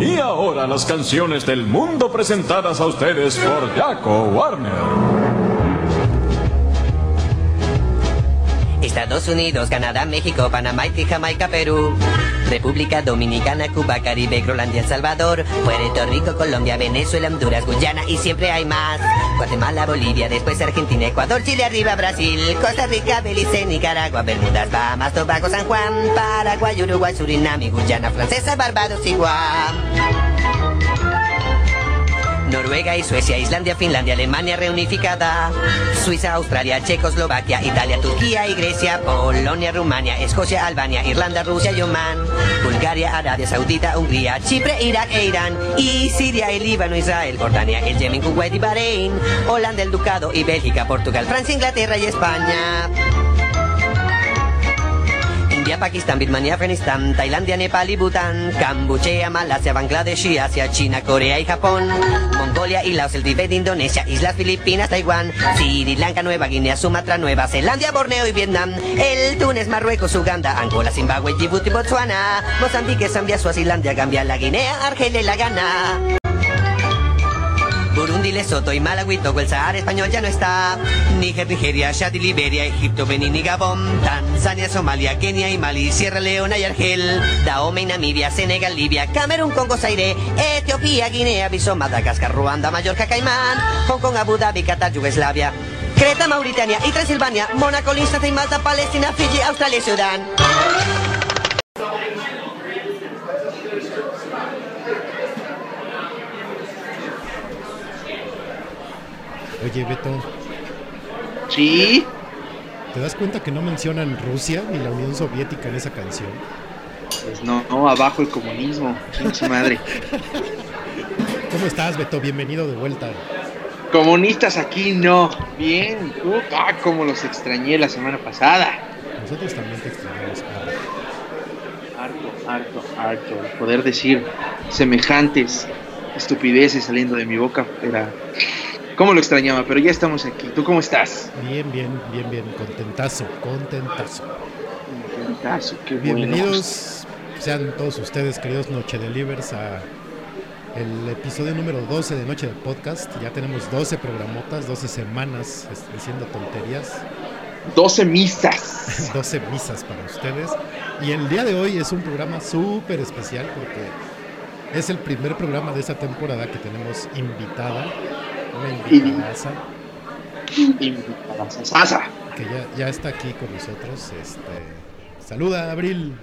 Y ahora las canciones del mundo presentadas a ustedes por Jaco Warner. Estados Unidos, Canadá, México, Panamá, Haití, Jamaica, Perú. República Dominicana, Cuba, Caribe, Groenlandia, Salvador, Puerto Rico, Colombia, Venezuela, Honduras, Guyana y siempre hay más. Guatemala, Bolivia, después Argentina, Ecuador, Chile, arriba Brasil, Costa Rica, Belice, Nicaragua, Bermudas, Bahamas, Tobago, San Juan, Paraguay, Uruguay, Surinam Guyana Francesa, Barbados y Guam. Noruega y Suecia, Islandia, Finlandia, Alemania reunificada, Suiza, Australia, Checoslovaquia, Italia, Turquía y Grecia, Polonia, Rumania, Escocia, Albania, Irlanda, Rusia y Bulgaria, Arabia Saudita, Hungría, Chipre, Irak e Irán, y Siria, y Líbano, Israel, Jordania, el Yemen, Kuwait y Bahrein, Holanda, el Ducado y Bélgica, Portugal, Francia, Inglaterra y España. India, Pakistán, Birmania, Afganistán, Tailandia, Nepal y Bután, Camboya, Malasia, Bangladesh y Asia, China, Corea y Japón, Mongolia y Laos, el Tíbet, Indonesia, Islas Filipinas, Taiwán, Sri Lanka, Nueva Guinea, Sumatra, Nueva Zelanda, Borneo y Vietnam, el Túnez, Marruecos, Uganda, Angola, Zimbabue, Djibouti, Botswana, Mozambique, Zambia, Suazilandia, Gambia, la Guinea, Argelia y la Ghana. Lesoto y Malawi, Togo, el Sahara español ya no está. Níger, Nigeria, Chad y Liberia, Egipto, Benín y Gabón, Tanzania, Somalia, Kenia y Mali, Sierra Leona y Argel, Dahomey, Namibia, Senegal, Libia, Camerún, Congo, Zaire, Etiopía, Guinea, Bissau, Madagascar, Ruanda, Mallorca, Caimán, Hong Kong, Abu Dhabi, Qatar, Yugoslavia, Creta, Mauritania y Transilvania, Mónaco, Liechtenstein, Malta, Palestina, Fiji, Australia y Sudán. Oye, Beto, Sí, ¿te das cuenta que no mencionan Rusia ni la Unión Soviética en esa canción? pues no, no, abajo el comunismo, pinche madre. ¿Cómo estás, Beto? Bienvenido de vuelta. Comunistas aquí no. Bien, ¿tú? Ah, como los extrañé la semana pasada. Nosotros también te extrañamos. Harto, harto, harto. Poder decir semejantes estupideces saliendo de mi boca era. ¿Cómo lo extrañaba? Pero ya estamos aquí. ¿Tú cómo estás? Bien, bien, bien, bien. Contentazo, contentazo. Contentazo, qué. Bienvenidos sean todos ustedes, queridos Noche Delivers, a el episodio número 12 de Noche del Podcast. Ya tenemos 12 programotas, 12 semanas este, diciendo tonterías. 12 misas. 12 misas para ustedes. Y el día de hoy es un programa súper especial porque es el primer programa de esta temporada que tenemos invitada, que ya, ya está aquí con nosotros. Este, saluda, Abril.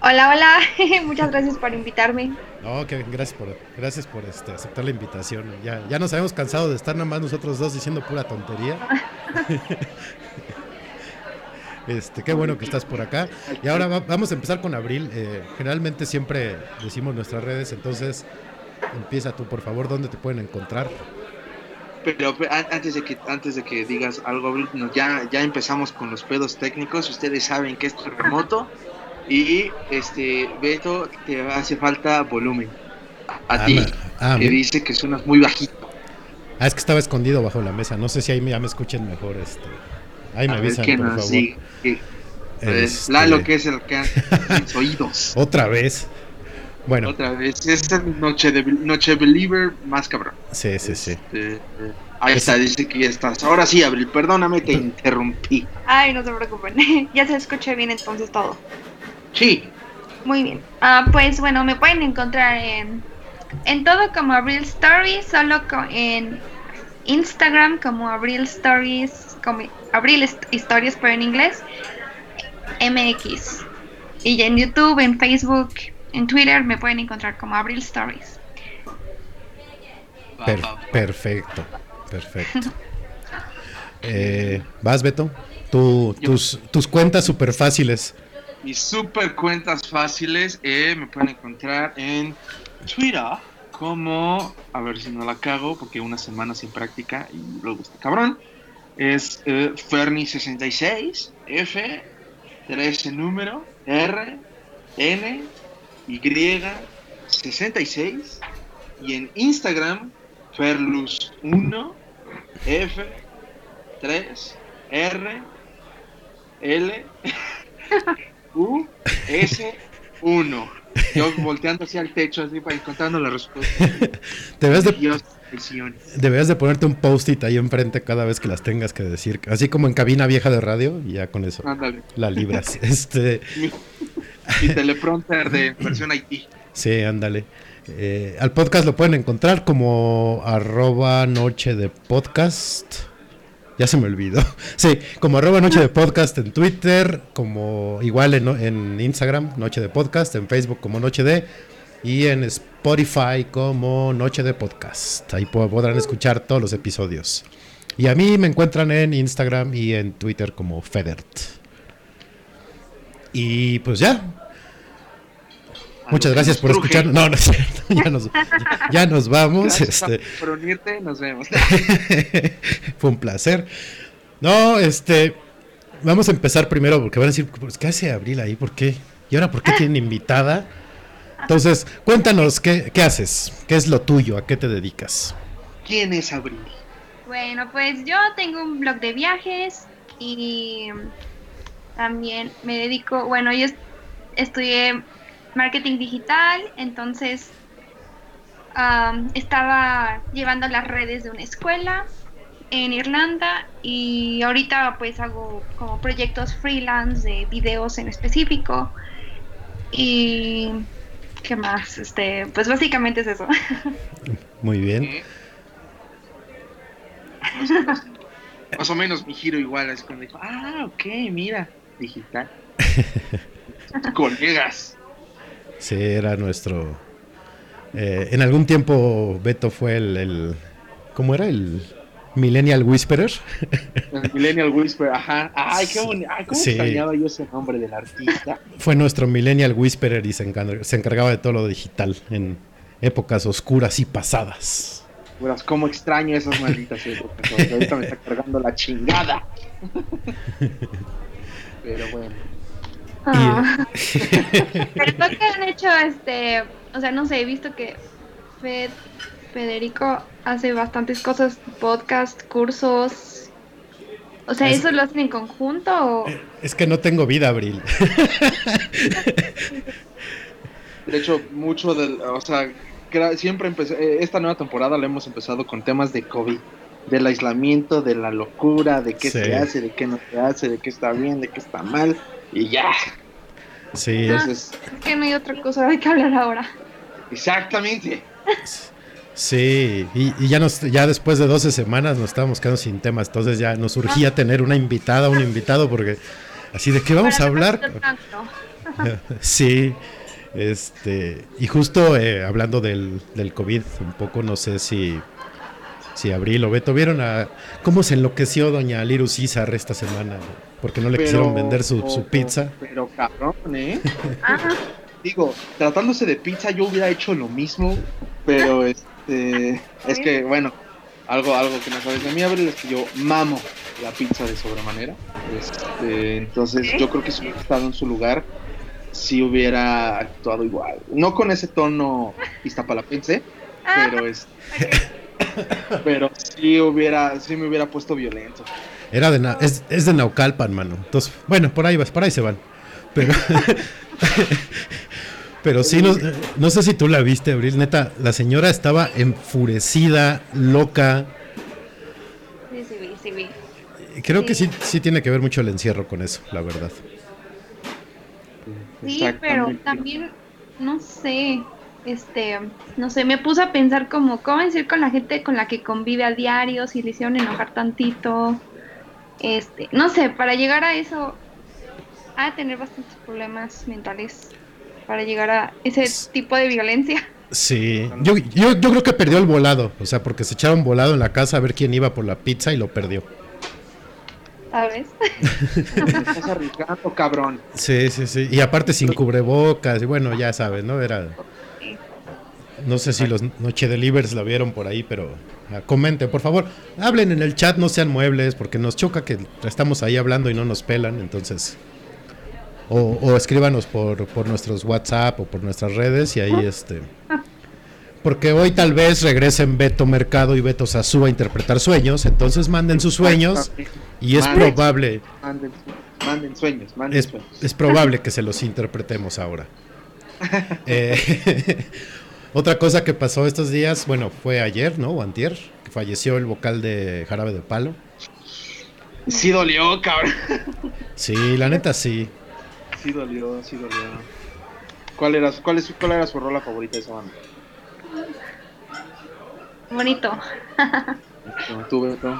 Hola, hola. Muchas gracias por invitarme. No, que gracias por, gracias por este, aceptar la invitación. Ya, ya nos habíamos cansado de estar nada más nosotros dos diciendo pura tontería. Este, qué bueno que estás por acá. Y ahora va- vamos a empezar con Abril. Eh, generalmente siempre decimos nuestras redes, entonces empieza tú, por favor, ¿dónde te pueden encontrar? Pero pe- an- antes de que antes de que digas algo, no, ya, ya empezamos con los pedos técnicos. Ustedes saben que es remoto. Y este, Beto, te hace falta volumen. A Ah, ti, ah, que dice que suenas muy bajito. Ah, es que estaba escondido bajo la mesa. No sé si ahí ya me escuchen mejor. Este. Ahí me A avisan, que por favor. que- pues, Este, Lalo, que es el que hace mis oídos. Otra vez. Bueno, Otra vez. Es el Noche, de, Noche Believer más cabrón. sí, sí, sí. Este, ahí está, dice que ya estás. Ahora sí, Abril, perdóname, te interrumpí. Ay, no se preocupen. ya se escucha bien entonces todo. Sí, Muy bien. Ah, pues bueno, me pueden encontrar en, en todo como Real Story, solo en Instagram como Abril Stories, como Abril Stories pero en inglés, MX. Y en YouTube, en Facebook, en Twitter me pueden encontrar como Abril Stories. Per- perfecto, perfecto. Eh, ¿Vas, Beto? Tu- tus, tus cuentas súper fáciles. Mis super cuentas fáciles eh, me pueden encontrar en Twitter como, a ver si no la cago, porque una semana sin práctica y luego está cabrón. Es eh, Ferni66, F, 13 número, R, N, Y, 66. Y en Instagram, Ferlus1, F, 3, R, L, U, S, 1. Yo volteando hacia el techo, así para encontrando la respuesta. Debes de, Dios, deberías de ponerte un post-it ahí enfrente cada vez que las tengas que decir. Así como en cabina vieja de radio, y ya con eso Ándale. la libras. Este, Mi teleprompter de versión Haití. sí, ándale. Eh, al podcast lo pueden encontrar como arroba noche de podcast. Ya se me olvidó. Sí, como arroba noche de podcast en Twitter, como igual en, en Instagram, noche de podcast, en Facebook como noche de y en Spotify como noche de podcast. Ahí po- podrán escuchar todos los episodios. Y a mí me encuentran en Instagram y en Twitter como Federt. Y pues ya, Muchas gracias por escuchar. No, no es cierto. Ya nos, ya nos vamos. Gracias Este, por unirte, nos vemos. fue un placer. No, este. Vamos a empezar primero porque van a decir, pues, ¿qué hace Abril ahí? ¿Por qué? ¿Y ahora por qué tienen invitada? Entonces, cuéntanos, ¿qué, qué haces? ¿Qué es lo tuyo? ¿A qué te dedicas? ¿Quién es Abril? Bueno, pues yo tengo un blog de viajes y también me dedico, bueno, yo est- estudié marketing digital, entonces estaba llevando las redes de una escuela en Irlanda y ahorita pues hago como proyectos freelance de videos en específico y qué más, este, pues básicamente es eso. Muy bien. Más o menos mi giro igual es cuando dijo, ah, ok, mira, digital. Colegas. Sí, era nuestro. eh, en algún tiempo Beto fue el, el- ¿Cómo era? El Millennial Whisperer. El Millennial Whisper, ajá. Ay, qué bonito. Ay, cómo Sí. extrañaba yo ese nombre del artista. Fue nuestro Millennial Whisperer y se, encar- se encargaba de todo lo digital en épocas oscuras y pasadas. Pues, cómo extraño esas malditas épocas. Ahorita me está cargando la chingada. Pero bueno. Ah. Pero creo que han hecho este, o sea, no sé, he visto que Fed, Federico hace bastantes cosas, podcast, cursos. O sea, Es- ¿eso lo hacen en conjunto o...? Es que no tengo vida, Abril. De hecho, mucho del. O sea, siempre empecé. eh, Esta nueva temporada la hemos empezado con temas de COVID. Del aislamiento, de la locura, de qué Sí. se hace, de qué no se hace, de qué está bien, de qué está mal. Y ya. Sí, Entonces, Es que no hay otra cosa de que hablar ahora. exactamente. sí. Y, y ya, nos, ya después de 12 semanas nos estábamos quedando sin temas. Entonces ya nos urgía tener una invitada, un invitado, porque así de qué vamos a hablar. Sí, este, y justo eh, hablando del, del COVID, un poco, no sé si, si Abril o Beto vieron a cómo se enloqueció doña Liru César esta semana, ¿no? Porque no le quisieron vender su, su pizza. Pero cabrón, ¿eh? Ajá. Digo, tratándose de pizza, yo hubiera hecho lo mismo. Pero este. Es que, bueno, algo, algo que no sabes de mí, Abril, es que yo mamo la pizza de sobremanera. Este, entonces, yo creo que si hubiera estado en su lugar, sí hubiera actuado igual. No con ese tono iztapalapense, pero es. Pero sí hubiera, sí me hubiera puesto violento. Era de, Na- es, es de Naucalpan, mano. Entonces, bueno, por ahí vas, por ahí se van. Pero, pero sí, no, no sé si tú la viste, Abril, neta, la señora estaba enfurecida, loca. Sí, sí, vi, sí, vi. Creo que sí, Sí. tiene que ver mucho el encierro con eso, la verdad. Sí, pero también, no sé, este, no sé, me puse a pensar como cómo decir con la gente con la que convive a diario, si le hicieron enojar tantito, este, no sé, para llegar a eso, a tener bastantes problemas mentales para llegar a ese tipo de violencia. Sí, yo, yo, yo creo que perdió el volado, o sea, porque se echaron volado en la casa a ver quién iba por la pizza y lo perdió. ¿Sabes? Estás arriesgando, cabrón. Sí, sí, sí. Y aparte sin cubrebocas, y bueno, ya sabes, ¿no? Era. No sé si los Noche Delivers la vieron por ahí, pero comenten, por favor. Hablen en el chat, no sean muebles, porque nos choca que estamos ahí hablando y no nos pelan, entonces. O, o escríbanos por, por nuestros WhatsApp o por nuestras redes y ahí este. Porque hoy tal vez regresen Beto Mercado y Beto Sasú a interpretar sueños, entonces manden sus sueños y es Manden. probable, Manden, manden sueños, manden es, sueños. es probable que se los interpretemos ahora. Eh, otra cosa que pasó estos días, bueno, fue ayer, ¿no? O antier, que falleció el vocal de Jarabe de Palo. Sí dolió, cabrón. Sí, la neta sí. Sí dolió, sí dolió. ¿Cuál era, su- cuál, es, ¿Cuál era su rola favorita de esa banda? Bonito. No, tú, Beto.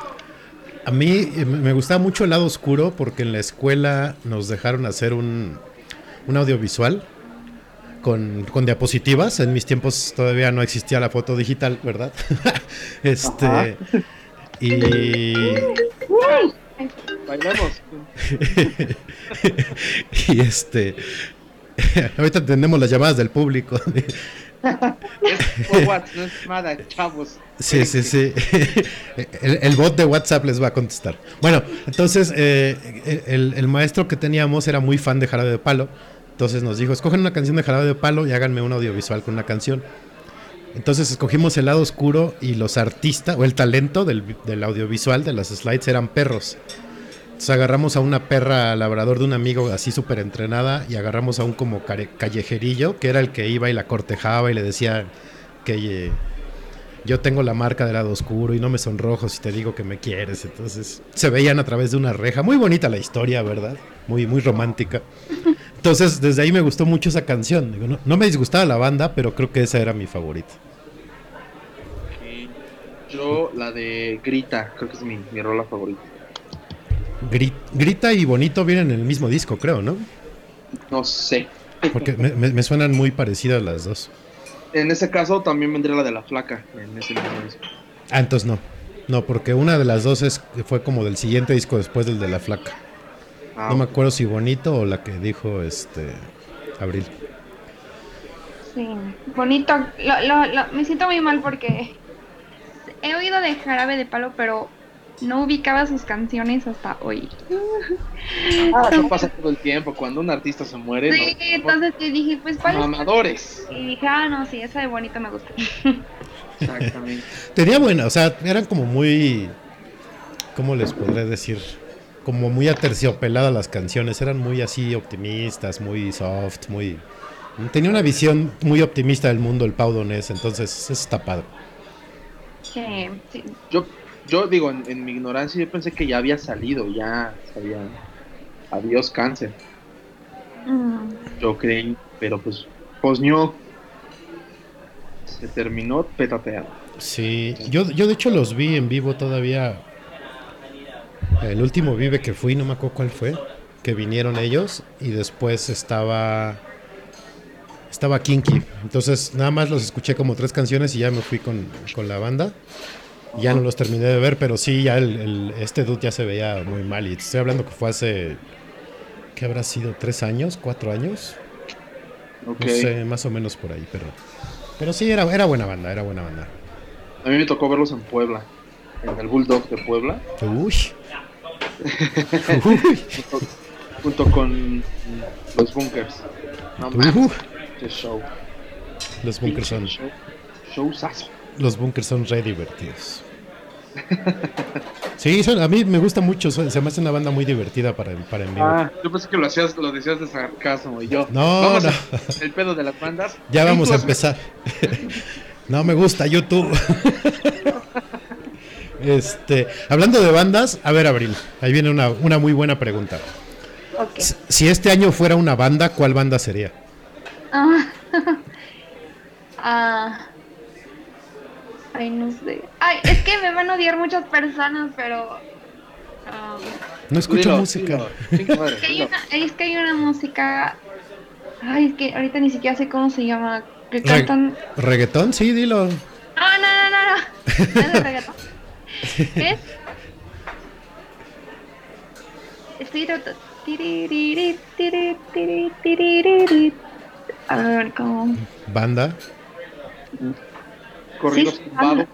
A mí eh, me me gustaba mucho el lado oscuro porque en la escuela nos dejaron hacer un, un audiovisual con, con diapositivas. En mis tiempos todavía no existía la foto digital, ¿verdad? este. Ajá. Y, Bailamos. y este. Ahorita tenemos las llamadas del público. Es por WhatsApp, no es nada, chavos. Sí, sí, sí. El, el bot de WhatsApp les va a contestar. Bueno, entonces eh, el, el maestro que teníamos era muy fan de Jarabe de Palo. Entonces nos dijo, escogen una canción de Jarabe de Palo y háganme un audiovisual con una canción. Entonces escogimos el lado oscuro y los artistas, o el talento del, del audiovisual de las slides eran perros. Entonces agarramos a una perra labrador de un amigo así súper entrenada y agarramos a un como callejerillo, que era el que iba y la cortejaba y le decía que eh, yo tengo la marca del lado oscuro y no me sonrojo si te digo que me quieres. Entonces se veían a través de una reja. Muy bonita la historia, ¿verdad? Muy, muy romántica. Entonces desde ahí me gustó mucho esa canción. Digo, no, no me disgustaba la banda, pero creo que esa era mi favorita. Yo, la de Grita, creo que es mi, mi rola favorita. Gri- Grita y Bonito vienen en el mismo disco, creo, ¿no? No sé. Porque me, me- me suenan muy parecidas las dos. En ese caso también vendría la de la flaca. En ese mismo disco. Ah, entonces no. No, porque una de las dos es, fue como del siguiente disco después del de La Flaca. Ah, No me ok. acuerdo si Bonito o la que dijo este Abril. Sí, bonito. Lo- lo- lo- me siento muy mal porque he oído de Jarabe de Palo, pero no ubicaba sus canciones hasta hoy. Ah, eso pasa todo el tiempo. Cuando un artista se muere, Sí, no- entonces yo dije, pues ¿cuál es? mamadores. Y dije, ah, no, sí, esa de bonito me gusta. Exactamente. Tenía buena, o sea, eran como muy. ¿Cómo les podré decir? Como muy aterciopeladas las canciones, eran muy así optimistas, muy soft, muy. Tenía una visión muy optimista del mundo el Pau Donés, entonces eso está padre. Que, sí. Yo, yo digo, en, en mi ignorancia, yo pensé que ya había salido, ya sabía. Adiós, cáncer. Mm, Yo creí, pero pues, pues no. Se terminó petateado. Sí, yo, yo de hecho los vi en vivo todavía. El último vive que fui, no me acuerdo cuál fue, que vinieron ellos y después estaba estaba Kinky. Entonces nada más los escuché como tres canciones y ya me fui con, con la banda. Ya no los terminé de ver, pero sí, ya el, el- este dude ya se veía muy mal. Y estoy hablando que fue hace, ¿qué habrá sido? ¿Tres años? ¿Cuatro años? Ok. No sé, más o menos por ahí, pero... Pero sí, era, era buena banda, era buena banda. A mí me tocó verlos en Puebla, en el Bulldog de Puebla, Uy. Junto, junto con los Bunkers. No Uh, qué show. los bunkers son, Show, showzazo. los bunkers son re divertidos. Sí, son- a mí me gusta mucho, son- se me hace una banda muy divertida para, para en vivo. Ah, yo pensé que lo hacías, lo decías de sarcasmo y yo. No, vamos no. a- el pedo de las bandas. ya vamos a empezar. no me gusta YouTube. este, hablando de bandas, a ver, Abril, ahí viene una, una muy buena pregunta. ok. Si- este año fuera una banda, ¿cuál banda sería? Ah, Ah. Ay, no sé. Ay, es que me van a odiar muchas personas, pero. ah, No escucho Dilo, música. dilo, es, que hay una, es que hay una música. Ay, es que ahorita ni siquiera sé cómo se llama. Que Re- cantan. ¿Reggaetón? Sí, dilo. No, no, no, no, no. No es de reggaetón. Es. Estoy tratando. A ver, ¿cómo? Banda. Corridos Sí, tumbados.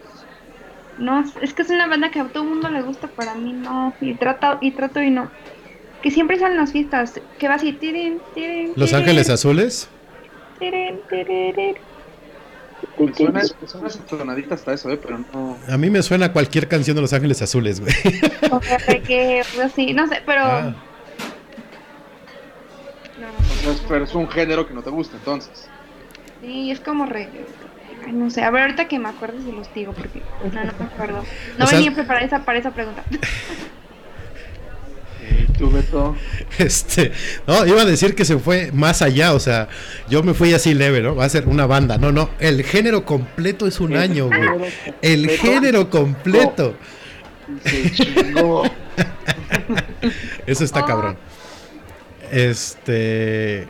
No, es que es una banda que a todo el mundo le gusta, pero a mí no. Y trato y, trato y no. Que siempre salen las fiestas. Que va así. tirin, tirin, Los Ángeles Azules. tirin. Me suena, me hasta eso, ¿eh? Pero no. A mí me suena cualquier canción de Los Ángeles Azules, güey. O sea, que, así, no sé, pero. Ah, no, o sea, es- pero es un género que no te gusta, entonces. sí, es como re. ay, no sé, a ver, ahorita que me acuerdo si los digo, porque no, no me acuerdo. No O sea- venía preparada esa, para esa pregunta. Tú, Beto. Este, no, iba a decir que se fue más allá, o sea, yo me fui así leve, ¿no? Va a ser una banda. No, no, el género completo es un año, güey. El género completo. Se chingó. Eso está cabrón. Este.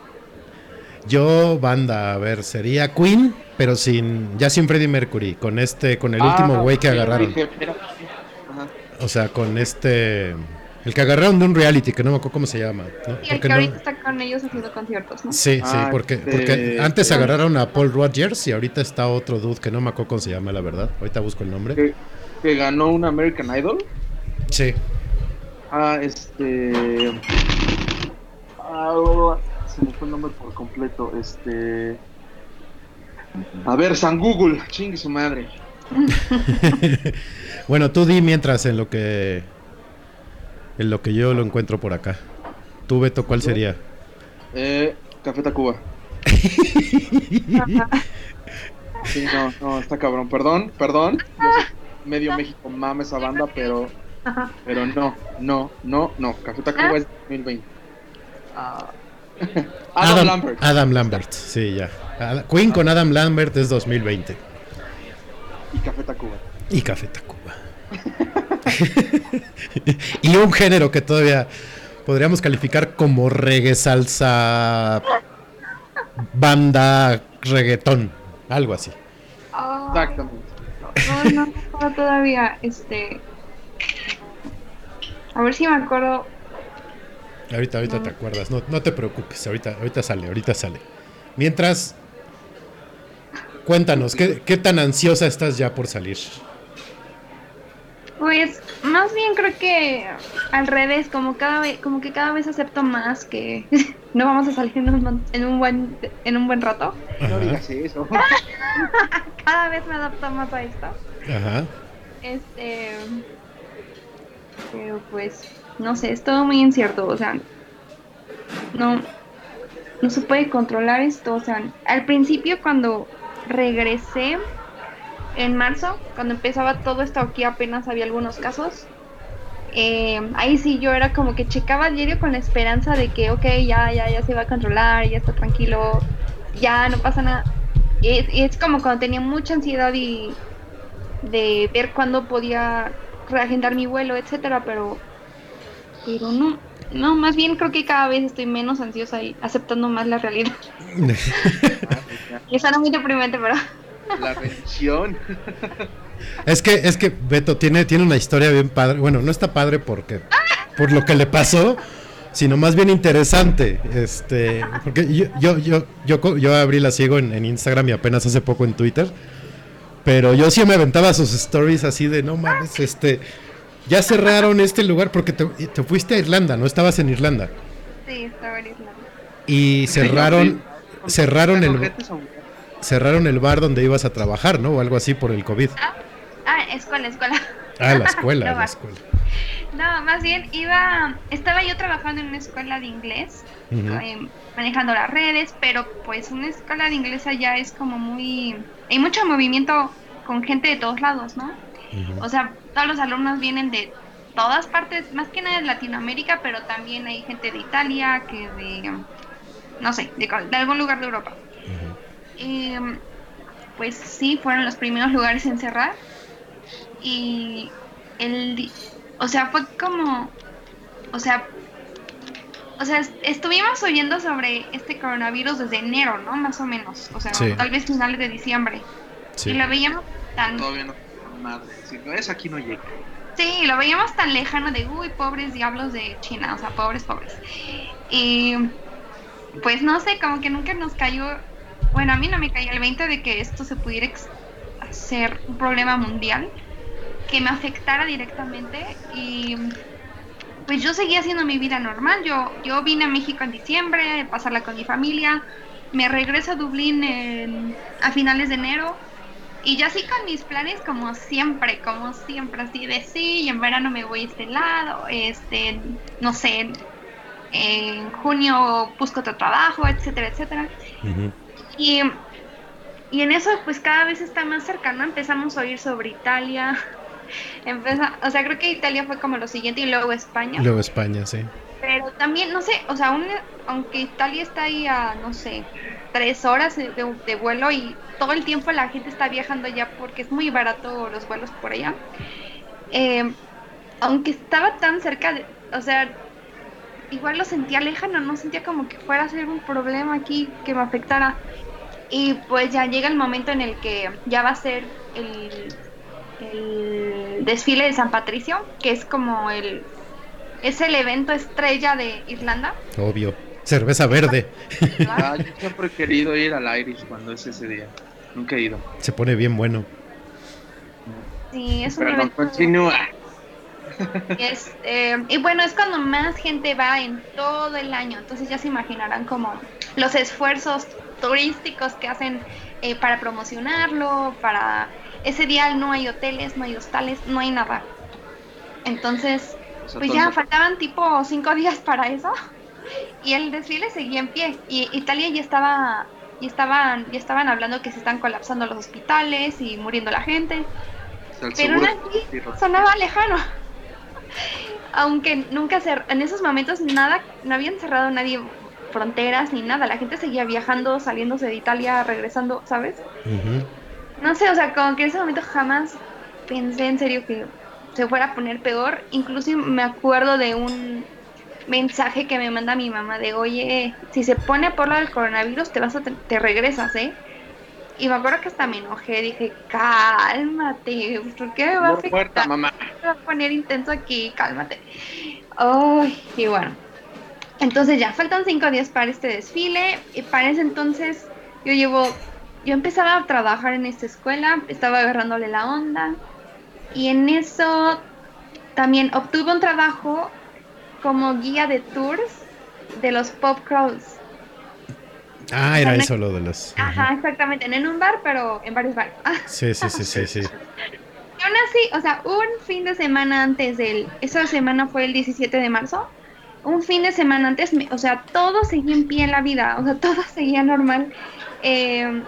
Yo, banda, a ver, sería Queen, pero sin. Ya sin Freddie Mercury, con este, con el último Ah, güey que agarraron. O sea, con este. El que agarraron de un reality, que no me acuerdo cómo se llama. ¿no? Y el que no- ahorita está con ellos haciendo conciertos, ¿no? Sí, sí, Ah, porque, este, porque antes sí. agarraron a Paul Rogers y ahorita está otro dude que no me acuerdo cómo se llama, la verdad. Ahorita busco el nombre. Que, que ganó un American Idol. Sí. Ah, este. Ah, se me fue el nombre por completo. Este. A ver, San Google, chingue su madre. Bueno, tú di mientras en lo que en lo que yo lo encuentro por acá. Tú, Beto, ¿cuál sería? Eh, Café Tacuba. Sí, no, no, está cabrón. Perdón, perdón. Yo sé medio México mama esa banda, pero. Ajá. Pero no, no, no, no. Café Tacuba es 2020. Ah. Adam, Lambert. Adam Lambert, sí, ya. Ad- Queen con Adam Lambert es 2020. Y Café Tacuba. Y Café Tacuba. y un género que todavía podríamos calificar como reggae salsa banda reggaetón, algo así. Ah, Exactamente. no, no me acuerdo todavía. Este. A ver si me acuerdo. Ahorita, ahorita te acuerdas, no, no te preocupes, ahorita, ahorita sale, ahorita sale. Mientras, cuéntanos, ¿qué, qué tan ansiosa estás ya por salir? Pues más bien creo que al revés, como cada vez, como que cada vez acepto más que no vamos a salir en un, mon- en un buen en un buen rato. No digas eso. Cada vez me adapto más a esto. ajá. Este pero pues no sé, es todo muy incierto, o sea, no no se puede controlar esto, o sea, al principio cuando regresé en marzo, cuando empezaba todo esto aquí apenas había algunos casos. eh, ahí sí yo era como que checaba el diario con la esperanza de que, ok, ya, ya, ya se va a controlar, ya está tranquilo, ya no pasa nada. Y es, y es como cuando tenía mucha ansiedad y de ver cuándo podía reagendar mi vuelo, etcétera, pero pero no, no, más bien creo que cada vez estoy menos ansiosa y aceptando más la realidad. Y suena muy deprimente, pero La rendición. Es que, es que Beto tiene, tiene una historia bien padre. Bueno, no está padre porque por lo que le pasó, sino más bien interesante. Este, porque yo, yo, yo, yo, co- yo abrí la ciego en, en Instagram y apenas hace poco en Twitter. Pero yo sí me aventaba sus stories así de no mames, este. Ya cerraron este lugar porque te, te fuiste a Irlanda, ¿no? Estabas en Irlanda. sí, estaba en Irlanda. Y cerraron, cerraron el, Ojetes, aunque- cerraron el bar donde ibas a trabajar, ¿no? O algo así por el COVID. Ah, escuela, escuela. Ah, la escuela, No, la escuela. No, más bien iba, estaba yo trabajando en una escuela de inglés, eh, manejando las redes, pero pues una escuela de inglés allá es como muy, hay mucho movimiento con gente de todos lados, ¿no? O sea, todos los alumnos vienen de todas partes, más que nada de Latinoamérica, pero también hay gente de Italia, que de, no sé, de algún lugar de Europa. Eh, pues sí, fueron los primeros lugares en cerrar. Y el, di- o sea, fue como, o sea, o sea, est- estuvimos oyendo sobre este coronavirus desde enero, ¿no? Más o menos, o sea, Sí. tal vez finales de diciembre. Sí. Y lo veíamos tan, Todavía no. Madre. Si no es aquí no llega. sí, lo veíamos tan lejano de, uy, pobres diablos de China, o sea, pobres, pobres. Y pues no sé, como que nunca nos cayó, bueno, a mí no me cayó el 20 de que esto se pudiera hacer un problema mundial que me afectara directamente y pues yo seguía haciendo mi vida normal. Yo, yo vine a México en diciembre, a pasarla con mi familia, me regreso a Dublín a finales de enero y yo así con mis planes como siempre, como siempre, así de sí, y en verano me voy a este lado, este, no sé, en, junio busco otro trabajo, etcétera, etcétera. Ujú. Y, y en eso, pues cada vez está más cercano. Empezamos a oír sobre Italia. Empeza- o sea, creo que Italia fue como lo siguiente y luego España. Luego España, sí. Pero también, no sé, o sea, aún- aunque Italia está ahí a, no sé, tres horas de, de- de vuelo y todo el tiempo la gente está viajando allá porque es muy barato los vuelos por allá. eh, aunque estaba tan cerca, de, o sea, igual lo sentía lejano, no sentía como que fuera a ser un problema aquí que me afectara. Y pues ya llega el momento en el que ya va a ser el, el desfile de San Patricio, que es como el es el evento estrella de Irlanda. Obvio. Cerveza verde. Ah, yo siempre he querido ir al Irish cuando es ese día. Nunca he ido. Se pone bien bueno. Sí, es un Pero no evento. continúa. Es, eh, y bueno, es cuando más gente va en todo el año, entonces ya se imaginarán como los esfuerzos turísticos que hacen eh, para promocionarlo, para ese día no hay hoteles, no hay hostales, no hay nada. Entonces, O sea, pues ya eso- faltaban tipo cinco días para eso y el desfile seguía en pie y Italia ya estaba y estaban ya estaban hablando que se están colapsando los hospitales y muriendo la gente o sea, el pero aún así sonaba lejano. Aunque nunca se, en esos momentos nada, no habían cerrado nadie fronteras ni nada. La gente seguía viajando, saliéndose de Italia, regresando, ¿sabes? No sé, o sea, como que en ese momento jamás pensé en serio que se fuera a poner peor. Incluso me acuerdo de un mensaje que me manda mi mamá de, oye, si se pone por lo del coronavirus, te vas a, te regresas, ¿eh? Y me acuerdo que hasta me enojé, dije, cálmate, ¿por qué me va a muerta, afectar? mamá. Se va a poner intenso aquí, cálmate. Ay, y bueno. Entonces ya faltan cinco días para este desfile. Y para ese entonces yo llevo, yo empezaba a trabajar en esta escuela, estaba agarrándole la onda. Y en eso también obtuve un trabajo como guía de tours de los pop crawls. Ah, era eso lo de los. Ajá, exactamente, no en un bar, pero en varios bares. Sí, sí, sí, sí, sí. Y aún así, o sea, un fin de semana antes del. Esa semana fue el 17 de marzo. Un fin de semana antes, me- o sea, todo seguía en pie en la vida, o sea, todo seguía normal. Eh,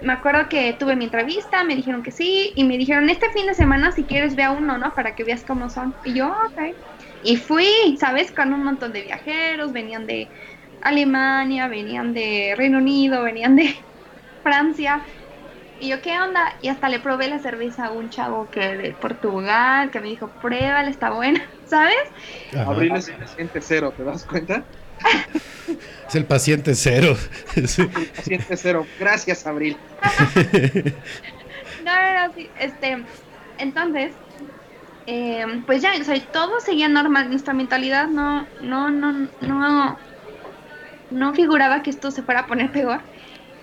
me acuerdo que tuve mi entrevista, me dijeron que sí, y me dijeron, este fin de semana, si quieres, ve a uno, ¿no? Para que veas cómo son. Y yo, ok. Y fui, ¿sabes? Con un montón de viajeros, venían de Alemania, venían de Reino Unido, venían de Francia. Y yo, ¿qué onda? Y hasta le probé la cerveza a un chavo que de Portugal, que me dijo, pruébala, está buena, ¿sabes? Ajá. Abril es el paciente cero, ¿te das cuenta? Es el paciente cero. Sí. Paciente cero. Gracias, Abril. No, no, no, sí, este, entonces, eh, pues ya, o sea, todo seguía normal, nuestra mentalidad no, no, no, no, no figuraba que esto se fuera a poner peor.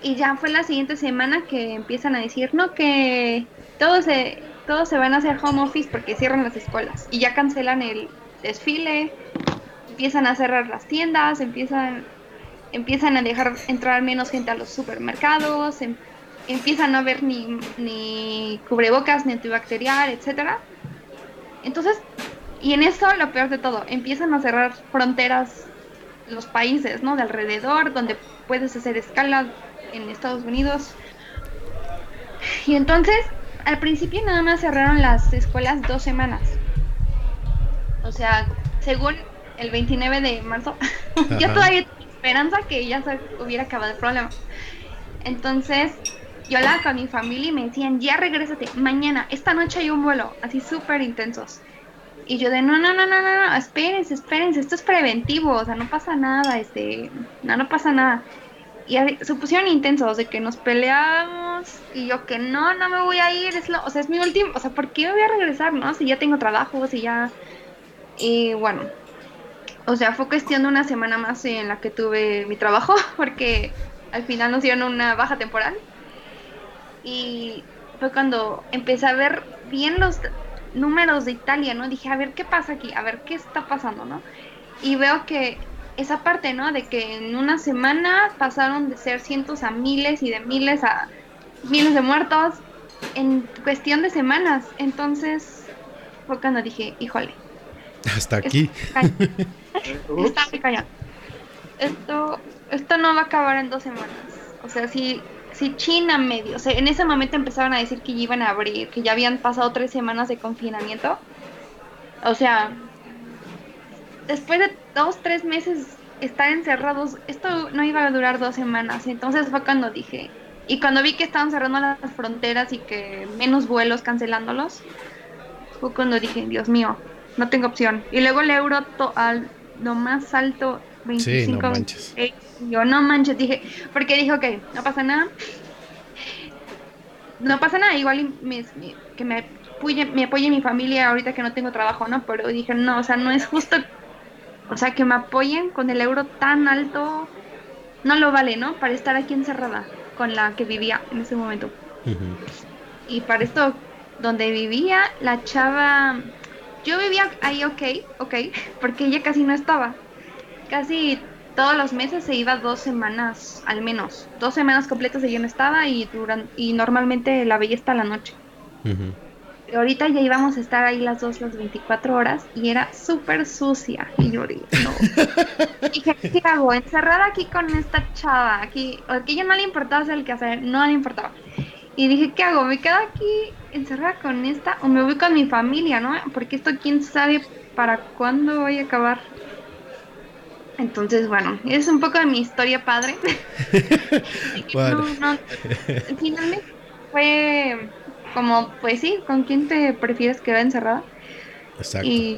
Y ya fue la siguiente semana que empiezan a decir, no, que todos se, todos se van a hacer home office porque cierran las escuelas. Y ya cancelan el desfile, empiezan a cerrar las tiendas, empiezan, empiezan a dejar entrar menos gente a los supermercados, em- empiezan a haber ni, ni cubrebocas, ni antibacterial, etcétera. Entonces, y en eso lo peor de todo, empiezan a cerrar fronteras los países, ¿no? De alrededor, donde puedes hacer escala en Estados Unidos. Y entonces, al principio nada más cerraron las escuelas dos semanas. O sea, según el 29 de marzo, yo todavía tenía esperanza que ya se hubiera acabado el problema. Entonces, yo hablaba con mi familia y me decían, ya regrésate, mañana, esta noche hay un vuelo, así súper intensos. Y yo de, no, no, no, no, no, no, espérense, espérense, esto es preventivo, o sea, no pasa nada, este, no, no pasa nada. Y se pusieron intensos de que nos peleábamos y yo que no, no me voy a ir, es lo, o sea, es mi último, o sea, ¿por qué me voy a regresar, no? Si ya tengo trabajo, si ya... Y bueno, o sea, fue cuestión de una semana más en la que tuve mi trabajo, porque al final nos dieron una baja temporal. Y fue cuando empecé a ver bien los números de Italia, ¿no? Dije, a ver qué pasa aquí, a ver qué está pasando, ¿no? Y veo que esa parte, ¿no? De que en una semana pasaron de ser cientos a miles y de miles a miles de muertos en cuestión de semanas. Entonces fue cuando dije, híjole. Hasta aquí. Está muy cañón. Esto, esto no va a acabar en dos semanas. O sea, si, si China medio, o sea, en ese momento empezaron a decir que ya iban a abrir, que ya habían pasado tres semanas de confinamiento. O sea, después de dos, tres meses estar encerrados, esto no iba a durar dos semanas. Entonces fue cuando dije, y cuando vi que estaban cerrando las fronteras y que menos vuelos cancelándolos, fue cuando dije, Dios mío, no tengo opción. Y luego el euro to- al lo más alto, 25. Sí, no manches. 26. Y yo, no manches, dije, porque dije, ok, no pasa nada. No pasa nada, igual y me- me- que me apoye, me apoye mi familia ahorita que no tengo trabajo, ¿no? Pero dije, no, o sea, no es justo, o sea, que me apoyen con el euro tan alto, no lo vale, ¿no? Para estar aquí encerrada con la que vivía en ese momento. Y para esto, donde vivía, la chava, yo vivía ahí ok, ok, porque ella casi no estaba. Casi todos los meses se iba dos semanas, al menos. Dos semanas completas ella no estaba y, duran, y normalmente la veía hasta la noche. Pero ahorita ya íbamos a estar ahí las dos, las 24 horas y era súper sucia. Y yo dije, no. Dije, ¿qué hago? Encerrada aquí con esta chava. Aquí, que ella no le importaba hacer el que hacer, no le importaba. Y dije, ¿qué hago? ¿Me quedo aquí encerrada con esta o me voy con mi familia, no? Porque esto quién sabe para cuándo voy a acabar. Entonces, bueno, es un poco de mi historia padre. Vale. No, no, finalmente fue como, pues sí, ¿con quién te prefieres quedar encerrada? Exacto. Y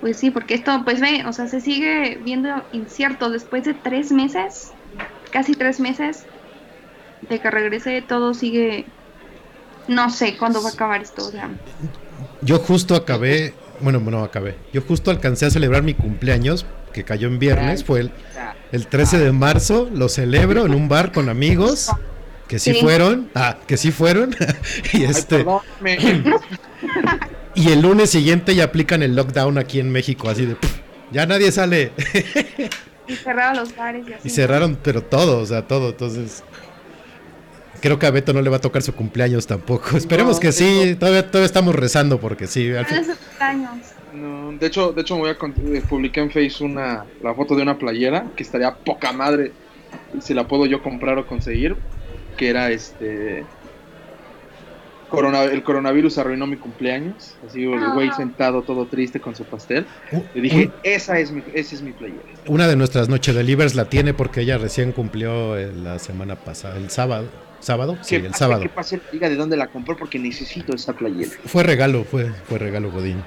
pues sí, porque esto, pues ve, o sea, se sigue viendo incierto después de tres meses, casi tres meses, de que regrese, todo sigue, no sé cuándo va a acabar esto, o sea, Yo justo acabé, bueno, no acabé. Yo justo alcancé a celebrar mi cumpleaños, que cayó en viernes, fue el, el 13 de marzo, lo celebro en un bar con amigos, que sí, Sí. fueron, ah, que sí fueron, y este, y el lunes siguiente ya aplican el lockdown aquí en México, así de, "Pff, ya nadie sale, y cerraron los bares y así. y cerraron, pero todo, o sea, todo, entonces... Creo que a Beto no le va a tocar su cumpleaños tampoco. Esperemos No, que sí, todavía, todavía estamos rezando porque sí. al fin- Hace años. No, de hecho, de hecho me voy a eh, publiqué en Face una la foto de una playera que estaría poca madre si la puedo yo comprar o conseguir, que era este corona, el coronavirus arruinó mi cumpleaños, así el güey Ah. sentado todo triste con su pastel. Le dije, esa es mi esa es mi playera. Una de nuestras noche delivers la tiene porque ella recién cumplió eh, la semana pasada, el sábado. ¿Sábado? Sí, ¿Qué el sábado. ¿Qué pasa? Diga de dónde la compró porque necesito esa playera. Fue regalo, fue, fue regalo Godín.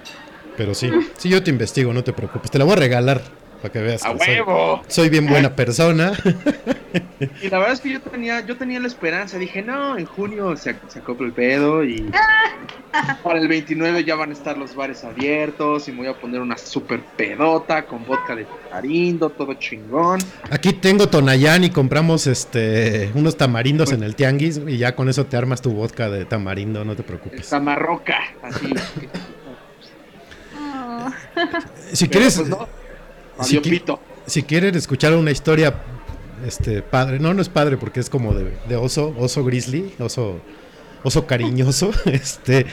Pero sí, sí, yo te investigo, no te preocupes. Te la voy a regalar para que veas ¡A que huevo! soy bien buena persona. Y la verdad es que yo tenía, yo tenía la esperanza, dije, no, en junio se, se acopla el pedo y para el 29 ya van a estar los bares abiertos y me voy a poner una super pedota con vodka de tamarindo, todo chingón. Aquí tengo Tonayán y compramos este unos tamarindos en el tianguis y ya con eso te armas tu vodka de tamarindo, no te preocupes. Esta marroca, así. Si Pero, quieres, pues, no, si qui- pito. si quieren escuchar una historia este padre, no, no es padre porque es como de, de oso, oso grizzly, oso, oso cariñoso, este,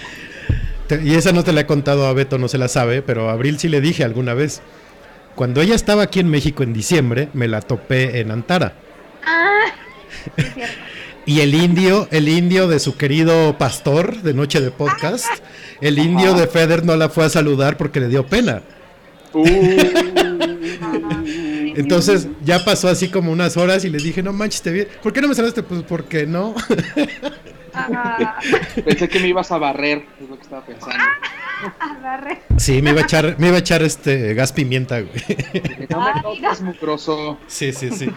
te- y esa no te la he contado a Beto, no se la sabe, pero a Abril sí le dije alguna vez. Cuando ella estaba aquí en México en diciembre, me la topé en Antara. Ah, es cierto. Y el indio, el indio de su querido pastor de Noche de Podcast, el indio de Feder no la fue a saludar porque le dio pena. Uh, Entonces ya pasó así como unas horas y le dije, no manches, te vi. ¿Por qué no me saludaste? Pues porque no. Ah, Pensé que me ibas a barrer, es lo que estaba pensando. agarré. Sí, me iba a echar, me iba a echar este gas pimienta, güey. No me toques, mugroso. Sí, sí, sí.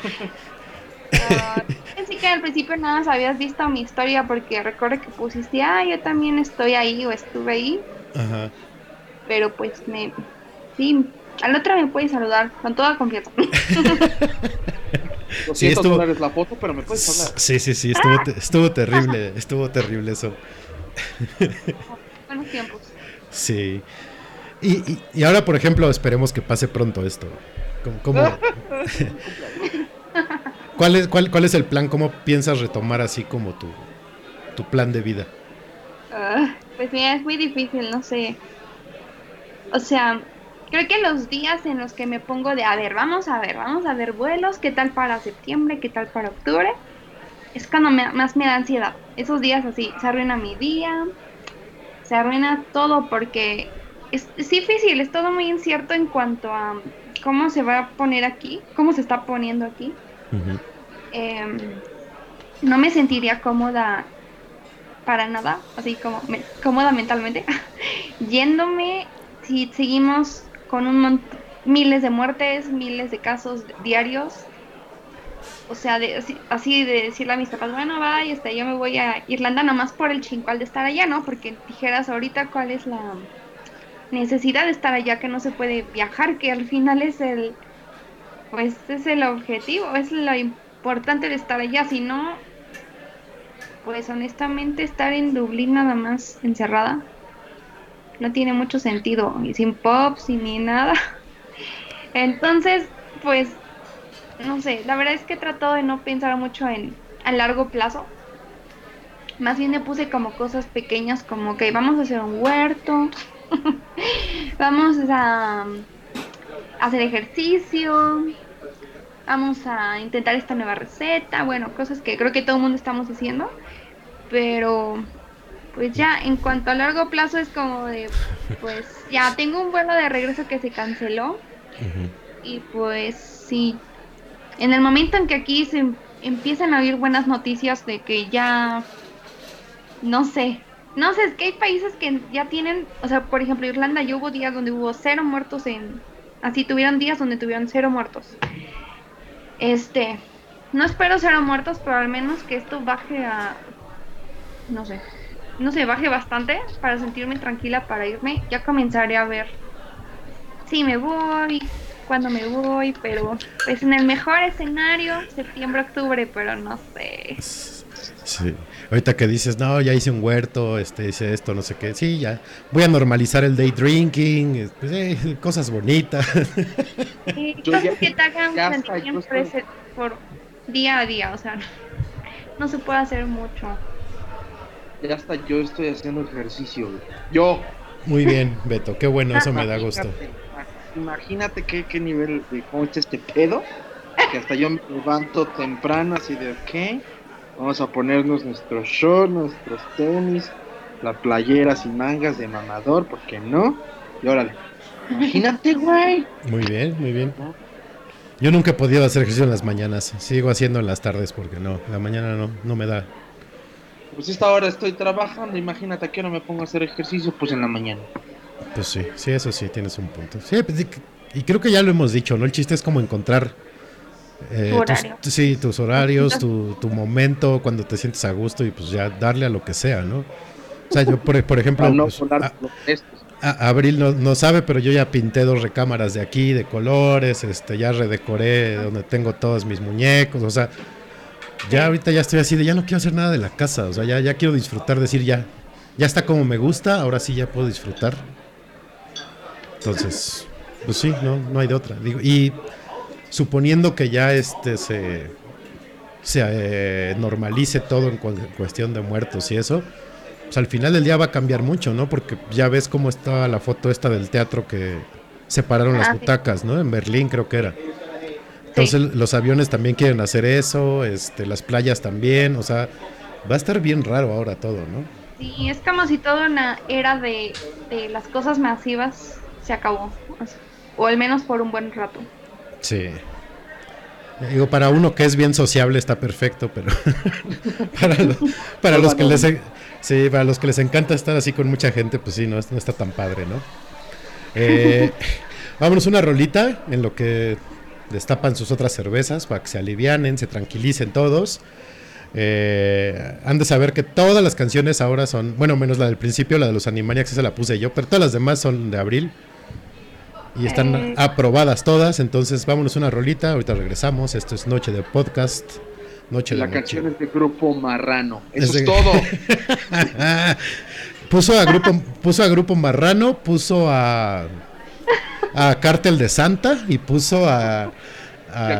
Ah, Pensé que al principio nada más habías visto mi historia porque recuerdo que pusiste, ah, yo también estoy ahí o estuve ahí, Ajá. pero pues me... Sí, al otro me puedes saludar con toda confianza. 200 Sí, estuvo- dólares la foto, pero me puedes hablar. Sí, sí, sí, estuvo, te- estuvo terrible, estuvo terrible eso. Buenos tiempos. Sí. Y, y, y ahora, por ejemplo, esperemos que pase pronto esto. ¿Cómo, cómo- ¿Cuál, es, cuál, ¿Cuál es el plan? ¿Cómo piensas retomar así como tu, tu plan de vida? Ah, pues mira, es muy difícil, no sé. O sea, creo que los días en los que me pongo de, a ver, vamos a ver, vamos a ver vuelos, qué tal para septiembre, qué tal para octubre, es cuando me- más me da ansiedad. Esos días así, se arruina mi día, se arruina todo porque es, es difícil, es todo muy incierto en cuanto a cómo se va a poner aquí, cómo se está poniendo aquí. Em, no me sentiría cómoda para nada, así como me- cómoda mentalmente, yéndome si seguimos con un miles de muertes, miles de casos diarios. O sea, de, así, así de decirle a mis papás, bueno, vaya, este, yo me voy a Irlanda nomás por el chincual de estar allá, ¿no? Porque dijeras ahorita cuál es la necesidad de estar allá, que no se puede viajar, que al final es el, pues es el objetivo, es lo importante de estar allá, si no, pues honestamente estar en Dublín nada más encerrada no tiene mucho sentido, y sin pops y ni nada. Entonces, pues, no sé, la verdad es que he tratado de no pensar mucho en a largo plazo. Más bien me puse como cosas pequeñas como que vamos a hacer un huerto, vamos a hacer ejercicio, vamos a intentar esta nueva receta, bueno, cosas que creo que todo el mundo estamos haciendo, pero pues ya en cuanto a largo plazo es como de, pues ya tengo un vuelo de regreso que se canceló y pues sí, en el momento en que aquí se em- empiezan a oír buenas noticias de que ya, no sé, no sé, es que hay países que ya tienen, o sea, por ejemplo, Irlanda ya hubo días donde hubo cero muertos en, así tuvieron días donde tuvieron cero muertos. Este, no espero cero muertos, pero al menos que esto baje a, no sé, no sé, baje bastante para sentirme tranquila para irme. Ya comenzaré a ver si me voy, cuándo me voy, pero pues en el mejor escenario, septiembre, octubre, pero no sé. Sí. Ahorita que dices, no, ya hice un huerto, este, hice esto, no sé qué. Sí, ya. Voy a normalizar el day drinking, pues, eh, cosas bonitas. Sí, cosas ya- que te hagan sentir por día a día, o sea, no, no se puede hacer mucho. Ya hasta yo estoy haciendo ejercicio, güey. Yo. Muy bien, Beto, qué bueno, eso me da gusto. Imagínate, qué, qué nivel de cómo está este pedo. Que hasta yo me levanto temprano, así de, ok, vamos a ponernos nuestros shorts, nuestros tenis, la playera sin mangas de mamador, ¿por qué no? Y órale. Imagínate, güey. Muy bien, muy bien. Yo nunca he podido hacer ejercicio en las mañanas, sigo haciendo en las tardes porque no, la mañana no, no me da. Pues esta hora estoy trabajando, imagínate a qué hora me pongo a hacer ejercicio, pues en la mañana. Pues sí, sí, eso sí, tienes un punto. Sí, pues, y- creo que ya lo hemos dicho, ¿no? El chiste es como encontrar eh, Tu horario. tus, sí, tus horarios, tu, tu momento, cuando te sientes a gusto y pues ya darle a lo que sea, ¿no? O sea, yo, por, por ejemplo, no pues, a- a- Abril no, no sabe, pero yo ya pinté dos recámaras de aquí, de colores, este, ya redecoré donde tengo todos mis muñecos, o sea, ya ahorita ya estoy así de ya no quiero hacer nada de la casa, o sea, ya, ya quiero disfrutar, decir ya, ya está como me gusta, ahora sí ya puedo disfrutar. Entonces, pues sí, no, no hay de otra. Digo, y suponiendo que ya este se, se eh, normalice todo en cu- en cuestión de muertos y eso, pues al final del día va a cambiar mucho, ¿no? Porque ya ves cómo está la foto esta del teatro que separaron las Ah, butacas, ¿no? En Berlín creo que era. Entonces los aviones también quieren hacer eso, este, las playas también, o sea, va a estar bien raro ahora todo, ¿no? Sí, es como si toda una era de, las cosas masivas se acabó, o al menos por un buen rato. Sí. Digo, para uno que es bien sociable está perfecto, pero para, los, para los que les sí, para los que les encanta estar así con mucha gente, pues sí, no, no está tan padre, ¿no? Eh, vámonos una rolita en lo que destapan sus otras cervezas para que se alivianen, se tranquilicen todos. Eh, han de saber que todas las canciones ahora son, bueno, menos la del principio, la de los Animaniacs, esa la puse yo, pero todas las demás son de abril. Y están aprobadas todas, entonces vámonos una rolita, ahorita regresamos, esto es Noche de Podcast. Noche la canción es de Grupo Marrano, eso es, es todo. puso, a grupo, puso a Grupo Marrano, puso a a Cártel de Santa y puso a.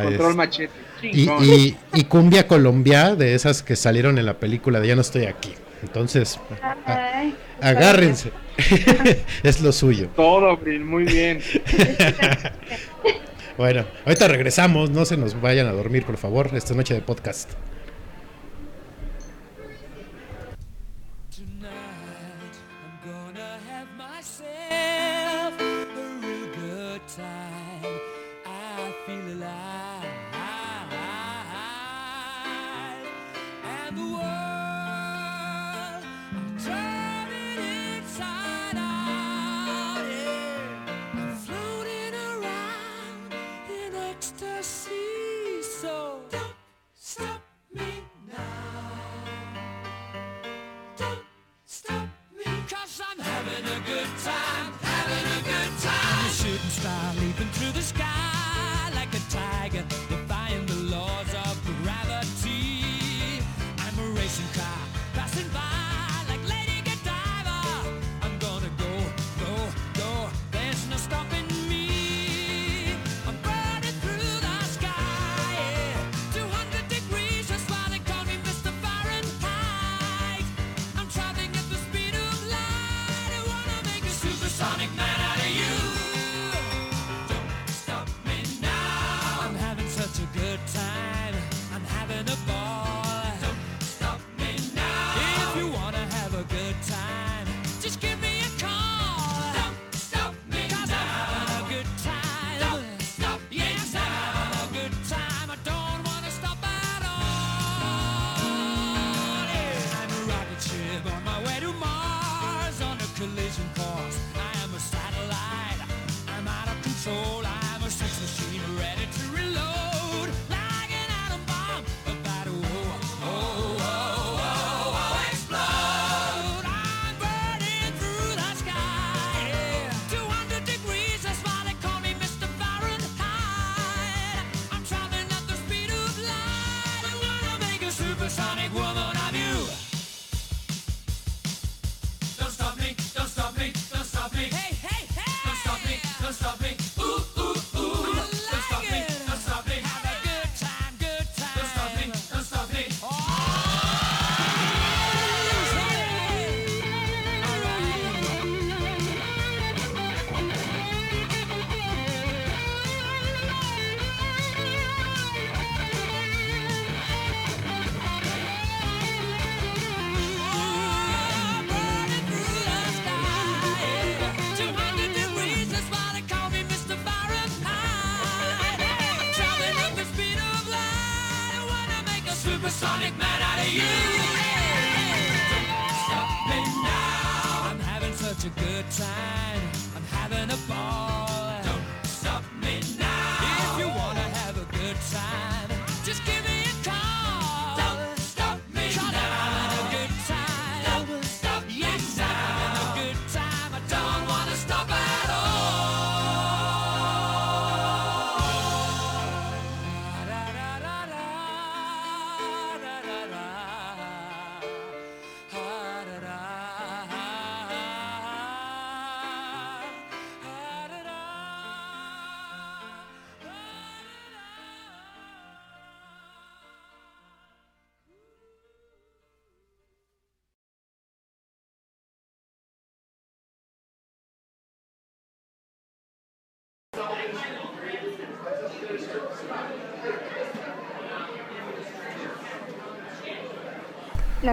control este, machete. Y, Cumbia Colombia, de esas que salieron en la película de Ya no estoy aquí. Entonces, agárrense. es lo suyo. Todo, muy bien. bueno, ahorita regresamos. No se nos vayan a dormir, por favor, esta noche de podcast.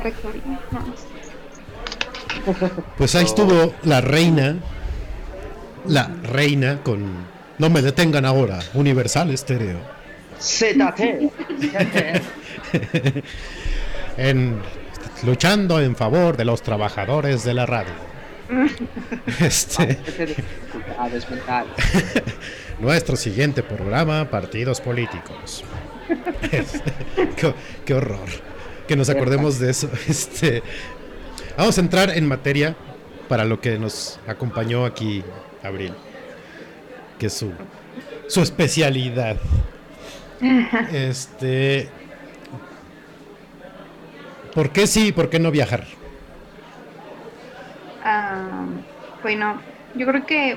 la Pues ahí estuvo la reina, la reina con No me detengan ahora, Universal Estéreo. ZT. en, luchando en favor de los trabajadores de la radio. este. Nuestro siguiente programa, partidos políticos. qué, qué horror. Que nos acordemos de eso. Este, vamos a entrar en materia para lo que nos acompañó aquí Abril, que es su, su especialidad. Este, ¿por qué sí y por qué no viajar? Ah, bueno, yo creo que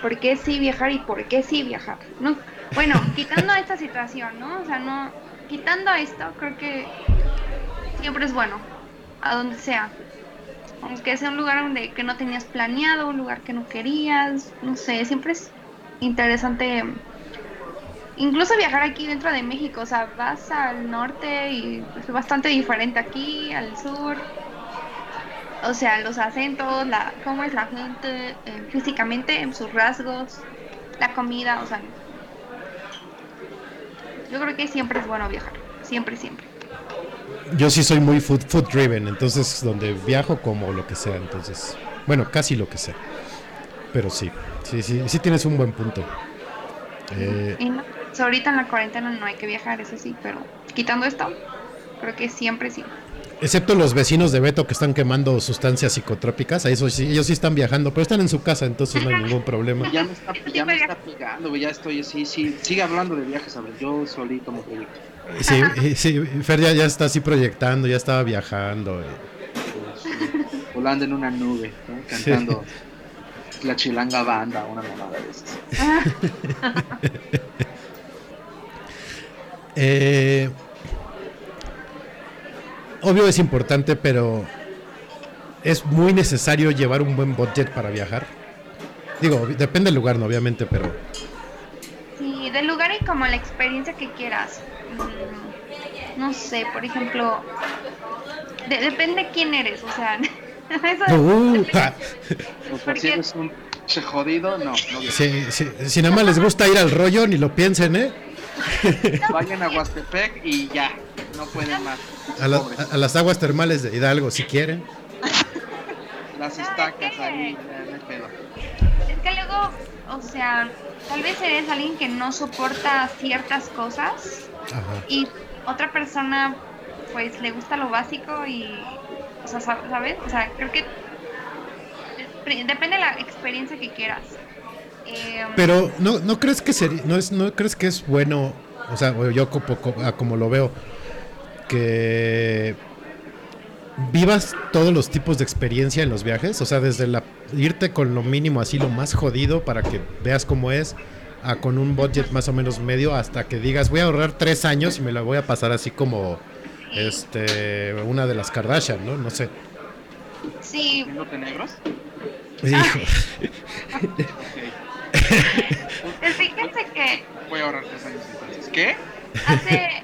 ¿por qué sí viajar y por qué sí viajar? No, bueno, quitando esta situación, ¿no? O sea, no, quitando esto, creo que siempre es bueno, a donde sea. Aunque sea un lugar donde que no tenías planeado, un lugar que no querías, no sé, siempre es interesante. Incluso viajar aquí dentro de México, o sea, vas al norte y es bastante diferente aquí, al sur. O sea, los acentos, la, cómo es la gente eh, físicamente, en sus rasgos, la comida, o sea. Yo creo que siempre es bueno viajar, siempre, siempre. Yo sí soy muy food, food driven, entonces donde viajo como lo que sea, entonces, bueno, casi lo que sea. Pero sí, sí, sí, sí tienes un buen punto. Eh, Y no, sea, ahorita en la cuarentena no hay que viajar, eso sí, pero quitando esto, creo que siempre sí. Excepto los vecinos de Beto que están quemando sustancias psicotrópicas, a eso sí, ellos sí están viajando, pero están en su casa, entonces no hay ningún problema. Ya me está, ya me está pegando, ya estoy así, sí, sigue hablando de viajes, a ver, yo solito me proyecto. Sí, eh, sí, Fer ya, ya está así proyectando, ya estaba viajando. eh. Volando en una nube, ¿no? cantando la chilanga banda, una mamada de esas. Eh, obvio es importante, pero es muy necesario llevar un buen budget para viajar. Digo, depende del lugar, no, obviamente, pero Sí, del lugar y como la experiencia que quieras. Mm, no sé, por ejemplo, de- depende quién eres, o sea, eso Uh, sea, si eres un che jodido, no, no si, si- si nada más les gusta ir al rollo, ni lo piensen, ¿eh? Vayan a Huastepec y ya, no pueden más. A, la- a- a las aguas termales de Hidalgo, si quieren. Las estacas ahí, pedo. Es que luego, o sea, tal vez eres alguien que no soporta ciertas cosas Ajá. y otra persona pues le gusta lo básico y, o sea, sa- ¿sabes? O sea, creo que de- depende de la experiencia que quieras. Eh, Pero no, no crees que sería, no es, no crees que es bueno, o sea, yo como, como- como lo veo, que vivas todos los tipos de experiencia en los viajes, o sea, desde la irte con lo mínimo así lo más jodido para que veas cómo es, a con un budget más o menos medio hasta que digas voy a ahorrar tres años y me la voy a pasar así como este una de las Kardashian, ¿no? No sé. sí, ¿Viéndote negros? Hijo. pues fíjense que Voy a ahorrar tres años entonces. ¿Qué? hace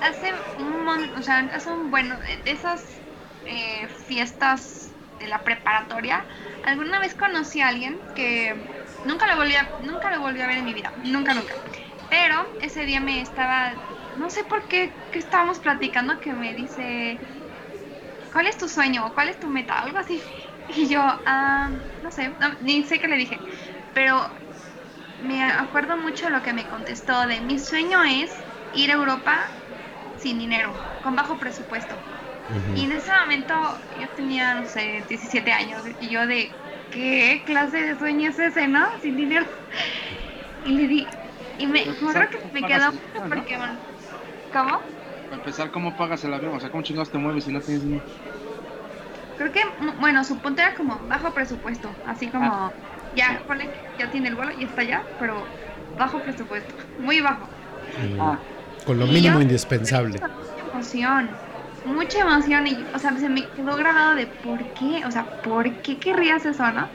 hace un mon- o sea hace un bueno de esas eh, fiestas de la preparatoria alguna vez conocí a alguien que nunca lo volví a, nunca lo volví a ver en mi vida nunca nunca pero ese día me estaba no sé por qué que estábamos platicando que me dice ¿cuál es tu sueño? o ¿cuál es tu meta? algo así y yo ah, no sé ni sé qué le dije pero me acuerdo mucho lo que me contestó de mi sueño es ir a Europa sin dinero, con bajo presupuesto. Y en ese momento yo tenía, no sé, 17 años y yo de, ¿qué clase de sueño es ese, no? Sin dinero. Y le di, y me, Pues, acuerdo que me quedó el ¿no? porque, bueno, ¿cómo? Para empezar, ¿cómo pagas el avión? O sea, ¿cómo chingados te mueves si no tienes dinero? Creo que, bueno, su punto era como bajo presupuesto, así como, Ah. ya, ponle que ya tiene el vuelo y está allá, pero bajo presupuesto, muy bajo. Ah. Con lo mínimo indispensable. Mucha emoción, mucha emoción y, o sea, se me quedó grabado de por qué, o sea, por qué querrías eso, ¿no?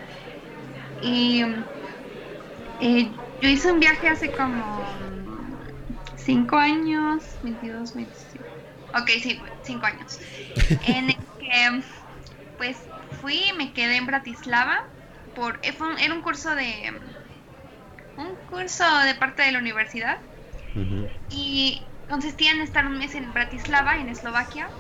Y eh, yo hice un viaje hace como 5 años, 22, 25. Ok, sí, 5 años. en el que, pues, fui y me quedé en Bratislava por, eh, fue un- era un curso de, un curso de parte de la universidad Y consistía en estar un mes en Bratislava, en Eslovaquia.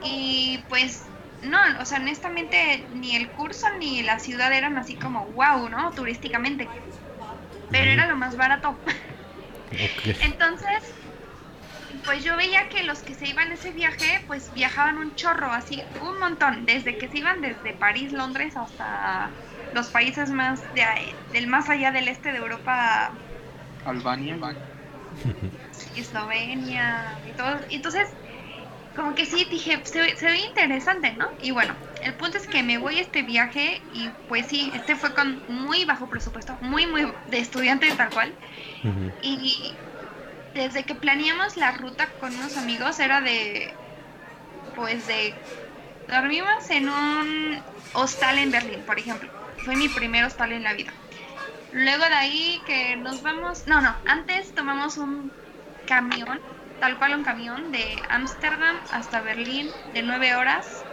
Y pues no, o sea, honestamente ni el curso ni la ciudad eran así como wow, ¿no? Turísticamente. Pero era lo más barato. Entonces, pues yo veía que los que se iban a ese viaje, pues viajaban un chorro, así, un montón, desde que se iban desde París, Londres, hasta los países más de, del más allá del este de Europa, Albania. Eslovenia y todo. Y entonces, como que sí, dije, se, ve- se ve interesante, ¿no? Y bueno, el punto es que me voy a este viaje y pues sí, este fue con muy bajo presupuesto, muy, muy de estudiante tal cual. Y desde que planeamos la ruta con unos amigos era de, pues de, dormimos en un hostal en Berlín, por ejemplo. Fue mi primer hostal en la vida. Luego de ahí que nos vamos, no, no, antes tomamos un camión, tal cual un camión de Ámsterdam hasta Berlín de nueve horas.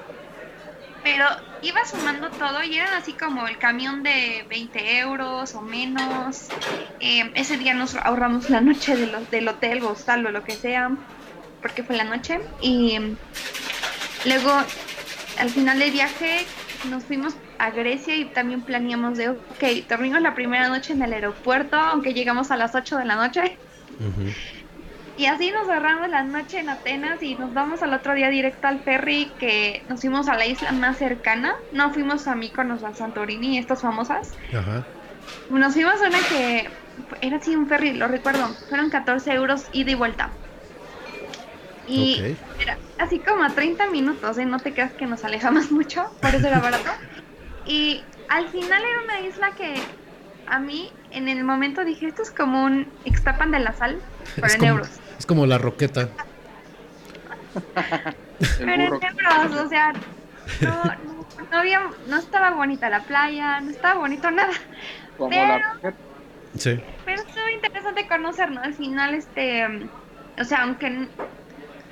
Pero iba sumando todo y eran así como el camión de 20 euros o menos. Eh, ese día nos ahorramos la noche de los, del hotel hostal o lo que sea, porque fue la noche. Y mm, luego, al final del viaje, nos fuimos a Grecia y también planeamos de, ok, dormimos la primera noche en el aeropuerto, aunque llegamos a las 8 de la noche. Y así nos cerramos la noche en Atenas y nos vamos al otro día directo al ferry que nos fuimos a la isla más cercana. No fuimos a Mykonos a Santorini, estas famosas. Ajá. Nos fuimos a una que era así un ferry, lo recuerdo. Fueron 14 euros ida y vuelta. Y era así como a 30 minutos, ¿eh? No te creas que nos alejamos mucho, por eso era barato. Y al final era una isla que a mí en el momento dije, esto es como un Ixtapan de la Sal, pero Es en como, euros. es como la roqueta. Pero en euros, o sea, no, no, no había, no estaba bonita la playa, no estaba bonito nada. Como pero- la Sí. Pero estuvo interesante conocernos. Al final, este, o sea, aunque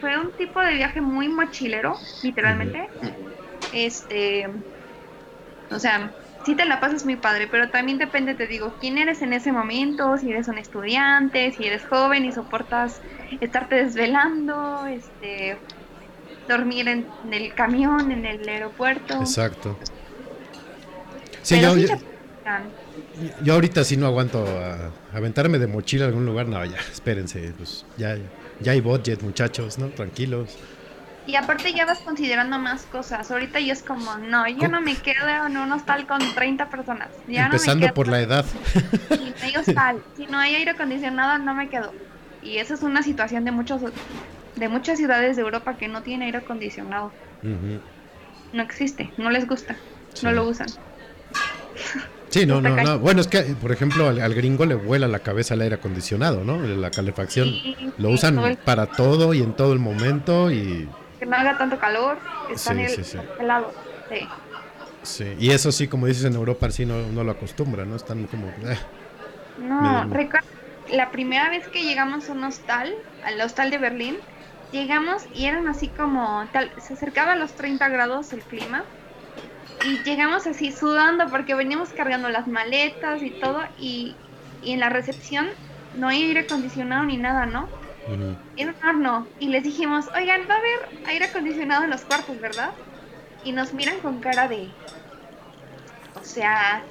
fue un tipo de viaje muy mochilero, literalmente, este, o sea, sí te la pasas muy padre, pero también depende, te digo, quién eres en ese momento, si eres un estudiante, si eres joven y soportas estarte desvelando, este, dormir en, en el camión, en el aeropuerto. Exacto. Sí, Pero yo, sí yo ahorita sí no aguanto a, aventarme de mochila a algún lugar. No, ya, espérense. Pues ya, ya hay budget, muchachos, ¿no? Tranquilos. Y aparte ya vas considerando más cosas. Ahorita ya es como, no, yo no me quedo en un hostal con 30 personas. Ya Empezando no me quedo por la edad. Si no hay hostal, si no hay aire acondicionado, no me quedo. Y esa es una situación de muchos de muchas ciudades de Europa que no tienen aire acondicionado. No existe, no les gusta, Sí. no lo usan. Sí, no, no, no. Bueno, es que, por ejemplo, al, al gringo le vuela la cabeza el aire acondicionado, ¿no? La calefacción. Sí, Lo usan todo el- para todo y en todo el momento y Que no haga tanto calor, que Sí, hel- sí, sí. helados. Sí. sí. Y eso sí, como dices en Europa, sí no, no lo acostumbran, ¿no? Están como... eh, No, recuerdo la primera vez que llegamos a un hostal, al hostal de Berlín, llegamos y eran así como, tal, se acercaba a los 30 grados el clima y llegamos así sudando porque veníamos cargando las maletas y todo y, y en la recepción no hay aire acondicionado ni nada, ¿no? Era un horno y les dijimos, oigan, va a haber aire acondicionado en los cuartos, ¿verdad? Y nos miran con cara de, o sea,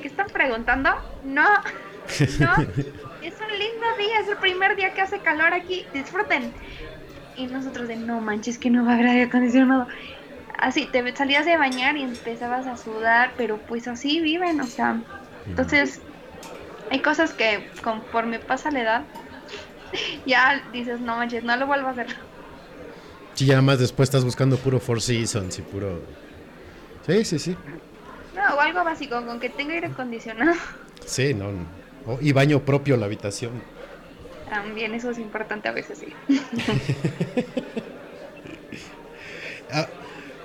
¿qué están preguntando? No, no, es un lindo día, es el primer día que hace calor aquí, disfruten. Y nosotros de, no manches, que no va a haber aire acondicionado. Así, te salías de bañar y empezabas a sudar, pero pues así viven, o sea, entonces hay cosas que conforme pasa la edad, ya dices, no manches, no lo vuelvo a hacer. Sí, ya más después estás buscando puro Four Seasons y puro... Sí, sí, sí. No, o algo básico, con que tenga aire acondicionado. Sí, no. no. Y baño propio la habitación. También eso es importante a veces, sí. Ah,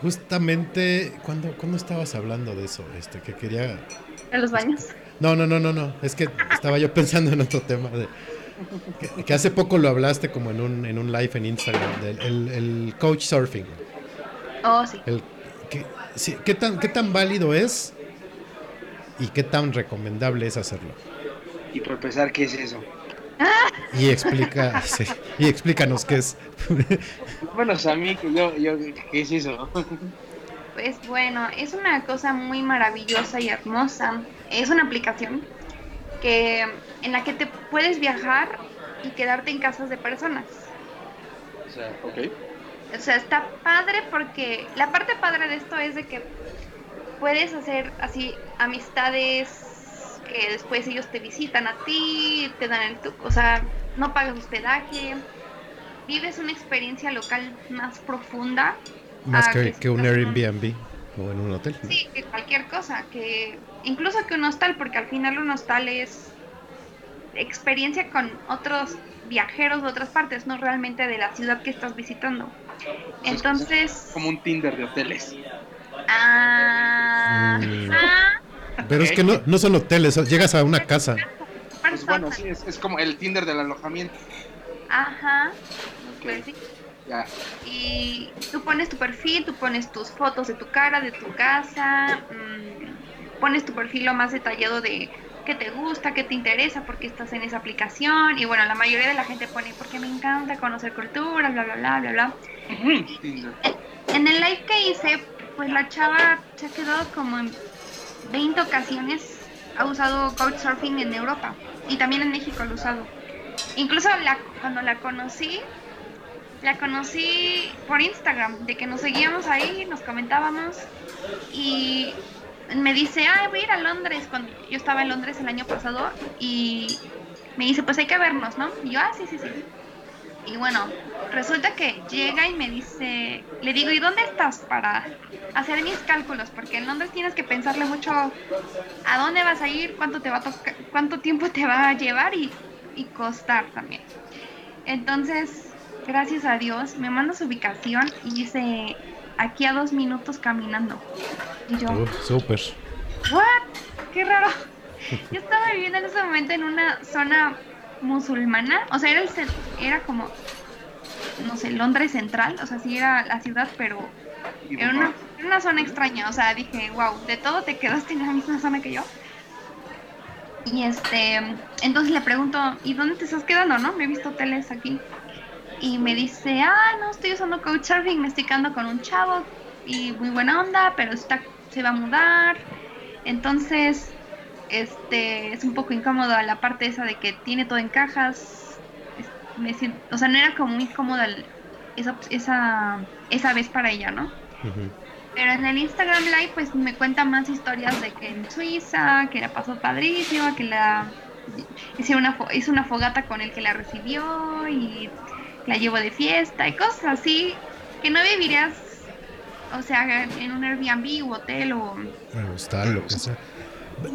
justamente, ¿cuándo, ¿cuándo estabas hablando de eso? Este, que quería... En los baños. No, no, no, no, no. Es que estaba yo pensando en otro tema. De, que, que hace poco lo hablaste como en un, en un live en Instagram. Del, el, el coach surfing. Oh, sí. El, que, sí, ¿qué, tan, ¿Qué tan válido es y qué tan recomendable es hacerlo? Y por empezar, ¿qué es eso? Y explica, sí, y explícanos qué es. Bueno, a mí yo, yo, ¿qué es eso? Pues bueno, es una cosa muy maravillosa y hermosa. Es una aplicación que en la que te puedes viajar y quedarte en casas de personas. O sea, ok. O sea, está padre porque la parte padre de esto es de que puedes hacer así amistades que después ellos te visitan a ti, te dan el tu, o sea, no pagas hospedaje, vives una experiencia local más profunda. Más a que, un estás en un- Airbnb o en un hotel. ¿no? Sí, que cualquier cosa, que incluso que un hostal, porque al final un hostal es experiencia con otros viajeros de otras partes, no realmente de la ciudad que estás visitando. Entonces, Como un Tinder de hoteles. ah, Mm. ah, Pero es que no, no son hoteles, son- llegas a una casa. Pues bueno, sí, es, es como el Tinder del alojamiento. Ajá. Pues sí. Ya. Y tú pones tu perfil, tú pones tus fotos de tu cara, de tu casa, mm, pones tu perfil lo más detallado de qué te gusta, qué te interesa, por qué estás en esa aplicación. Y bueno, la mayoría de la gente pone porque me encanta conocer cultura, bla, bla, bla, bla, bla. En el live que hice, pues la chava se ha quedado como en 20 ocasiones. Ha usado Couchsurfing en Europa y también en México lo ha usado. Incluso la, cuando la conocí, la conocí por Instagram, de que nos seguíamos ahí, nos comentábamos y me dice, ay, voy a ir a Londres, cuando yo estaba en Londres el año pasado y me dice, pues hay que vernos, ¿no? Y yo, ah, sí, sí, sí. Y bueno, resulta que llega y me dice, le digo, ¿y dónde estás para hacer mis cálculos? Porque en Londres tienes que pensarle mucho a dónde vas a ir, cuánto te va a tocar, cuánto tiempo te va a llevar y, y costar también. Entonces, gracias a Dios, me manda su ubicación y dice, aquí a dos minutos caminando. Y yo, súper. ¿What? Qué raro. Yo estaba viviendo en ese momento en una zona musulmana, o sea, era, el, era como, no sé, Londres central, o sea, sí era la ciudad, pero era una, una zona extraña, o sea, dije, wow, de todo te quedaste en la misma zona que yo. Y este, entonces le pregunto, ¿y dónde te estás quedando, no? Me he visto hoteles aquí. Y me dice, ah, no, estoy usando Couchsurfing, me estoy quedando con un chavo y muy buena onda, pero está, se va a mudar. Entonces, este, es un poco incómodo la parte esa de que tiene todo en cajas. Es- Me siento, o sea, no era como muy cómoda esa, esa, esa vez para ella, ¿no? Pero en el Instagram Live pues me cuenta más historias de que en Suiza, que la pasó padrísimo, que la hizo una, hizo una fogata con el que la recibió y la llevó de fiesta y cosas así que no vivirías, o sea, en un Airbnb u hotel o... Bueno, está lo que sea.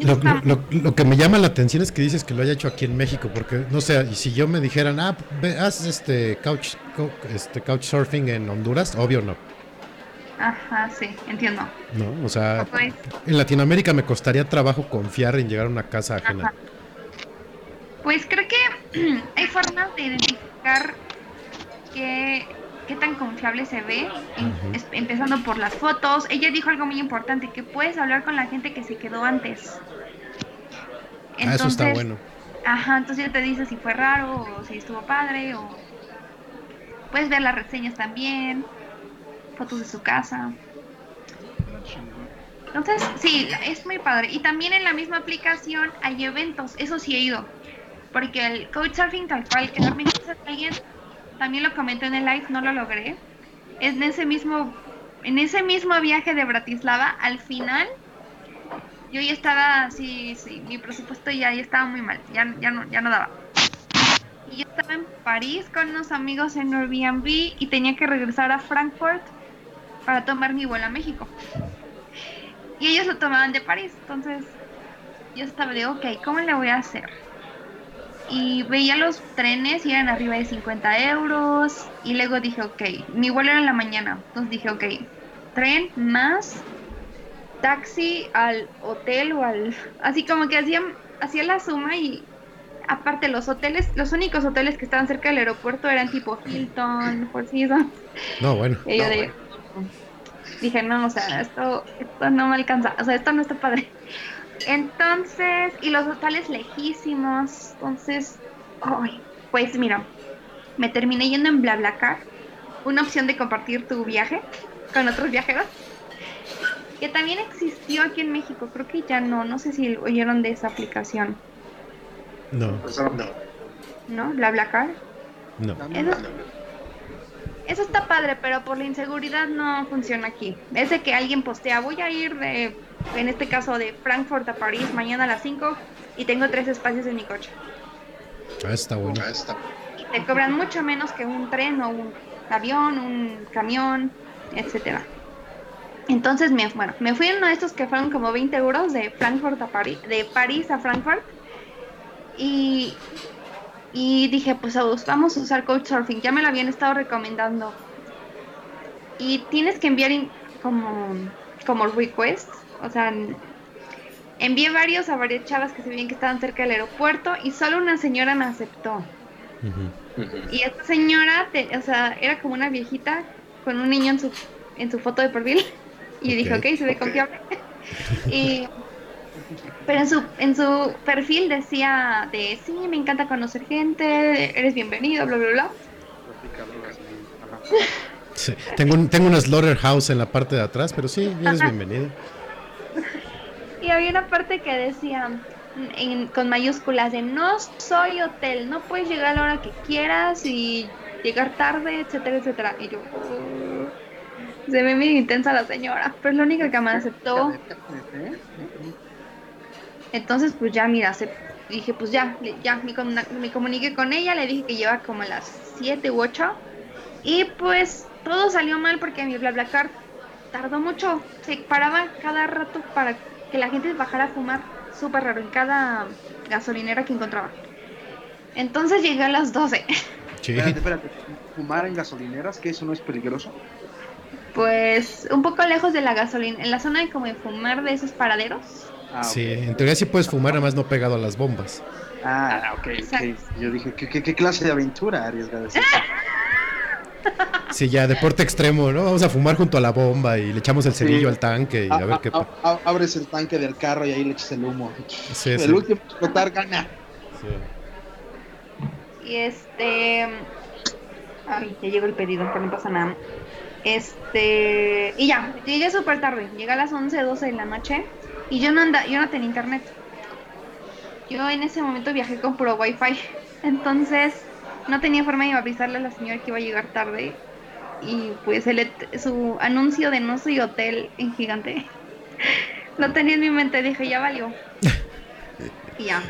Lo, lo- lo- lo que me llama la atención es que dices que lo haya hecho aquí en México, porque no sé, y si yo me dijeran, ah, ve, haz este couch, co- este couchsurfing en Honduras, obvio no, Ajá, sí, entiendo. ¿no? O sea, en Latinoamérica me costaría trabajo confiar en llegar a una casa ajena. Ajá. Pues creo que hay formas de identificar qué, qué tan confiable se ve, em- es- empezando por las fotos. Ella dijo algo muy importante, que puedes hablar con la gente que se quedó antes. Ah, eso está bueno. Ajá, entonces ya te dice si fue raro o si estuvo padre o puedes ver las reseñas también, fotos de su casa. Entonces, sí, es muy padre. Y también en la misma aplicación hay eventos, eso sí he ido. Porque el Couchsurfing tal cual, casa de alguien, también lo comenté en el live, no lo logré. En ese mismo, en ese mismo viaje de Bratislava, al final, yo ya estaba así, sí, mi presupuesto ya, ya estaba muy mal, ya, ya, no, ya no daba. Y yo estaba en París con unos amigos en Airbnb y tenía que regresar a Frankfurt para tomar mi vuelo a México. Y ellos lo tomaban de París, entonces yo estaba de, ok, ¿cómo le voy a hacer? Y veía los trenes y eran arriba de 50 euros. Y luego dije, ok, mi vuelo era en la mañana. Entonces dije, ok, tren más taxi al hotel o al... Así como que hacía, hacía la suma y aparte los hoteles, los únicos hoteles que estaban cerca del aeropuerto eran tipo Hilton, Four Seasons. No, bueno. Y yo No, de- dije, no, o sea, esto, esto no me alcanza, o sea, esto no está padre. Entonces, y los hoteles lejísimos, entonces Ay, pues mira, me terminé yendo en BlaBlaCar, una opción de compartir tu viaje con otros viajeros, que también existió aquí en México, creo que ya no, no sé si oyeron de esa aplicación, No, Pues, no. ¿no? BlaBlaCar. no. Eso, eso está padre, pero por la inseguridad no funciona aquí. Es de que alguien postea, voy a ir de, en este caso, de Frankfurt a París mañana a las 5 y tengo tres espacios en mi coche. Ah, está bueno. Y te cobran mucho menos que un tren o un avión, un camión, etcétera. Entonces, me, bueno, me fui en uno de estos que fueron como 20 euros de Frankfurt a París, de París a Frankfurt. Y, y dije, pues vamos a usar Couchsurfing. Ya me lo habían estado recomendando. Y tienes que enviar in- como, como request. O sea, envié varios a varias chavas que se veían que estaban cerca del aeropuerto y solo una señora me aceptó. Y esta señora, te- o sea, era como una viejita con un niño en su, en su foto de perfil. Y yo dije, Ok. se ve Ok. confiable. y, pero en su, en su perfil decía de, sí, me encanta conocer gente, eres bienvenido, bla, bla, bla. Sí. Tengo, un, tengo una slaughterhouse en la parte de atrás, pero sí, eres bienvenido. Y había una parte que decía con mayúsculas de no soy hotel, no puedes llegar a la hora que quieras y llegar tarde, etcétera, etcétera. Y yo, "Uh". se ve muy intensa la señora, pero es la única que me aceptó. Entonces, pues ya, mira, se- dije, pues ya, ya me, me comuniqué con ella, le dije que lleva como las 7 u 8. Y pues todo salió mal porque mi BlaBlaCar tardó mucho. Se paraba cada rato para que la gente bajara a fumar. Súper raro, en cada gasolinera que encontraba. Entonces llegué a las 12. Sí. Espérate, espérate. ¿Fumar en gasolineras? ¿Que eso no es peligroso? Pues un poco lejos de la gasolina, en la zona de como de fumar de esos paraderos. Ah, Sí, en teoría sí puedes fumar, nada más no pegado a las bombas. Ah, ok. Yo dije, ¿qué, qué, qué clase de aventura arriesgada es? Sí, ya, deporte extremo, ¿no? Vamos a fumar junto a la bomba y le echamos el cerillo Sí. al tanque y A- a ver qué a- pa- a- abres el tanque del carro y ahí le echas el humo. Sí, el sí. último a explotar gana. Sí. Y este. Ay, ya llegó el pedido, pero no pasa nada. Este. Y ya, llegué súper tarde. Llegué a las 11, 12 de la noche. Y yo no anda, yo no tenía internet. Yo en ese momento viajé con puro wifi. Entonces, no tenía forma de avisarle a la señora que iba a llegar tarde. Y pues el su anuncio de no soy hotel en gigante. Lo tenía en mi mente, dije, ya valió. Y ya,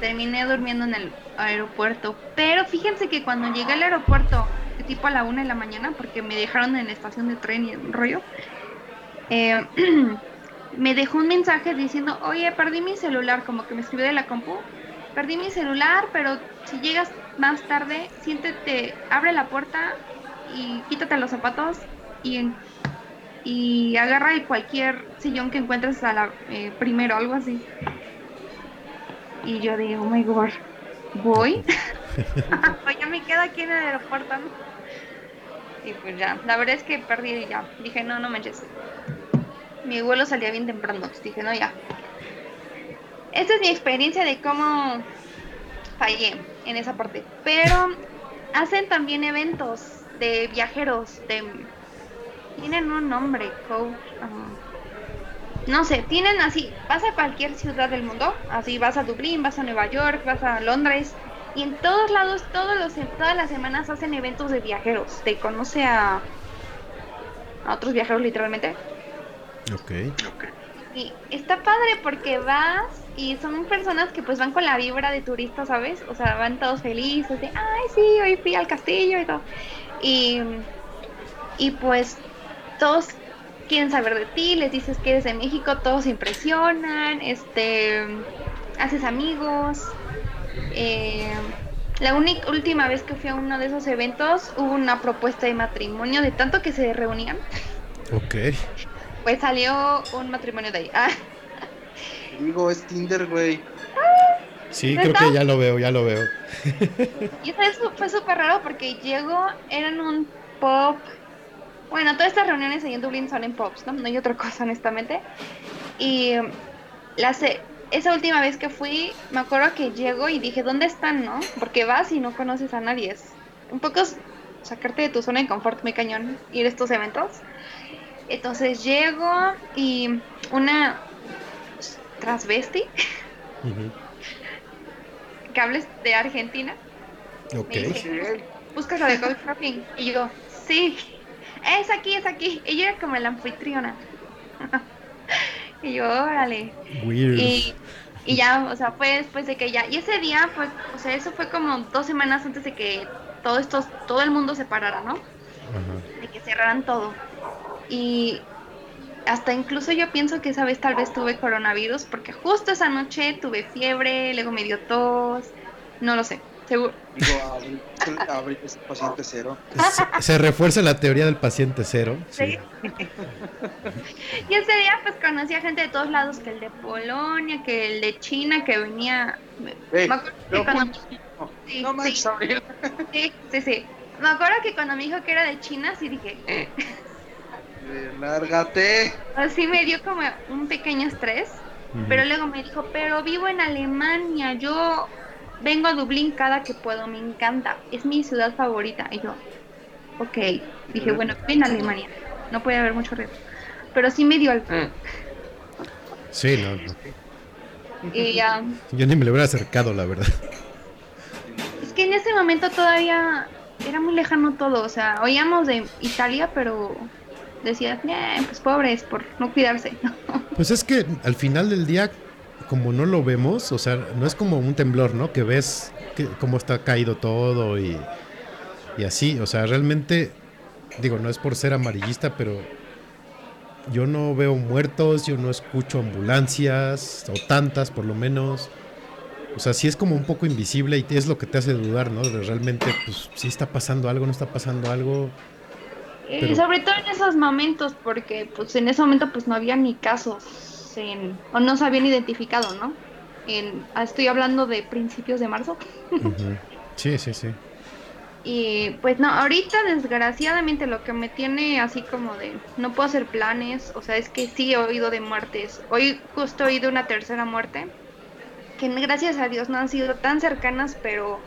terminé durmiendo en el aeropuerto. Pero fíjense que cuando llegué al aeropuerto, de tipo a la una de la mañana, porque me dejaron en la estación de tren y el rollo, eh, me dejó un mensaje diciendo, oye, perdí mi celular, como que me escribió de la compu. Perdí mi celular, pero si llegas más tarde, siéntete, abre la puerta y quítate los zapatos y, y agarra de cualquier sillón que encuentres a la, eh, primero, algo así. Y yo digo, oh my god, voy. pues ya me quedo aquí en el aeropuerto, ¿no? Y pues ya, la verdad es que perdí y ya. Dije, no, no manches. Mi vuelo salía bien temprano. Dije, no, ya. Esta es mi experiencia de cómo fallé en esa parte. Pero hacen también eventos de viajeros, de... Tienen un nombre, coach. ah, no sé, tienen así, vas a cualquier ciudad del mundo, así vas a Dublín, vas a Nueva York, vas a Londres, y en todos lados, todos los, todas las semanas hacen eventos de viajeros, te conoce a, a otros viajeros literalmente. Ok. Y está padre porque vas y son personas que pues van con la vibra de turista, ¿sabes? O sea, van todos felices de, ay, sí, hoy fui al castillo y todo. Y, y pues todos quieren saber de ti, les dices que eres de México, todos se impresionan, este, haces amigos. Eh, la única última vez que fui a uno de esos eventos hubo una propuesta de matrimonio de tanto que se reunían, Ok. pues salió un matrimonio de ahí. Ah, Digo, es Tinder, güey. Sí, creo que ya lo veo, ya lo veo. Y eso es- fue súper raro porque llegó, eran un pop. Bueno, todas estas reuniones ahí en Dublín son en pops, ¿no? No hay otra cosa, honestamente. Y las, eh, esa última vez que fui, me acuerdo que llego y dije, ¿dónde están, no? Porque vas y no conoces a nadie. Es un poco sacarte de tu zona de confort muy cañón ir a estos eventos. Entonces llego y una transvesti que hables de Argentina Ok. me dice, buscas la de Couchsurfing. Y yo, sí, es aquí, es aquí. Ella era como la anfitriona. y yo, órale. Weird. Y, y ya, o sea, fue después de que ya. Y ese día fue, o sea, eso fue como dos semanas antes de que todo esto, todo el mundo se parara, ¿no? Ajá. De que cerraran todo. Y hasta incluso yo pienso que esa vez tal vez tuve coronavirus, porque justo esa noche tuve fiebre, luego me dio tos, no lo sé, seguro. Digo, Abril, Abril es el paciente cero. Se, se refuerza la teoría del paciente cero. Sí. Y ese día pues conocí a gente de todos lados, que el de Polonia, que el de China, que venía... Eh, me acuerdo que yo cuando- fui- sí, no sí, Abril. sí, sí, sí. Me acuerdo que cuando me dijo que era de China, sí dije... Lárgate. Así me dio como un pequeño estrés, pero luego me dijo, pero vivo en Alemania, yo vengo a Dublín cada que puedo, me encanta, es mi ciudad favorita. Y yo, ok, dije, bueno, vivo en Alemania, no puede haber mucho riesgo. Pero sí me dio el... Sí, no, no. Y ya, Yo ni me le hubiera acercado, la verdad. es que en ese momento todavía era muy lejano todo, o sea, oíamos de Italia, pero decías, "Eh, pues pobres por no cuidarse. Pues es que al final del día, como no lo vemos, o sea, no es como un temblor, ¿no? Que ves que, cómo está caído todo y, y así. O sea, realmente, digo, no es por ser amarillista, pero yo no veo muertos, yo no escucho ambulancias, o tantas por lo menos. O sea, sí es como un poco invisible y es lo que te hace dudar, ¿no? De realmente, pues, si está pasando algo, no está pasando algo. Y Pero- sobre todo en esos momentos, porque pues en ese momento pues no había ni casos en- o no se habían identificado, ¿no? En, ah, estoy hablando de principios de marzo. Sí, sí, sí. Y pues no, ahorita desgraciadamente lo que me tiene así como de no puedo hacer planes, o sea, es que sí he oído de muertes. Hoy justo he oído una tercera muerte, que gracias a Dios no han sido tan cercanas, pero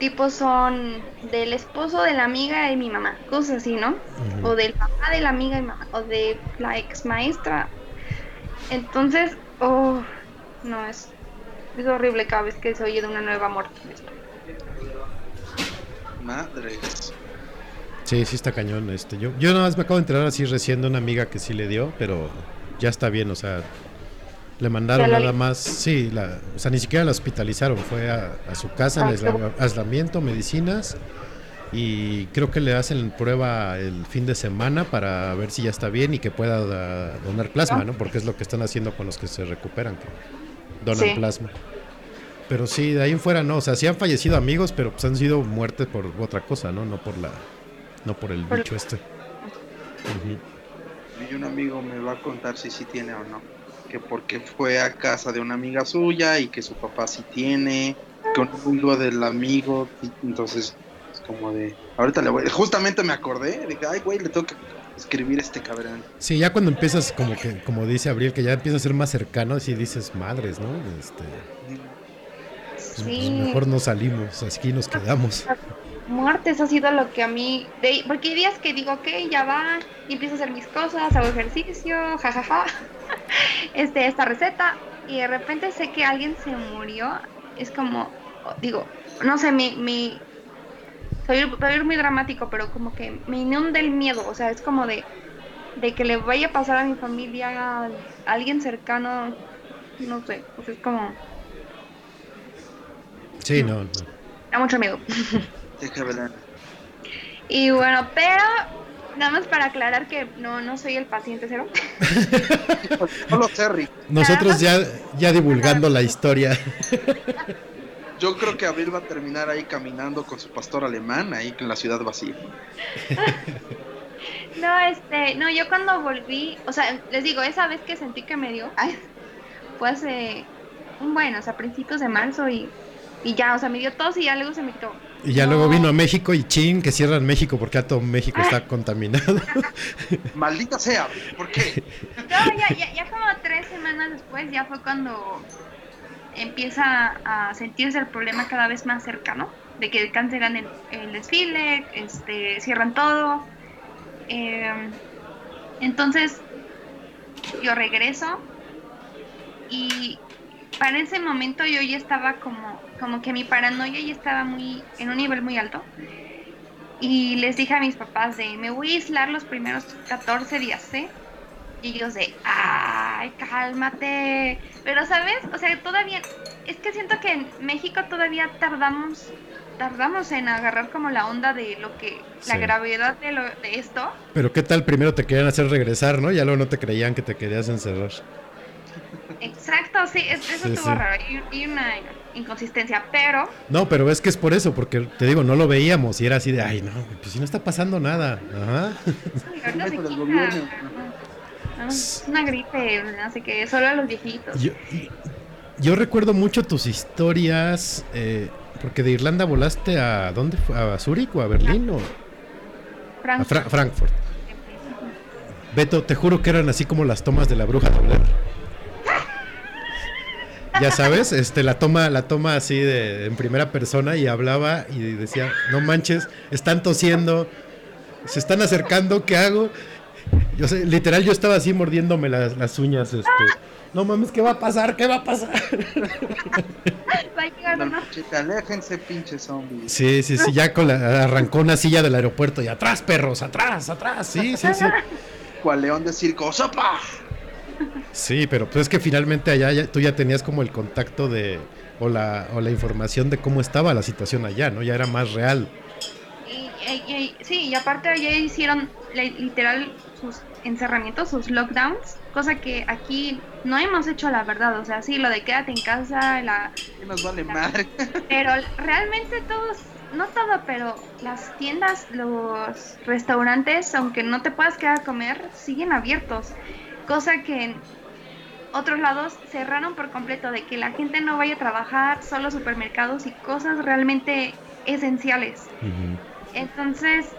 tipo son del esposo de la amiga de mi mamá, cosas así, ¿no? O del papá de la amiga mamá, o de la ex maestra. Entonces, oh, no, es, es horrible cada vez que se oye de una nueva muerte. Madres. Sí, sí está cañón. Este, yo, yo nada más me acabo de enterar así recién de una amiga que sí le dio, pero ya está bien, o sea, le mandaron nada más, sí, la, o sea, ni siquiera la hospitalizaron, fue a, a su casa, Ah, aisla- aislamiento, medicinas, y creo que le hacen prueba el fin de semana para ver si ya está bien y que pueda da- donar plasma, ¿no? Porque es lo que están haciendo con los que se recuperan, que donan Sí. plasma. Pero sí, de ahí en fuera no, o sea, sí han fallecido amigos, pero pues han sido muertes por otra cosa, ¿no? No por la, no por el Por- bicho este. Y un amigo me va a contar si sí tiene o no. Que porque fue a casa de una amiga suya y que su papá sí tiene. Con un amigo del amigo. y entonces, es como de. Ahorita le voy. Justamente me acordé. Dije, ay, güey, le tengo que escribir a este cabrón. Sí, ya cuando empiezas, como que, como dice Abril, que ya empieza a ser más cercano, sí dices madres, ¿no? Este, pues, pues, Sí. mejor no salimos, aquí nos quedamos. Muertes ha sido lo que a mí, de, porque hay días que digo, ok, ya va, y empiezo a hacer mis cosas, hago ejercicio, jajaja, este, esta receta, y de repente sé que alguien se murió, es como, digo, no sé, mi, mi, soy, ir muy dramático, pero como que me inunda el miedo, o sea, es como de, de que le vaya a pasar a mi familia, a, a alguien cercano, no sé, o sea, es como, Sí, no, no. da mucho miedo. Ver. Y bueno, pero nada más para aclarar que no, no soy el paciente cero. No lo sé, Rick. Nosotros ya, ya divulgando la historia. Yo creo que Abril va a terminar ahí caminando con su pastor alemán, ahí en la ciudad vacía. No, este, no, yo cuando volví, o sea, les digo, esa vez que sentí que me dio, ay, fue hace un bueno, o sea, a principios de marzo y, y ya, o sea, me dio tos y ya luego se me quitó. Y ya luego vino a México y chin, que cierran México porque ya todo México está contaminado. Maldita sea, ¿por qué? No, ya, ya, ya como tres semanas después ya fue cuando empieza a sentirse el problema cada vez más cercano, de que cancelan el, el desfile, este, cierran todo. Eh, entonces yo regreso y para ese momento yo ya estaba como, como que mi paranoia ya estaba muy, en un nivel muy alto. Y les dije a mis papás de, me voy a aislar los primeros 14 días, ¿eh? Y ellos de, ay, cálmate. Pero, ¿sabes? O sea, todavía, es que siento que en México todavía tardamos, tardamos en agarrar como la onda de lo que, la gravedad de, lo, de esto. Pero qué tal primero te querían hacer regresar, ¿no? Ya luego no te creían que te querías encerrar. Exacto, sí, es- eso Sí, estuvo sí. raro y, y una inconsistencia, pero No, pero es que es por eso, porque te digo, no lo veíamos y era así de, ay, no, pues si no está pasando nada. Ajá. se. No, es una gripe, no sé qué, solo a los viejitos. Yo, yo recuerdo mucho tus historias, eh, porque de Irlanda volaste a, ¿dónde fue? ¿A Zúrich o a Berlín o a Frank, Fra- Frankfurt? Beto, te juro que eran así como las tomas de la bruja de Blair. Ya sabes, este la toma, la toma así de en primera persona y hablaba y decía, no manches, están tosiendo, se están acercando, ¿qué hago? Yo sé, literal yo estaba así mordiéndome las, las uñas, este. No mames, ¿qué va a pasar? ¿Qué va a pasar? va a llegar No, chita, aléjense, pinches zombies. Sí, sí, sí, ya con la, arrancó una silla del aeropuerto y atrás, perros, atrás, atrás, sí, sí, sí. Cual león de circo, ¡sopa! Sí, pero pues es que finalmente allá ya- tú ya tenías como el contacto de, o la, o la información de cómo estaba la situación allá, ¿no? Ya era más real. Y, y- y- sí, y aparte allá hicieron li- literal sus encerramientos, sus lockdowns, cosa que aquí no hemos hecho la verdad, o sea, sí, lo de quédate en casa, la, ¿Qué nos vale madre? pero realmente todos, no todo, pero las tiendas, los restaurantes, aunque no te puedas quedar a comer, siguen abiertos, cosa que en otros lados cerraron por completo, de que la gente no vaya a trabajar, solo supermercados y cosas realmente esenciales. Entonces,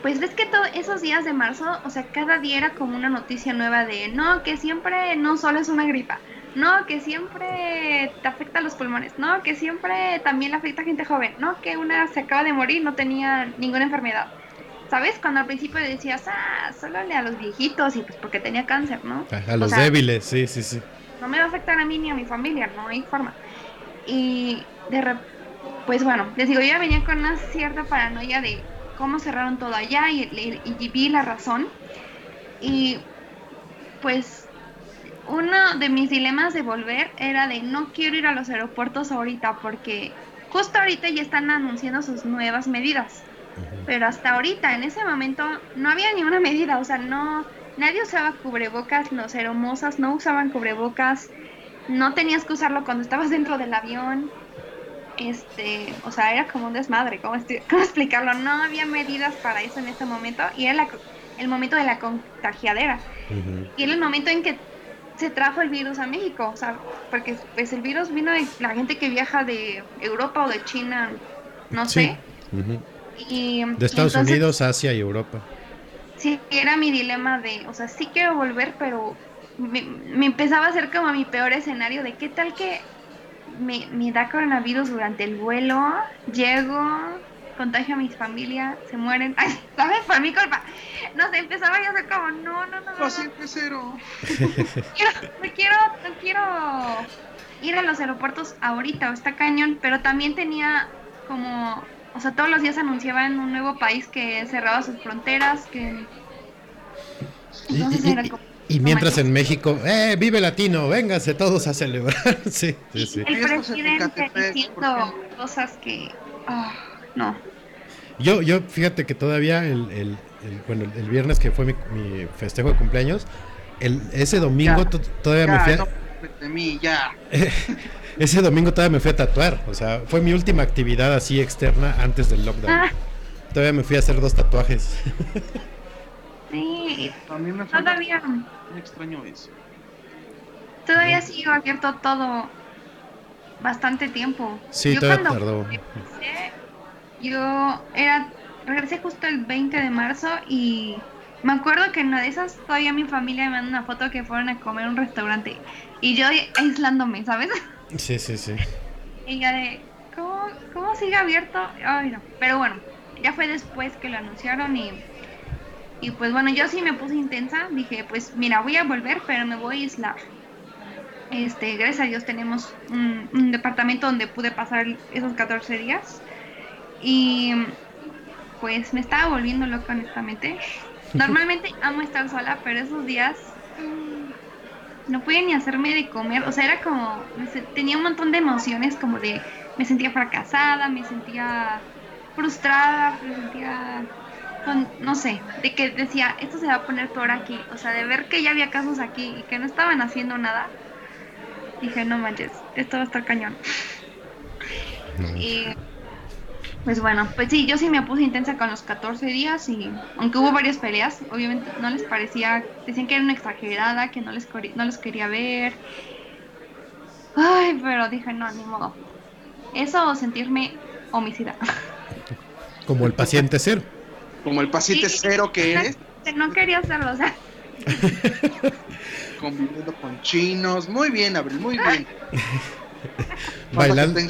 pues ves que todos esos días de marzo, o sea, cada día era como una noticia nueva de, no, que siempre no solo es una gripa, no, que siempre te afecta los pulmones, no, que siempre también le afecta a gente joven, no, que una se acaba de morir, no tenía ninguna enfermedad. ¿Sabes? Cuando al principio decías, ah, solo le a los viejitos y pues porque tenía cáncer, ¿no? A, a O los sea, débiles, sí, sí, sí. no me va a afectar a mí ni a mi familia, no hay forma. Y de pues bueno, les digo, yo ya venía con una cierta paranoia de cómo cerraron todo allá y, y- y vi la razón. Y pues uno de mis dilemas de volver era de no quiero ir a los aeropuertos ahorita porque justo ahorita ya están anunciando sus nuevas medidas. Pero hasta ahorita, en ese momento, no había ni una medida, o sea, no, nadie usaba cubrebocas, los hermosas no usaban cubrebocas, no tenías que usarlo cuando estabas dentro del avión, este, o sea, era como un desmadre, ¿cómo, cómo explicarlo? No había medidas para eso en ese momento y era la el momento de la contagiadera y era el momento en que se trajo el virus a México, o sea, porque pues el virus vino de la gente que viaja de Europa o de China, no Sí. sé. Ujú. Y, De Estados entonces, Unidos, Asia y Europa. Sí, era mi dilema de, o sea, sí quiero volver, pero me, me empezaba a hacer como mi peor escenario de qué tal que me, me da coronavirus durante el vuelo, llego, contagio a mi familia, se mueren, ay, ¿sabes? Por mi culpa. No sé, empezaba yo a hacer como, no, no, no, no, cero. quiero, no quiero, no quiero ir a los aeropuertos ahorita, o está cañón, pero también tenía como, o sea, todos los días anunciaban un nuevo país que cerraba sus fronteras, que Y, entonces y- era y- como, y no mientras en México, ¡eh, vive latino! Vénganse todos a celebrar. sí, sí, sí. el presidente diciendo ¿por cosas que, ah, no, Yo, yo, fíjate que todavía el, el- el- bueno, el viernes que fue mi, mi festejo de cumpleaños, el, ese domingo Ya. to- todavía me Ya, fui a- no de mí, ya. ese domingo todavía me fui a tatuar, o sea, fue mi última actividad así externa antes del lockdown. Ah. Todavía me fui a hacer dos tatuajes. sí, mí me todavía, extraño eso. todavía sigo abierto todo bastante tiempo. Sí, Yo todavía cuando tardó. empecé, yo era, regresé justo el 20 de marzo y me acuerdo que en una de esas todavía mi familia me mandó una foto que fueron a comer a un restaurante y yo aislándome, ¿sabes? Sí, sí, sí. Y ya de, ¿cómo, cómo sigue abierto? Ay, no. Pero bueno, ya fue después que lo anunciaron y, y pues bueno, yo sí me puse intensa. Dije, pues mira, voy a volver, pero me voy a aislar. Este, gracias a Dios tenemos un, un departamento donde pude pasar esos 14 días. Y pues me estaba volviendo loca, honestamente. Normalmente amo estar sola, pero esos días no pude ni hacerme de comer. O sea, era como, tenía un montón de emociones, como de, me sentía fracasada, me sentía frustrada, me sentía, con- no sé, de que decía, esto se va a poner peor aquí. O sea, de ver que ya había casos aquí y que no estaban haciendo nada. Dije, no manches, esto va a estar cañón. Y pues bueno, pues sí, yo sí me puse intensa con los 14 días y aunque hubo varias peleas, obviamente no les parecía, decían que era una exagerada, que no les, no les quería ver. Ay, pero dije, no, ni modo. Eso o sentirme homicida. Como el paciente cero. Como el paciente Sí. cero que eres, No quería hacerlo, o sea, conviviendo con chinos. Muy bien, Abril, muy bien. Bailando.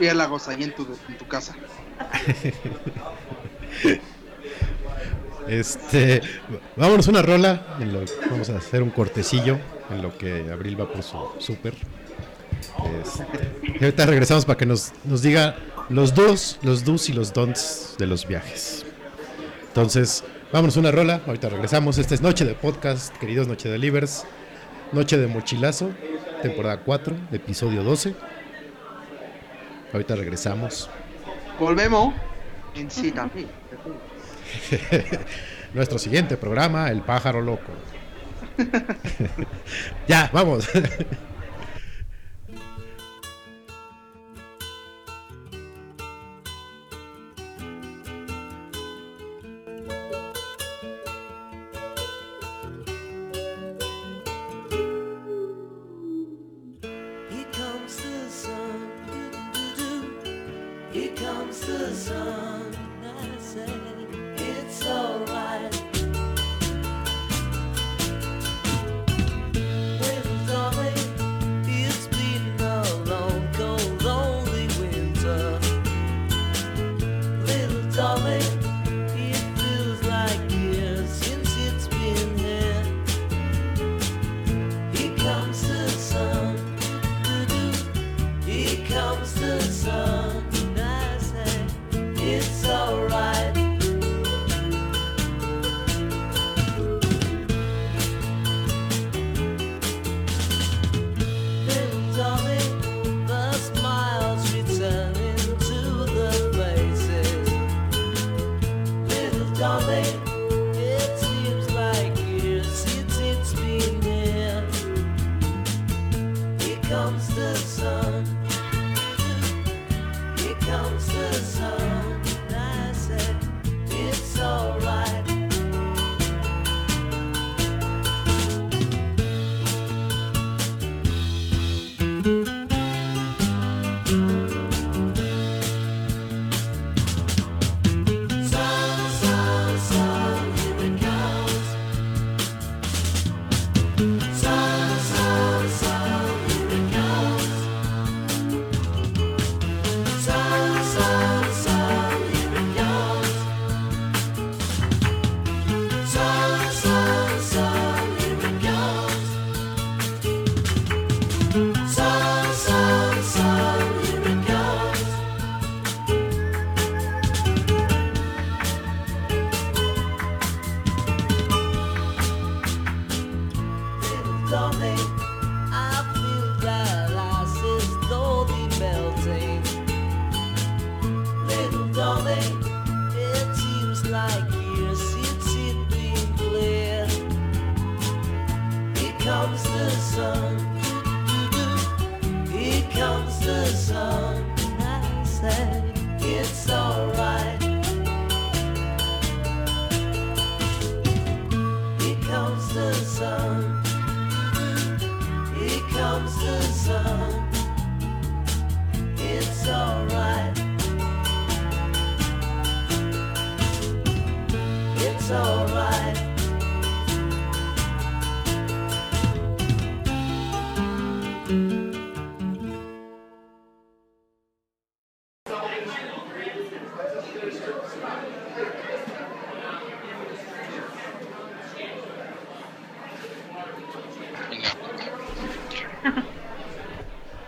Piélagos ahí en tu, en tu casa. Este, vámonos una rola. en lo- vamos a hacer un cortecillo en lo que Abril va por su súper. Este, y ahorita regresamos para que nos, nos diga los dos, los do's y los don'ts de los viajes. Entonces, vámonos una rola. Ahorita regresamos. Esta es Noche de Podcast, queridos Noche de Livers. Noche de Mochilazo, temporada 4, episodio 12. Ahorita regresamos. Volvemos en sí también. Nuestro siguiente programa, El pájaro loco. ya, vamos.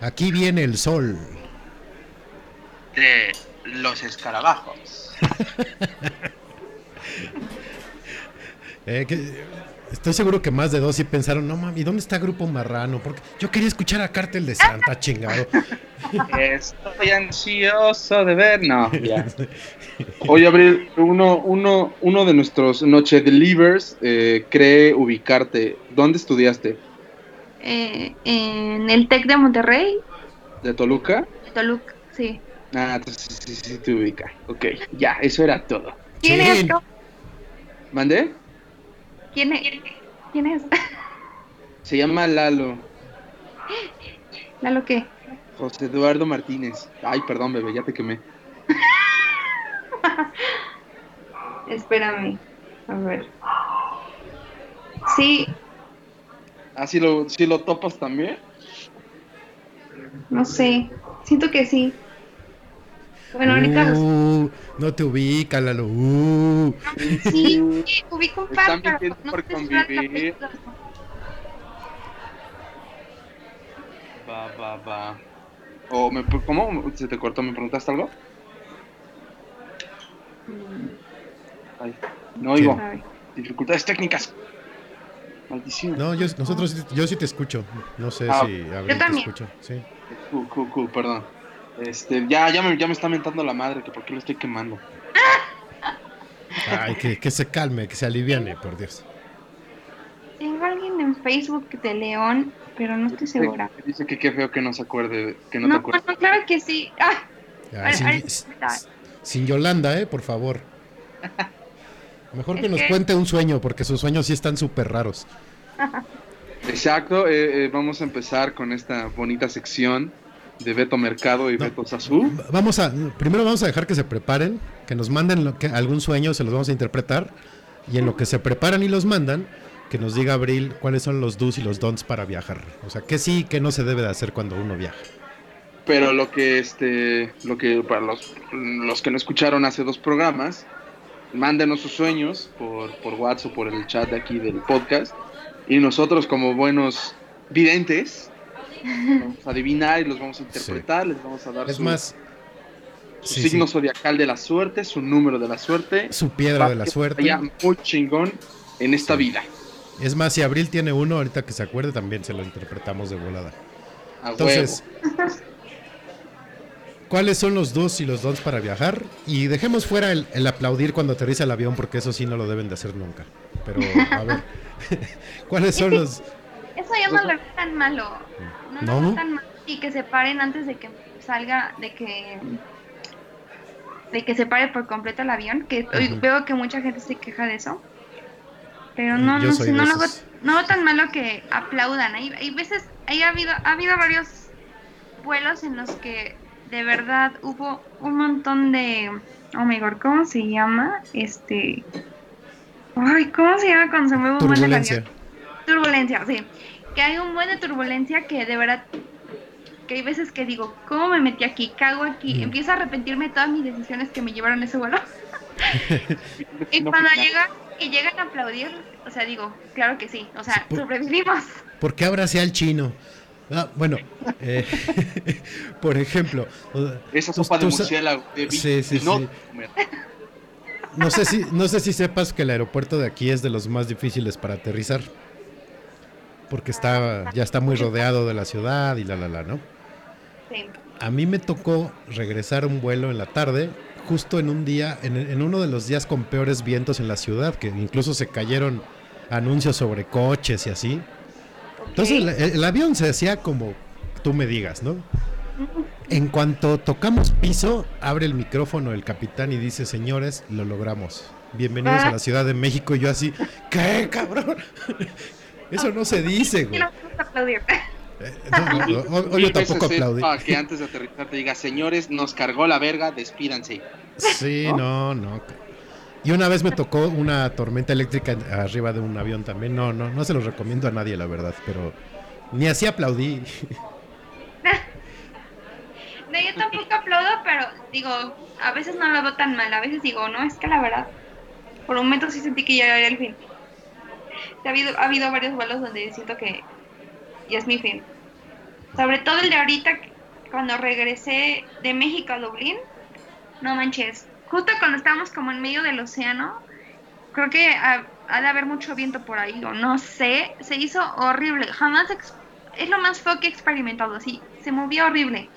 Aquí viene el sol. De los escarabajos. Eh, que- estoy seguro que más de dos sí pensaron, no mami, ¿dónde está Grupo Marrano? Porque yo quería escuchar a Cártel de Santa, chingado. Estoy ansioso de ver. No, ya. Oye, Abril, uno, uno, uno de nuestros Noche Delivers eh, cree ubicarte. ¿Dónde estudiaste? Eh, en el TEC de Monterrey, ¿De Toluca? de Toluca, sí. Ah, entonces sí, sí, sí te ubica. Ok, ya, eso era todo. ¿Quién Sí. es? ¿Mandé? ¿Quién es? ¿Quién es? Se llama Lalo. ¿Lalo qué? José Eduardo Martínez. Ay, perdón, bebé, ya te quemé. Espérame. A ver. Sí, ¿Ah, sí lo, sí lo topas también? no sé. Siento que sí. Bueno, ahorita Uh, no te ubica, Lalo. Uh. sí, sí, ubico un par, pero no por convivir. Va, va, va. O me, ¿Cómo? ¿Se te cortó? ¿Me preguntaste algo? Ay, no oigo. Dificultades técnicas. Maldición. No, yo, nosotros, sí- yo sí te escucho. No sé Ah. si Yo te también. escucha. Sí. Cool, cool, cool, perdón. Este, ya, ya me, ya me está mentando la madre, que por qué lo estoy quemando. Ay, que, que se calme, que se aliviane, por Dios. Tengo alguien en Facebook de León, pero no estoy segura. Dice que qué feo que no se acuerde, que no, No, te acuerdas. no, claro que sí. Ah, Ya, sin, ay, sin Yolanda, eh, por favor. Mejor que Es nos que- cuente un sueño, porque sus sueños sí están súper raros. Exacto, eh, eh, vamos a empezar con esta bonita sección de Beto Mercado y No. Beto Sazú. Va- Vamos a, primero vamos a dejar que se preparen, que nos manden lo que, algún sueño, se los vamos a interpretar. Y en lo que se preparan y los mandan, que nos diga Abril cuáles son los do's y los don'ts para viajar. O sea, qué sí y qué no se debe de hacer cuando uno viaja. Pero lo que este, lo que para los, los que no escucharon hace dos programas, mándenos sus sueños por, por WhatsApp o por el chat de aquí del podcast. Y nosotros como buenos videntes, vamos a adivinar y los vamos a interpretar, les vamos a dar Es su, más, su sí, signo sí, zodiacal de la suerte, su número de la suerte. su piedra de la suerte. vaya muy chingón en esta vida. Es más, si Abril tiene uno, ahorita que se acuerde, también se lo interpretamos de volada. A Entonces, huevo. ¿Cuáles son los do's y los don'ts para viajar? Y dejemos fuera el, el aplaudir cuando aterriza el avión, porque eso sí no lo deben de hacer nunca. Pero, a ver, ¿cuáles son los...? eso ya no lo veo tan malo. No, ¿No? lo tan malo. Y que se paren antes de que salga, de que de que se pare por completo el avión, que veo que mucha gente se queja de eso. Pero no, no de no lo no veo tan malo que aplaudan. Hay, hay veces, hay ha habido, ha habido varios vuelos en los que de verdad hubo un montón de, oh my god, ¿cómo se llama? Este, ay, ¿cómo se llama cuando se mueve un buen el Turbulencia. sí. Que hay un buen de turbulencia que de verdad, que hay veces que digo, ¿cómo me metí aquí? ¿Qué hago aquí? Mm. Empiezo a arrepentirme de todas mis decisiones que me llevaron a ese vuelo. y No, cuando no. llegan y llegan a aplaudir, o sea, digo, claro que sí, o sea, Por- sobrevivimos. ¿Por qué abracé al chino? Ah, bueno, eh, por ejemplo, Esa sopa de murciélago. de Sí, sí, no sí. comer. No sé si, no sé si sepas que el aeropuerto de aquí es de los más difíciles para aterrizar. Porque está, ya está muy rodeado de la ciudad y la la la, ¿no? Sí. A mí me tocó regresar un vuelo en la tarde, justo en un día, en, en uno de los días con peores vientos en la ciudad, que incluso se cayeron anuncios sobre coches y así. Entonces el, el avión se hacía como tú me digas, ¿no? En cuanto tocamos piso, abre el micrófono el capitán y dice, señores, lo logramos. Bienvenidos a la Ciudad de México. Y yo así, ¿qué, cabrón? Eso no se dice, güey. Eh, no, no, o- o Mil yo tampoco aplaudí. para que antes de aterrizar te diga, señores, nos cargó la verga, despídanse. Sí, no, no. Y una vez me tocó una tormenta eléctrica arriba de un avión también. No, no, no se los recomiendo a nadie, la verdad, pero ni así aplaudí. No, yo tampoco aplaudo, pero digo, a veces no lo veo tan mal. A veces digo, no, es que la verdad, por un momento sí sentí que ya era el fin. Ha habido, ha habido varios vuelos donde siento que ya es mi fin. Sobre todo el de ahorita, cuando regresé de México a Dublín. No manches. Justo cuando estábamos como en medio del océano, creo que ha, ha de haber mucho viento por ahí, o no sé. Se hizo horrible. Jamás es lo más feo que he experimentado. Así, se movió horrible.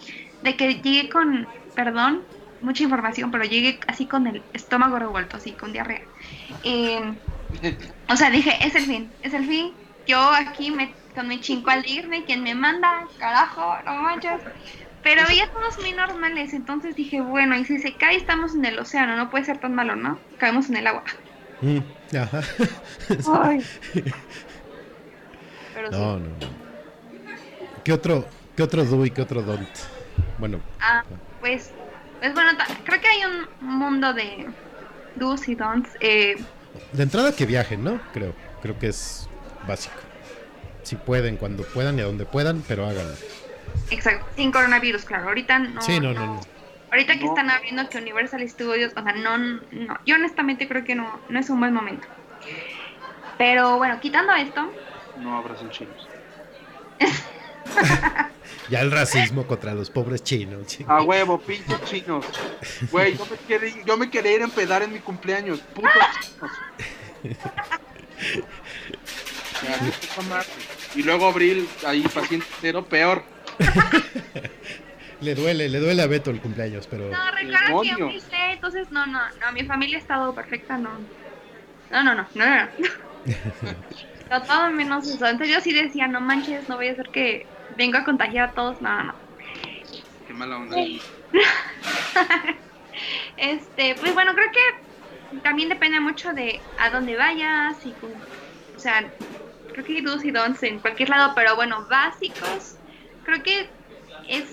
De que llegué con, perdón, mucha información, pero llegué así con el estómago revuelto, así, con diarrea. Eh, o sea, dije, es el fin, es el fin. Yo aquí me, con mi chinco al irme, quien me manda, carajo, no manches. Pero veía todos muy normales, entonces dije, bueno, y si se cae estamos en el océano, no puede ser tan malo, ¿no? Caemos en el agua. Mm, ajá. Ay. Pero sí. No, no. ¿Qué otro, qué otro do y qué otro don't? Bueno, Ah, pues, pues bueno, creo que hay un mundo de do's y don'ts. Eh, de entrada que viajen, ¿no? Creo, creo que es básico. Si pueden, cuando puedan y a donde puedan, pero háganlo. Exacto, sin coronavirus, claro. Ahorita no. sí, no, no, no. Ahorita que están abriendo que Universal Studios, o sea, no, no, yo honestamente creo que no, no es un buen momento. Pero bueno, quitando esto, No abracen chinos. Ya el racismo contra los pobres chinos. sí. A huevo, pinches chinos. Güey, yo me quería, yo me quería ir a empedar en mi cumpleaños. Putos chinos. Ya. Y luego abril, ahí paciente cero, peor. Le duele, le duele a Beto el cumpleaños, pero no, recuerda que yo entonces no, no, no, mi familia ha estado perfecta, no. No, no, no, no, no. no. Todo menos eso. Entonces yo sí decía, no manches, no voy a hacer que venga a contagiar a todos, no, no, no. Qué mala onda. Este, pues bueno, creo que también depende mucho de a dónde vayas y con, o sea, creo que hay do's y don'ts en cualquier lado, pero bueno, básicos, creo que es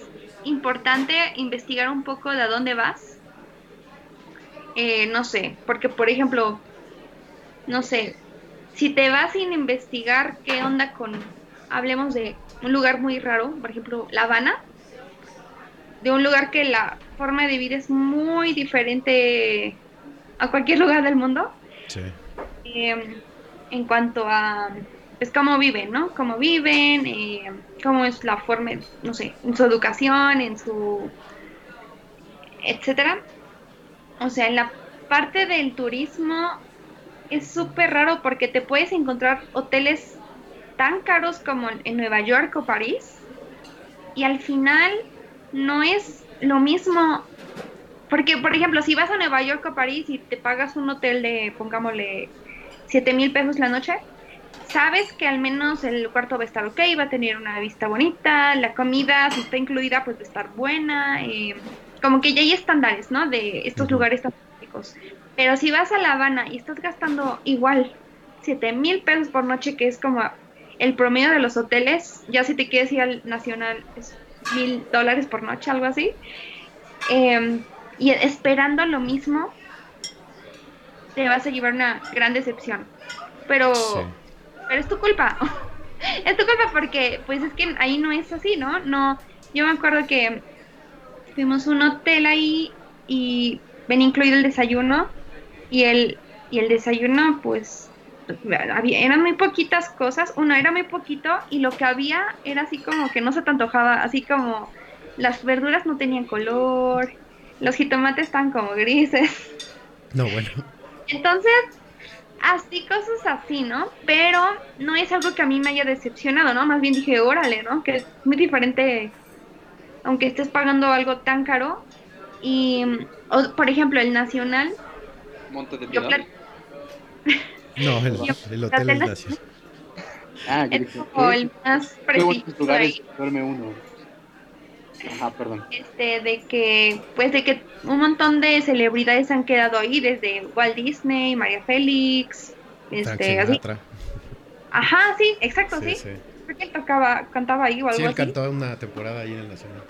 importante investigar un poco de a dónde vas. Eh, no sé, porque por ejemplo, no sé, si te vas sin investigar qué onda con, hablemos de un lugar muy raro, por ejemplo, La Habana, de un lugar que la forma de vida es muy diferente a cualquier lugar del mundo sí. eh, en cuanto a pues cómo viven, ¿no? Cómo viven, eh, cómo es la forma, no sé, en su educación, en su etcétera. O sea, en la parte del turismo es súper raro porque te puedes encontrar hoteles tan caros como en Nueva York o París y al final no es lo mismo. Porque, por ejemplo, si vas a Nueva York o París y te pagas un hotel de, pongámosle, 7 mil pesos la noche, sabes que al menos el cuarto va a estar ok, va a tener una vista bonita, la comida, si está incluida, pues va a estar buena. eh, como que ya hay estándares, ¿no? De estos lugares tan turísticos. Pero si vas a La Habana y estás gastando igual 7 mil pesos por noche, que es como el promedio de los hoteles, ya si te quieres ir al nacional es mil dólares por noche, algo así. eh, y esperando lo mismo, te vas a llevar una gran decepción. Pero, Sí. Pero es tu culpa. es tu culpa porque, pues es que ahí no es así, ¿no? No, yo me acuerdo que fuimos un hotel ahí y venía incluido el desayuno y el y el desayuno, pues había, eran muy poquitas cosas. Uno era muy poquito y lo que había era así como que no se te antojaba, así como las verduras no tenían color, los jitomates estaban como grises. No, bueno. Entonces, así cosas así, ¿no? Pero no es algo que a mí me haya decepcionado, ¿no? Más bien dije, órale, ¿no? Que es muy diferente, aunque estés pagando algo tan caro. Y, o, por ejemplo, el Nacional, Monte de Piedad. plat- No, el, el hotel es nacional. Ah, yo es como el más preciso lugares ahí. duerme uno. Ajá, perdón. este de que pues de que un montón de celebridades han quedado ahí desde Walt Disney, María Félix, este así. Ajá, sí, exacto, Sí, sí. sí. Creo que él tocaba, cantaba ahí o algo Sí, él así. cantó una temporada ahí en el Nacional.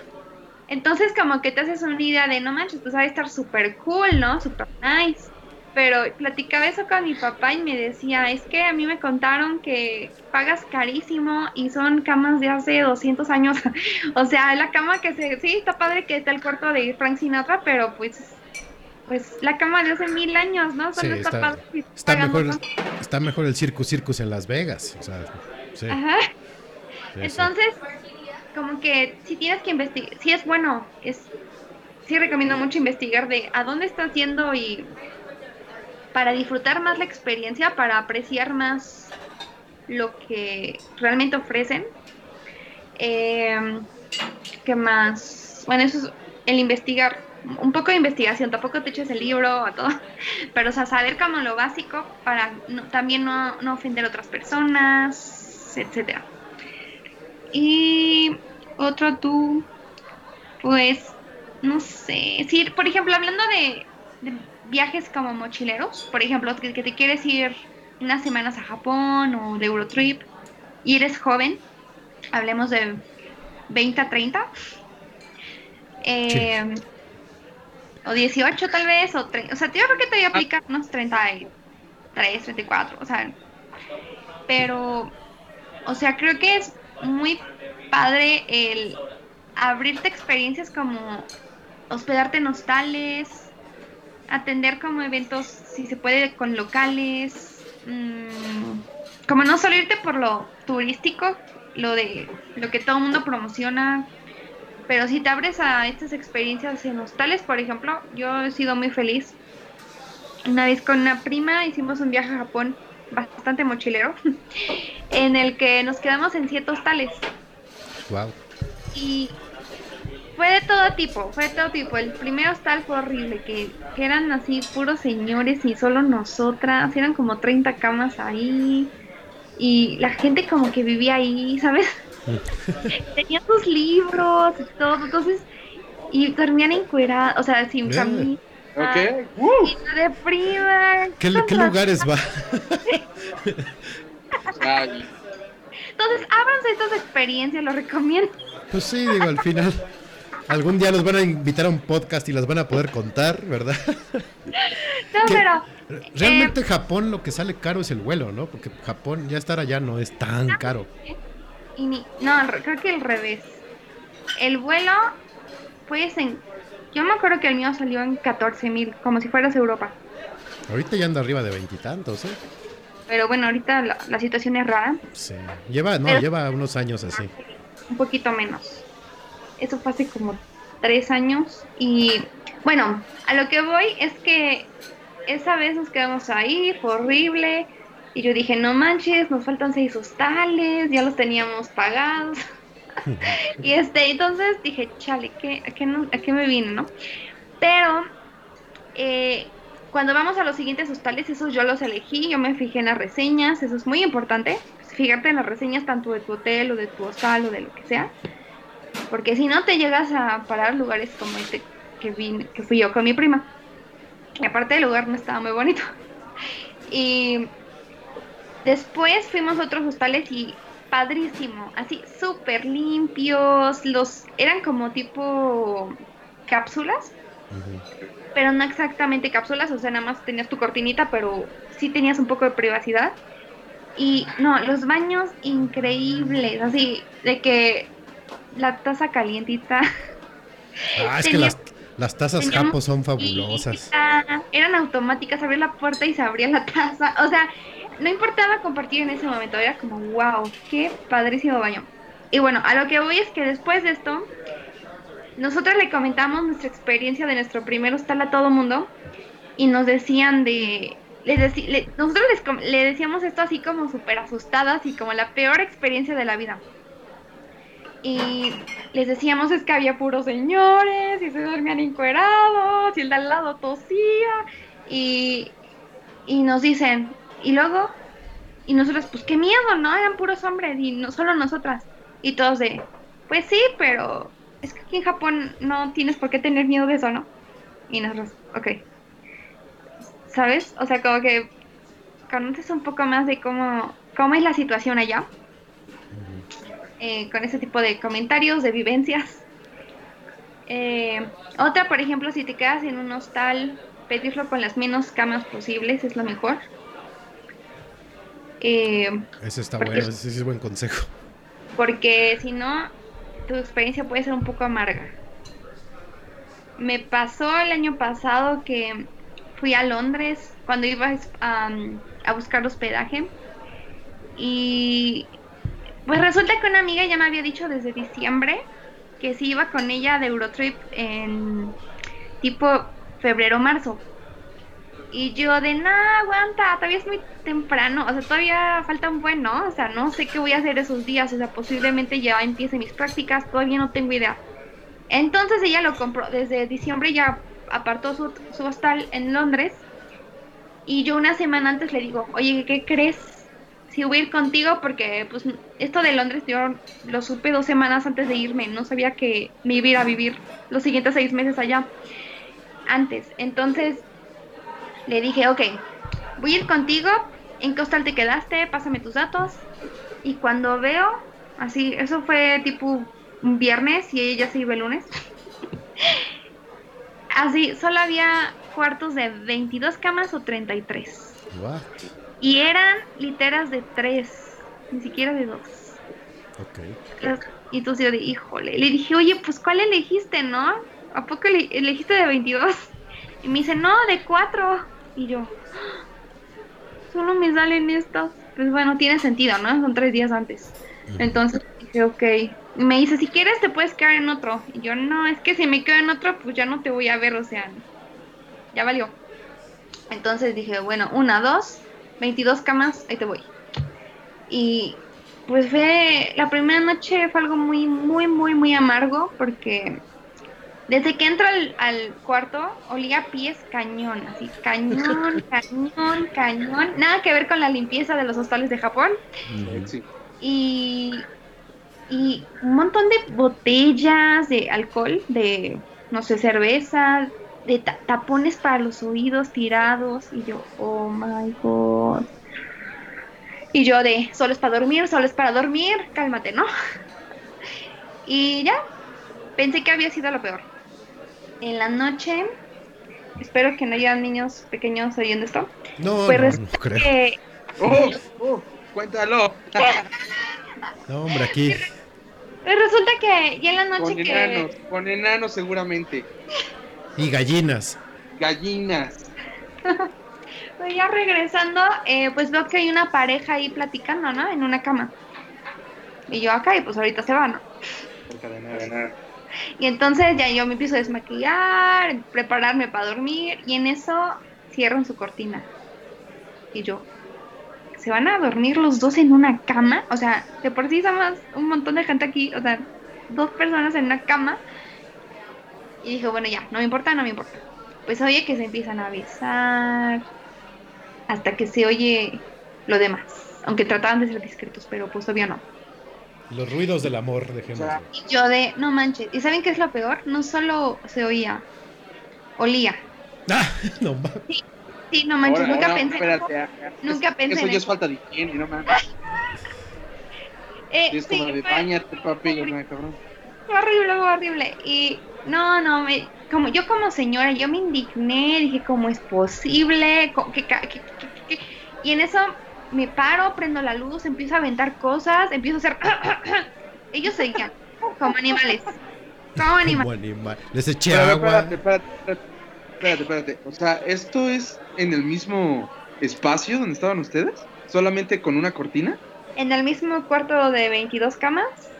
Entonces como que te haces una idea de no manches, pues ha de estar súper cool, ¿no? Súper nice. Pero platicaba eso con mi papá y me decía, es que a mí me contaron que pagas carísimo y son camas de hace 200 años. o sea, la cama que se... Sí, está padre que está el cuarto de Frank Sinatra, pero pues... Pues la cama de hace mil años, ¿no? Sí, Solo está, padre está mejor, tanto. está mejor el Circus Circus en Las Vegas. O sea, sí, Ajá. sí. Entonces, como que si tienes que investigar, si es bueno, es sí recomiendo mucho investigar de a dónde estás yendo y para disfrutar más la experiencia, para apreciar más lo que realmente ofrecen. Eh, ¿Qué más? Bueno, eso es el investigar, un poco de investigación, tampoco te eches el libro a todo, pero o sea, saber como lo básico para también no, no ofender a otras personas, etcétera. Y otro tú, pues, no sé, si, por ejemplo, hablando de viajes como mochileros, por ejemplo, que, que te quieres ir unas semanas a Japón o de Eurotrip y eres joven, hablemos de 20 a 30, eh, o 18 tal vez, o, tre- o sea, yo creo que te voy a aplicar unos 33, 34, o sea, pero, o sea, creo que es muy padre el abrirte experiencias como hospedarte en hostales, atender como eventos, si se puede, con locales, mm, como no solo irte por lo turístico, lo de lo que todo el mundo promociona, pero si te abres a estas experiencias en hostales, por ejemplo, yo he sido muy feliz. Una vez con una prima hicimos un viaje a Japón bastante mochilero, en el que nos quedamos en siete hostales. Wow. Y fue de todo tipo, fue de todo tipo. El primer hostal fue horrible, que, que eran así puros señores y solo nosotras, eran como 30 camas ahí. Y la gente como que vivía ahí, ¿sabes? Tenía sus libros y todo, entonces, y dormían encueradas, o sea, sin camisa. Ok. Y no de prima. ¿Qué, qué lugares va? Entonces, ábranse estas experiencias, lo recomiendo. Pues sí, digo, al final. Algún día los van a invitar a un podcast y las van a poder contar, ¿verdad? No, pero Realmente Japón lo que sale caro es el vuelo, ¿no? Porque Japón ya estar allá no es tan caro. Y ni- no, creo que al revés. El vuelo, pues en... Yo me acuerdo que el mío salió en 14 mil, como si fueras Europa. Ahorita ya anda arriba de veintitantos, ¿eh? Pero bueno, ahorita la, la situación es rara, Sí. Lleva, no, Pero- lleva unos años así. un poquito menos. Eso fue hace como tres años. Y bueno, a lo que voy es que esa vez nos quedamos ahí, fue horrible. Y yo dije, no manches, nos faltan seis hostales, ya los teníamos pagados. y este, entonces dije, chale, ¿qué, a, qué me vine, no? Pero eh, cuando vamos a los siguientes hostales, esos yo los elegí, yo me fijé en las reseñas, eso es muy importante. Fijarte en las reseñas tanto de tu hotel o de tu hostal o de lo que sea. Porque si no te llegas a parar lugares como este que, vine, que fui yo con mi prima. Y aparte el lugar no estaba muy bonito. Y después fuimos a otros hostales y padrísimo, así súper limpios, los eran como tipo cápsulas, pero no exactamente cápsulas, o sea, nada más tenías tu cortinita, pero sí tenías un poco de privacidad. Y no, los baños increíbles, así de que la taza calientita. Ah, es que las, las tazas japos son fabulosas. Eran automáticas, abría la puerta y se abría la taza. O sea, no importaba compartir en ese momento, era como, wow, qué padrísimo baño. Y bueno, a lo que voy es que después de esto, nosotros le comentamos nuestra experiencia de nuestro primer hostal a todo mundo y nos decían de... Les deci- le- nosotros les le decíamos esto así como súper asustadas y como la peor experiencia de la vida. Y les decíamos es que había puros señores y se dormían encuerados y el de al lado tosía y, y nos dicen, y luego, y nosotros pues qué miedo, ¿no? Eran puros hombres y no solo nosotras. Y todos de, pues sí, pero es que aquí en Japón no tienes por qué tener miedo de eso, ¿no? Y nosotros, ok. ¿Sabes? O sea, como que conoces un poco más de cómo, cómo es la situación allá eh, con ese tipo de comentarios, de vivencias. Eh, otra, por ejemplo, si te quedas en un hostal pedirlo con las menos camas posibles, es lo mejor. Eh, Eso está Porque- bueno, ese es buen consejo. porque si no, tu experiencia puede ser un poco amarga. Me pasó el año pasado que fui a Londres cuando iba a, a buscar hospedaje y pues resulta que una amiga ya me había dicho desde diciembre que si iba con ella de Eurotrip en tipo febrero marzo. Y yo de, nada, aguanta, todavía es muy temprano, o sea, todavía falta un buen, ¿no? O sea, no sé qué voy a hacer esos días, o sea, posiblemente ya empiece mis prácticas, todavía no tengo idea. Entonces ella lo compró, desde diciembre ya apartó su, su hostal en Londres y yo una semana antes le digo, oye, ¿qué crees? Si voy a ir contigo porque pues esto de Londres yo lo supe dos semanas antes de irme, no sabía que me iba a ir a vivir los siguientes seis meses allá antes. Entonces le dije, ok, voy a ir contigo, ¿en qué hostal te quedaste? Pásame tus datos. Y cuando veo, así, eso fue tipo un viernes y ella se iba el lunes. así, solo había cuartos de 22 camas o 33. What? Y eran literas de 3, ni siquiera de 2. Ok. Y entonces yo de, híjole, le dije, oye, pues ¿cuál elegiste, no? ¿A poco ele- elegiste de 22? Y me dice, no, de 4. Y yo, "Ah, solo me salen estas. Pues bueno, tiene sentido, ¿no? Son tres días antes. Entonces dije, ok. Y me dice, si quieres te puedes quedar en otro. Y yo, no, es que si me quedo en otro, pues ya no te voy a ver, o sea, ya valió. Entonces dije, bueno, una, dos, 22 camas, ahí te voy. Y pues fue, la primera noche fue algo muy, muy, muy, muy amargo porque desde que entro al, al cuarto olía a pies cañón, así, cañón, cañón, cañón. Nada que ver con la limpieza de los hostales de Japón. Sí. Y, y un montón de botellas de alcohol, de, no sé, cerveza, de ta- tapones para los oídos tirados. Y yo, oh my god. Y yo de, solo es para dormir, solo es para dormir, cálmate, ¿no? Y ya, pensé que había sido lo peor. En la noche, espero que no haya niños pequeños oyendo esto. No, Pues no, resulta no creo. que Oh, oh, cuéntalo. No, hombre, aquí. Pues resulta que ya en la noche Con que enanos, con enanos seguramente. Y gallinas. Gallinas. pues ya regresando, eh, pues veo que hay una pareja ahí platicando, ¿no? En una cama. Y yo acá, y pues ahorita se van, ¿no? Y entonces ya yo me empiezo a desmaquillar, prepararme para dormir, y en eso cierran su cortina. Y yo, ¿se van a dormir los dos en una cama? O sea, de por sí somos un montón de gente aquí, o sea, dos personas en una cama. Y dije, bueno, ya, no me importa, no me importa. Pues oye que se empiezan a besar, hasta que se oye lo demás. Aunque trataban de ser discretos, pero pues obvio no. Los ruidos del amor, dejémoslo. Y yo de, no manches. ¿Y saben qué es lo peor? No solo se oía, olía. Ah, no mames. Sí, no manches, Ahora, nunca ahora, pensé. espérate, ah, ah, nunca es- pensé Eso en ya es eso. falta de higiene, no mames. Eh, Sí, es sí, como de bañate, papi, yo me cabrón. Horrible, horrible. Y no, no, me, como yo como señora, yo me indigné, dije, ¿cómo es posible? Co- que ca- que- que- que- Y en eso me paro, prendo la luz, empiezo a aventar cosas, empiezo a hacer... Ellos seguían como animales. Como animales. Como animal. Les eché Pero, agua. espérate, espérate, espérate, espérate, espérate. O sea, ¿esto es en el mismo espacio donde estaban ustedes? ¿Solamente con una cortina? En el mismo cuarto de 22 camas,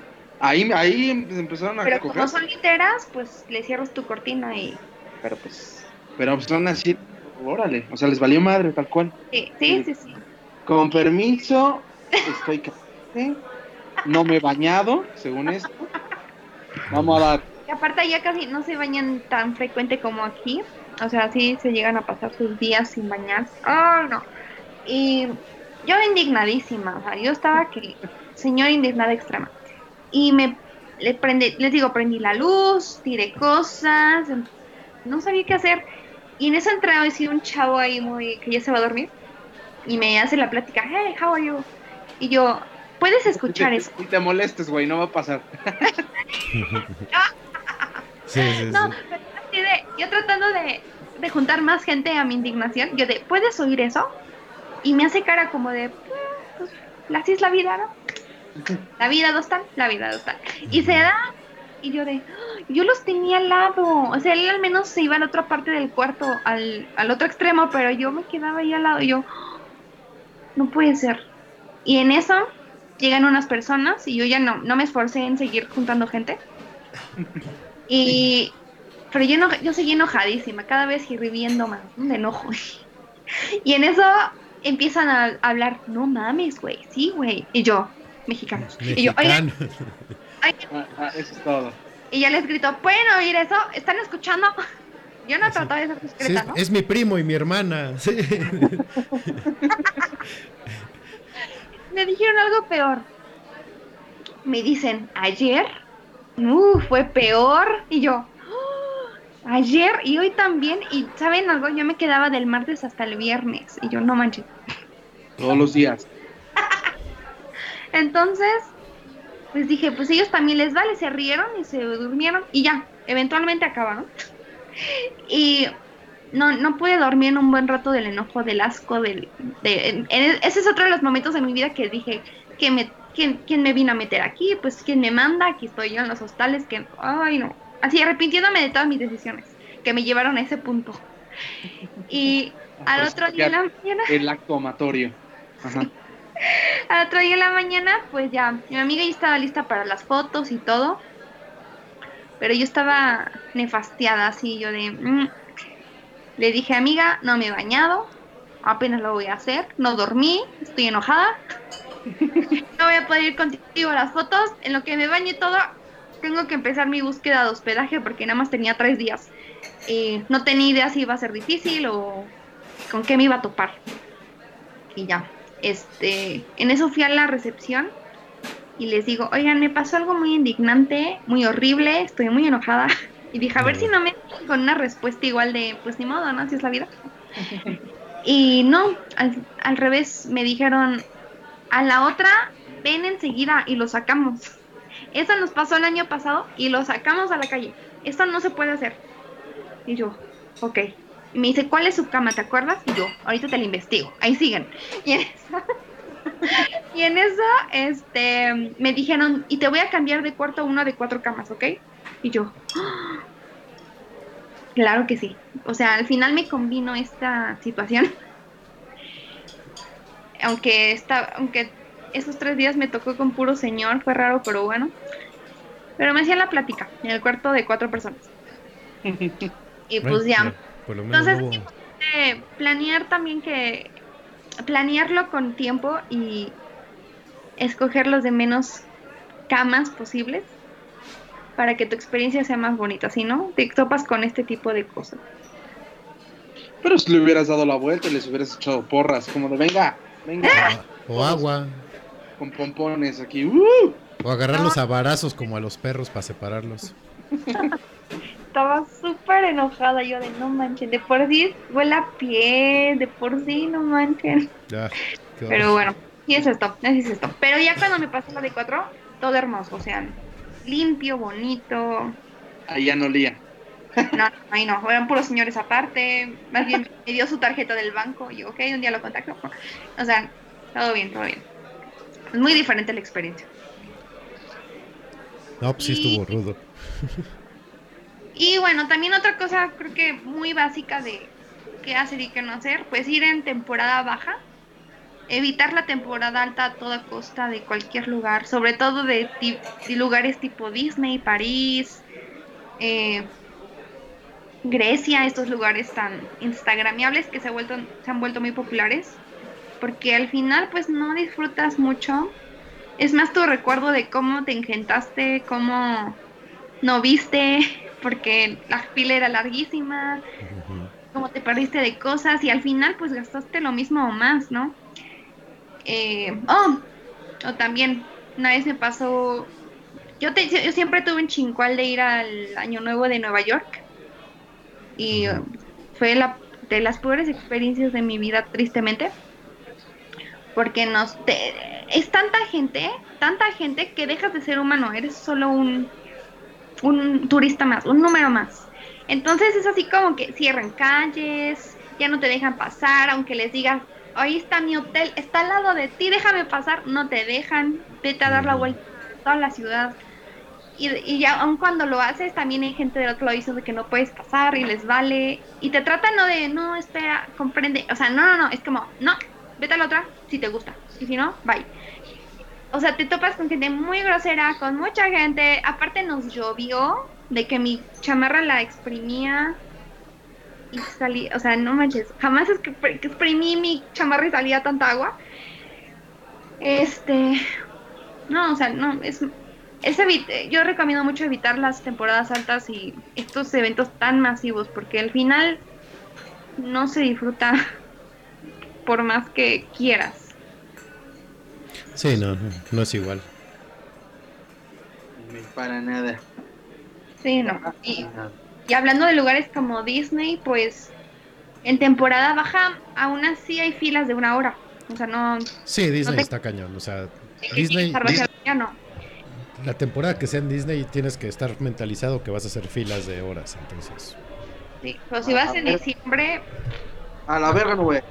Ahí, ahí em- empezaron a pero coger. como son literas, pues le cierras tu cortina y... Pero pues, pero pues son así, órale, o sea, les valió madre tal cual. Sí, sí, sí. sí. Con permiso, estoy caliente, no me he bañado, según esto. Vamos a dar. Y aparte ya casi no se bañan tan frecuente como aquí. O sea, sí se llegan a pasar sus días sin bañarse. Oh, no. Y yo indignadísima. O sea, yo estaba que, señora indignada extrema. Y me le prende, les digo, prendí la luz, tiré cosas, em- no sabía qué hacer. Y en esa entrada decía un chavo ahí muy que ya se va a dormir. Y me hace la plática, hey, how are you? Y yo, ¿puedes escuchar eso? Y te molestes, güey, no va a pasar. Sí, sí, No, sí. pero así de, yo tratando de de juntar más gente a mi indignación, yo de, ¿puedes oír eso? Y me hace cara como de, "Mm, pues, así es la vida, ¿no? La vida dos tal, la vida dos tal. Y se da, y yo de, yo los tenía al lado, o sea, él al menos se iba a la otra parte del cuarto, al, al otro extremo, pero yo me quedaba ahí al lado, y yo, "Ah, no puede ser. Y en eso llegan unas personas, y yo ya no, no me esforcé en seguir juntando gente. Y, pero yo, no, yo seguí enojadísima, cada vez hirviendo más, ¿no? de enojo. Y en eso empiezan a hablar, no mames, güey, sí, güey. Y yo, mexicanos. Y yo, oigan, Mexicano. oigan, Ah, ah, eso es todo. y ya les grito, ¿pueden oír eso? ¿Están escuchando? Yo no trataba de ser Sí, discreta, es, ¿no? es mi primo y mi hermana. sí. Me dijeron algo peor. Me dicen, ¿ayer? Uh, fue peor. Y yo, "Ah, ayer y hoy también. Y ¿saben algo? Yo me quedaba del martes hasta el viernes. Y yo, no manches. Todos los días. Entonces, pues dije, pues ellos también les vale, se rieron y se durmieron y ya, eventualmente acabaron. Y no, no pude dormir en un buen rato del enojo, del asco, del... de- en- en- ese es otro de los momentos de mi vida que dije, que me, ¿quién, quién me vino a meter aquí? Pues quién me manda, aquí estoy yo en los hostales, que... Ay, no. Así, arrepintiéndome de todas mis decisiones que me llevaron a ese punto. Y al Pues, otro día en la mañana... El acto amatorio. Ajá. Al otro día en la mañana, pues ya, mi amiga ya estaba lista para las fotos y todo. Pero yo estaba nefastiada, así yo de... mm. Le dije, amiga, no me he bañado, apenas lo voy a hacer, no dormí, estoy enojada. No voy a poder ir contigo a las fotos, en lo que me bañe todo, tengo que empezar mi búsqueda de hospedaje porque nada más tenía tres días. Y no tenía idea si iba a ser difícil o con qué me iba a topar. Y ya, este, en eso fui a la recepción y les digo, oigan, me pasó algo muy indignante, muy horrible, estoy muy enojada. Y dije, a ver si no me con una respuesta igual de, pues ni modo, ¿no? Así es la vida. Y no, al, al revés, me dijeron, a la otra, ven enseguida y lo sacamos. Eso nos pasó el año pasado y lo sacamos a la calle. Esto no se puede hacer. Y yo, ok. Y me dice, ¿cuál es su cama? ¿Te acuerdas? Y yo, ahorita te la investigo. Ahí siguen. Y en eso, y en eso este, me dijeron, y te voy a cambiar de cuarto a uno de cuatro camas, ¿ok? Y yo, "Ah, claro que sí. O sea, al final me combino esta situación. Aunque, esta, aunque esos tres días me tocó con puro señor, fue raro, pero bueno. Pero me hacían la plática en el cuarto de cuatro personas. Y pues ya. Ya, Por lo menos Entonces, no hubo- Eh, planear también que planearlo con tiempo y escoger los de menos camas posibles para que tu experiencia sea más bonita, si no, te topas con este tipo de cosas. Pero si le hubieras dado la vuelta y les hubieras echado porras, como de venga, venga, O agua. con pompones aquí. ¡uh! O agarrarlos a varazos como a los perros para separarlos. Estaba súper enojada yo de no manchen, de por sí huele a pie, de por sí no manchen. Qué Pero bueno, y es esto, es esto. Pero ya cuando me pasé la de cuatro, todo hermoso, o sea, limpio, bonito, Ahí ya no olía. No, ahí no, eran puros señores aparte. Más bien me dio su tarjeta del banco y yo, ok, un día lo contacto. O sea, todo bien, todo bien. Muy diferente la experiencia. No, pues sí estuvo rudo. Y bueno, también otra cosa creo que muy básica de qué hacer y qué no hacer, pues ir en temporada baja. Evitar la temporada alta a toda costa de cualquier lugar, sobre todo de, lugares tipo Disney, París, eh, Grecia, estos lugares tan instagramiables que se, han vuelto muy populares, porque al final pues no disfrutas mucho. Es más tu recuerdo de cómo te engentaste, cómo no viste, porque la fila era larguísima, cómo te perdiste de cosas y al final pues gastaste lo mismo o más, ¿no? Eh, oh, o también una vez me pasó, yo, te- yo siempre tuve un chincual de ir al Año Nuevo de Nueva York y fue la, de las peores experiencias de mi vida, tristemente, porque nos te- es tanta gente, tanta gente que dejas de ser humano, eres solo un, un turista más, un número más. Entonces es así como que cierran calles, ya no te dejan pasar, aunque les digas, ahí está mi hotel, está al lado de ti, déjame pasar, no te dejan, vete a dar la vuelta a toda la ciudad. Y, y ya aun cuando lo haces, también hay gente del otro lado diciendo que no puedes pasar y les vale. Y te tratan no de, no, espera, comprende. O sea, no, no, no, es como, no, vete a la otra si te gusta. Y si no, bye. O sea, te topas con gente muy grosera, con mucha gente. Aparte nos llovió de que mi chamarra la exprimía y salí, o sea, no manches, jamás es que exprimí mi chamarra y salía tanta agua. Este, no, o sea, no, es, es yo recomiendo mucho evitar las temporadas altas y estos eventos tan masivos porque al final no se disfruta por más que quieras. Sí, no, no, no es igual. Para nada. Sí, no. Y, y hablando de lugares como Disney, pues en temporada baja aún así hay filas de una hora. O sea, no... Sí, Disney te- está cañón. O sea, Disney, no. la temporada que sea en Disney tienes que estar mentalizado que vas a hacer filas de horas. Entonces, Sí, pero si vas en diciembre, A la verga, güey.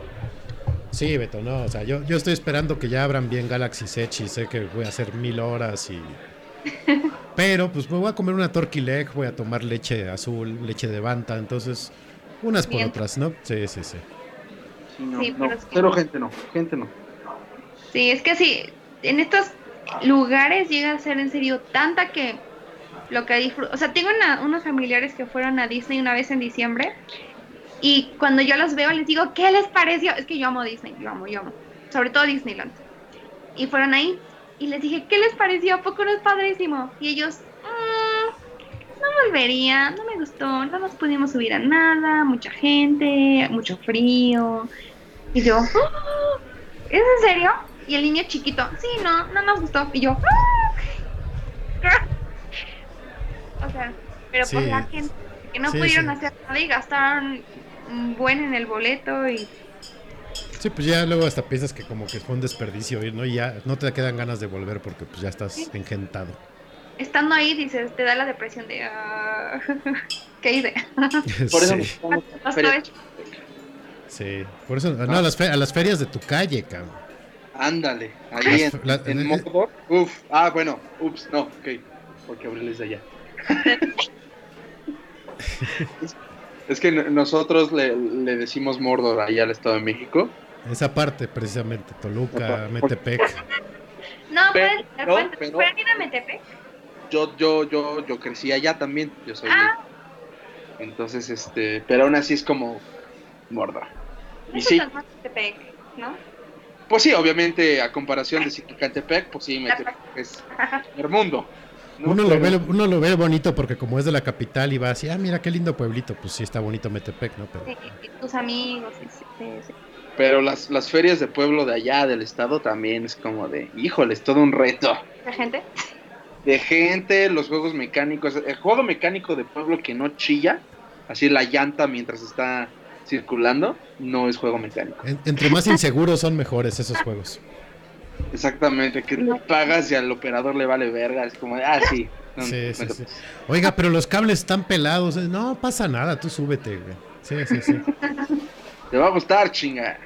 Sí, Beto, no. O sea, yo, yo estoy esperando que ya abran bien Galaxy Edge y sé que voy a hacer mil horas y. Pero pues me voy a comer una turkey leg, voy a tomar leche azul, leche de banta, entonces unas por Bien. otras, ¿no? Sí, sí, sí. Sí, no, Sí, no, pero es que- gente no, gente no. sí, es que sí, en estos lugares llega a ser en serio tanta que lo que disfruto, o sea, tengo una- unos familiares que fueron a Disney una vez en diciembre y cuando yo los veo les digo, ¿qué les pareció? Es que yo amo Disney, yo amo, yo amo, sobre todo Disneyland. Y fueron ahí y les dije, ¿qué les pareció? ¿A poco no es padrísimo? Y ellos, "Mm, no volvería, no me gustó, no nos pudimos subir a nada, mucha gente, mucho frío. Y yo, "Ah, ¿es en serio? Y el niño chiquito, sí, no, no nos gustó. Y yo, "Ah". o sea, pero por Sí. la gente que no Sí, pudieron sí. hacer nada y gastaron buen en el boleto y Sí, pues ya luego hasta piensas que como que fue un desperdicio ir, ¿no? Y ya no te quedan ganas de volver porque pues ya estás engentado. estando ahí dices, te da la depresión de, "Ah, ¿qué hice? Por eso sí, sí. Por eso, no, a las, fe- a las ferias de tu calle, cabrón. Ándale, ahí en, La- en eh, Mordor. Uf, ah, bueno, ups, no, ok. Porque Abril es de allá. Es, que no- nosotros le, le decimos Mordor allá al Estado de México. Esa parte, precisamente, Toluca, Metepec. No, Pero- pueden, pero- pueden, pero- pueden ir a Metepec. Yo, yo, yo, yo crecí allá también. Yo soy. Ah. Entonces, este, pero aún así es como Mordor. No Y sí, Metepec, ¿no? pues sí, obviamente, a comparación de Cicatepec, pues sí, Metepec es el mundo. ¿No? Uno lo, ve, uno lo ve bonito porque como es de la capital y va así, ah, mira qué lindo pueblito, pues sí está bonito Metepec, ¿no? Pero Sí, y tus amigos, sí, sí, sí, sí. Pero las, las ferias de pueblo de allá, del estado, también es como de, híjole, es todo un reto. ¿La gente? De gente, los juegos mecánicos, el juego mecánico de pueblo que no chilla, así la llanta mientras está circulando, no es juego mecánico. en- entre más inseguros son mejores esos juegos. Exactamente, que le pagas y al operador le vale verga, es como ah, sí. no, Sí, me sí, to- sí. Oiga, pero los cables están pelados. eh, No pasa nada, tú súbete, güey. Sí, sí, sí. Te va a gustar, chinga.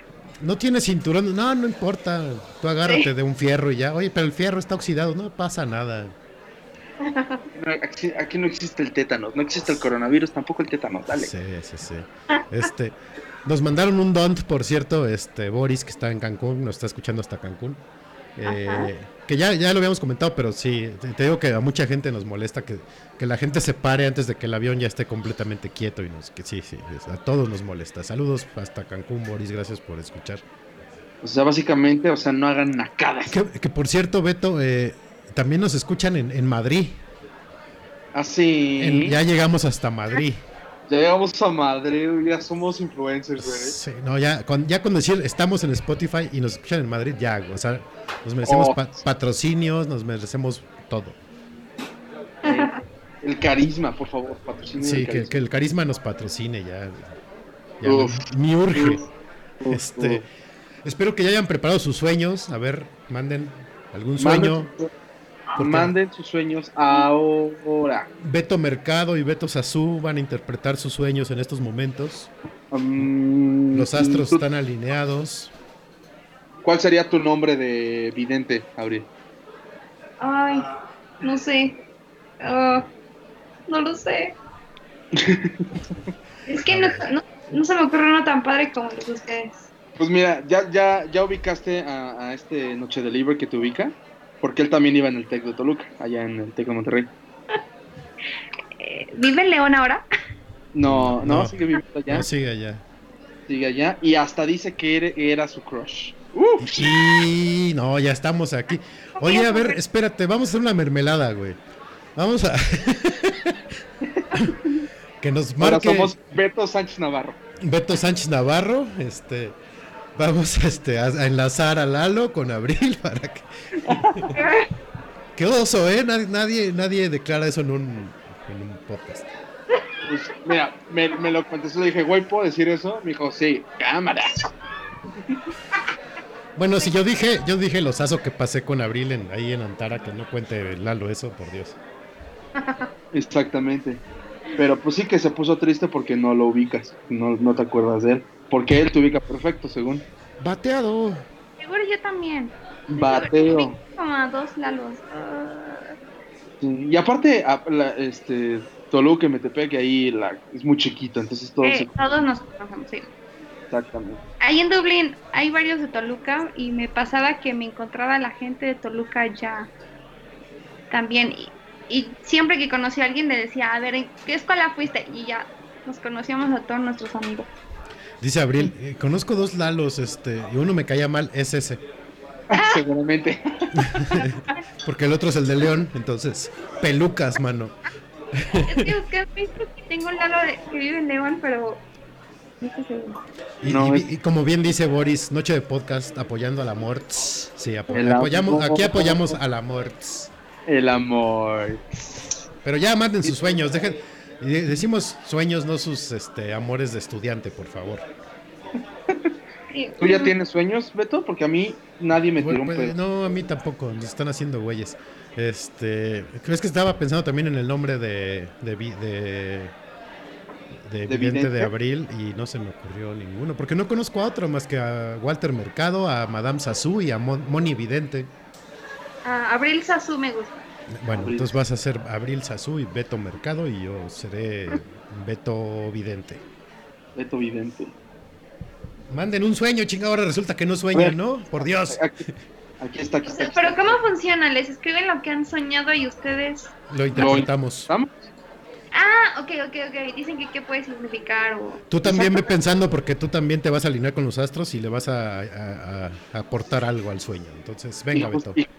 No tiene cinturón, no, no importa. Tú agárrate de un fierro y ya. Oye, pero el fierro está oxidado, no pasa nada. Aquí, aquí no existe el tétanos, no existe el coronavirus, tampoco el tétanos, dale. Sí, sí, sí. Este, nos mandaron un don, por cierto, este Boris, que está en Cancún, nos está escuchando hasta Cancún. Eh, que ya, ya lo habíamos comentado, pero sí, te, te digo que a mucha gente nos molesta que, que la gente se pare antes de que el avión ya esté completamente quieto y nos, que sí, sí, a todos nos molesta. Saludos hasta Cancún, Boris, gracias por escuchar. O sea, básicamente, o sea, no hagan nacadas. Que, que por cierto, Beto, eh, también nos escuchan en, en Madrid. Así. En- ya llegamos hasta Madrid. Ya llegamos a Madrid, ya somos influencers, güey. Sí, no, ya con, ya con decir estamos en Spotify y nos escuchan en Madrid, ya, o sea, nos merecemos Oh. pa- patrocinios, nos merecemos todo. El carisma, por favor, patrocinen Sí, el que, el carisma nos patrocine ya. ya Uf. me urge. Uf, uf, Este, espero que ya hayan preparado sus sueños. A ver, manden algún sueño. Manden- Manden sus sueños ahora. Beto Mercado y Beto Sazú van a interpretar sus sueños en estos momentos. Mm, Los astros tú- están alineados. ¿Cuál sería tu nombre de vidente, Abril? Ay, no sé. Ah, no lo sé. es que no, no, no se me ocurre uno tan padre como los de ustedes. Pues mira, ya, ya, ya ubicaste a, a este Noche de Libre que te ubica, porque él también iba en el Tec de Toluca, allá en el Tec de Monterrey. Eh, ¿Vive en León ahora? No, no, No. sigue viviendo allá, No, sigue allá. sigue allá, y hasta dice que era, su crush. Y no, ya estamos aquí. Oye, a ver, espérate, vamos a hacer una mermelada, güey. Vamos a. que nos Ahora marque somos Beto Sánchez Navarro. Beto Sánchez Navarro. Este. Vamos este, a, a enlazar a Lalo con Abril para que. Qué oso, ¿eh? Nadie, nadie, nadie declara eso en un, en un podcast. Pues mira, me, me lo contestó, le dije, güey, ¿puedo decir eso? Me dijo, sí, cámara. Bueno, si yo dije, yo dije los aso que pasé con Abril en, ahí en Antara, que no cuente Lalo eso, por Dios. Exactamente. Pero pues sí que se puso triste porque no lo ubicas, no, no te acuerdas de él. Porque él te ubica perfecto, según. Bateado. Seguro yo también. Bateo. Como a dos lalos. Ah, Y aparte, a- la- este, Toluca y Metepec, ahí la, es muy chiquito, entonces todo eh, se... todos nos conocemos, sí. Exactamente. Ahí en Dublín hay varios de Toluca y me pasaba que me encontraba la gente de Toluca ya también. Y, y siempre que conocía a alguien le decía, a ver, ¿en qué escuela fuiste? Y ya nos conocíamos a todos nuestros amigos. Dice Abril, eh, conozco dos Lalos, este, y uno me caía mal, es ese. Seguramente. Porque el otro es el de León, entonces, pelucas, mano. Es que busqué en Facebook y tengo un lado de- que vive en León, pero. Y, No, y- es- y como bien dice Boris, noche de podcast apoyando al amor. Sí, apo- apoyamos, aquí apoyamos al amor. El amor. Pero ya manden sus sueños, dejen. Y decimos sueños, no sus este, amores de estudiante, por favor. ¿Tú ya tienes sueños, Beto? Porque a mí nadie me tiró Bueno, un pues, pedo. no, a mí tampoco, nos están haciendo güeyes. Este, es que estaba pensando también en el nombre de de, de, de ¿De vidente de vidente? abril y no se me ocurrió ninguno, porque no conozco a otro más que a Walter Mercado, a Madame Sassou y a Mon- Moni Vidente. Ah, Abril Sasu me gusta. Bueno, Abril. entonces vas a ser Abril Sassou y Beto Mercado y yo seré Beto Vidente. Beto Vidente. Manden un sueño, chinga, ahora resulta que no sueñan. ¿no? Por Dios. Aquí, aquí está, aquí está. aquí Pero. ¿cómo funciona? ¿Les escriben lo que han soñado y ustedes... Lo interpretamos. Ah, ok, ok, ok. Dicen que qué puede significar o... Tú también ve pensando porque tú también te vas a alinear con los astros y le vas a, a- a- a aportar algo al sueño. Entonces, venga, jus- Beto.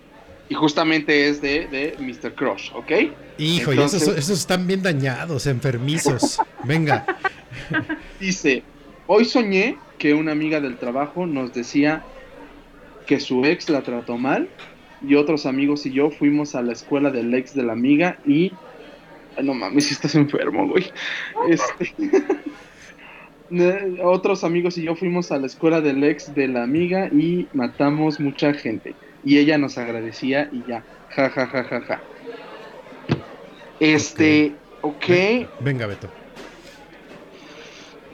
Y- justamente es de, de Mr. Crush, ¿ok? Hijo, y esos, esos están bien dañados, enfermizos. Venga. Dice, hoy soñé que una amiga del trabajo nos decía que su ex la trató mal y otros amigos y yo fuimos a la escuela del ex de la amiga y... Ay, no mames, si estás enfermo, güey. Este... Ne- Otros amigos y yo fuimos a la escuela del ex de la amiga y matamos mucha gente. Y ella nos agradecía y ya. Ja, ja, ja, ja, ja. Este, ok, Venga, Beto.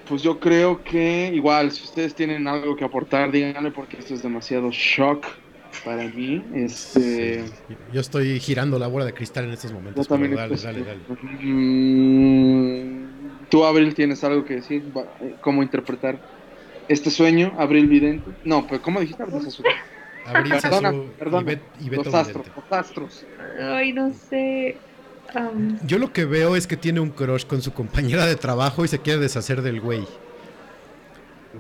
pues yo creo que igual, si ustedes tienen algo que aportar, díganle porque esto es demasiado shock para mí. Este, Sí. Yo estoy girando la bola de cristal en estos yo momentos. también dale, estoy- dale, dale. Mm, Tú, Abril, tienes algo que decir, eh, cómo interpretar este sueño, Abril Vidente. No, pero ¿cómo dijiste? Abril Sasu? Abril Perdona, Sassou y, perdona. Bet- y Beto Los astros, Vidente. los astros. Ay, no sé. Yo lo que veo es que tiene un crush con su compañera de trabajo y se quiere deshacer del güey.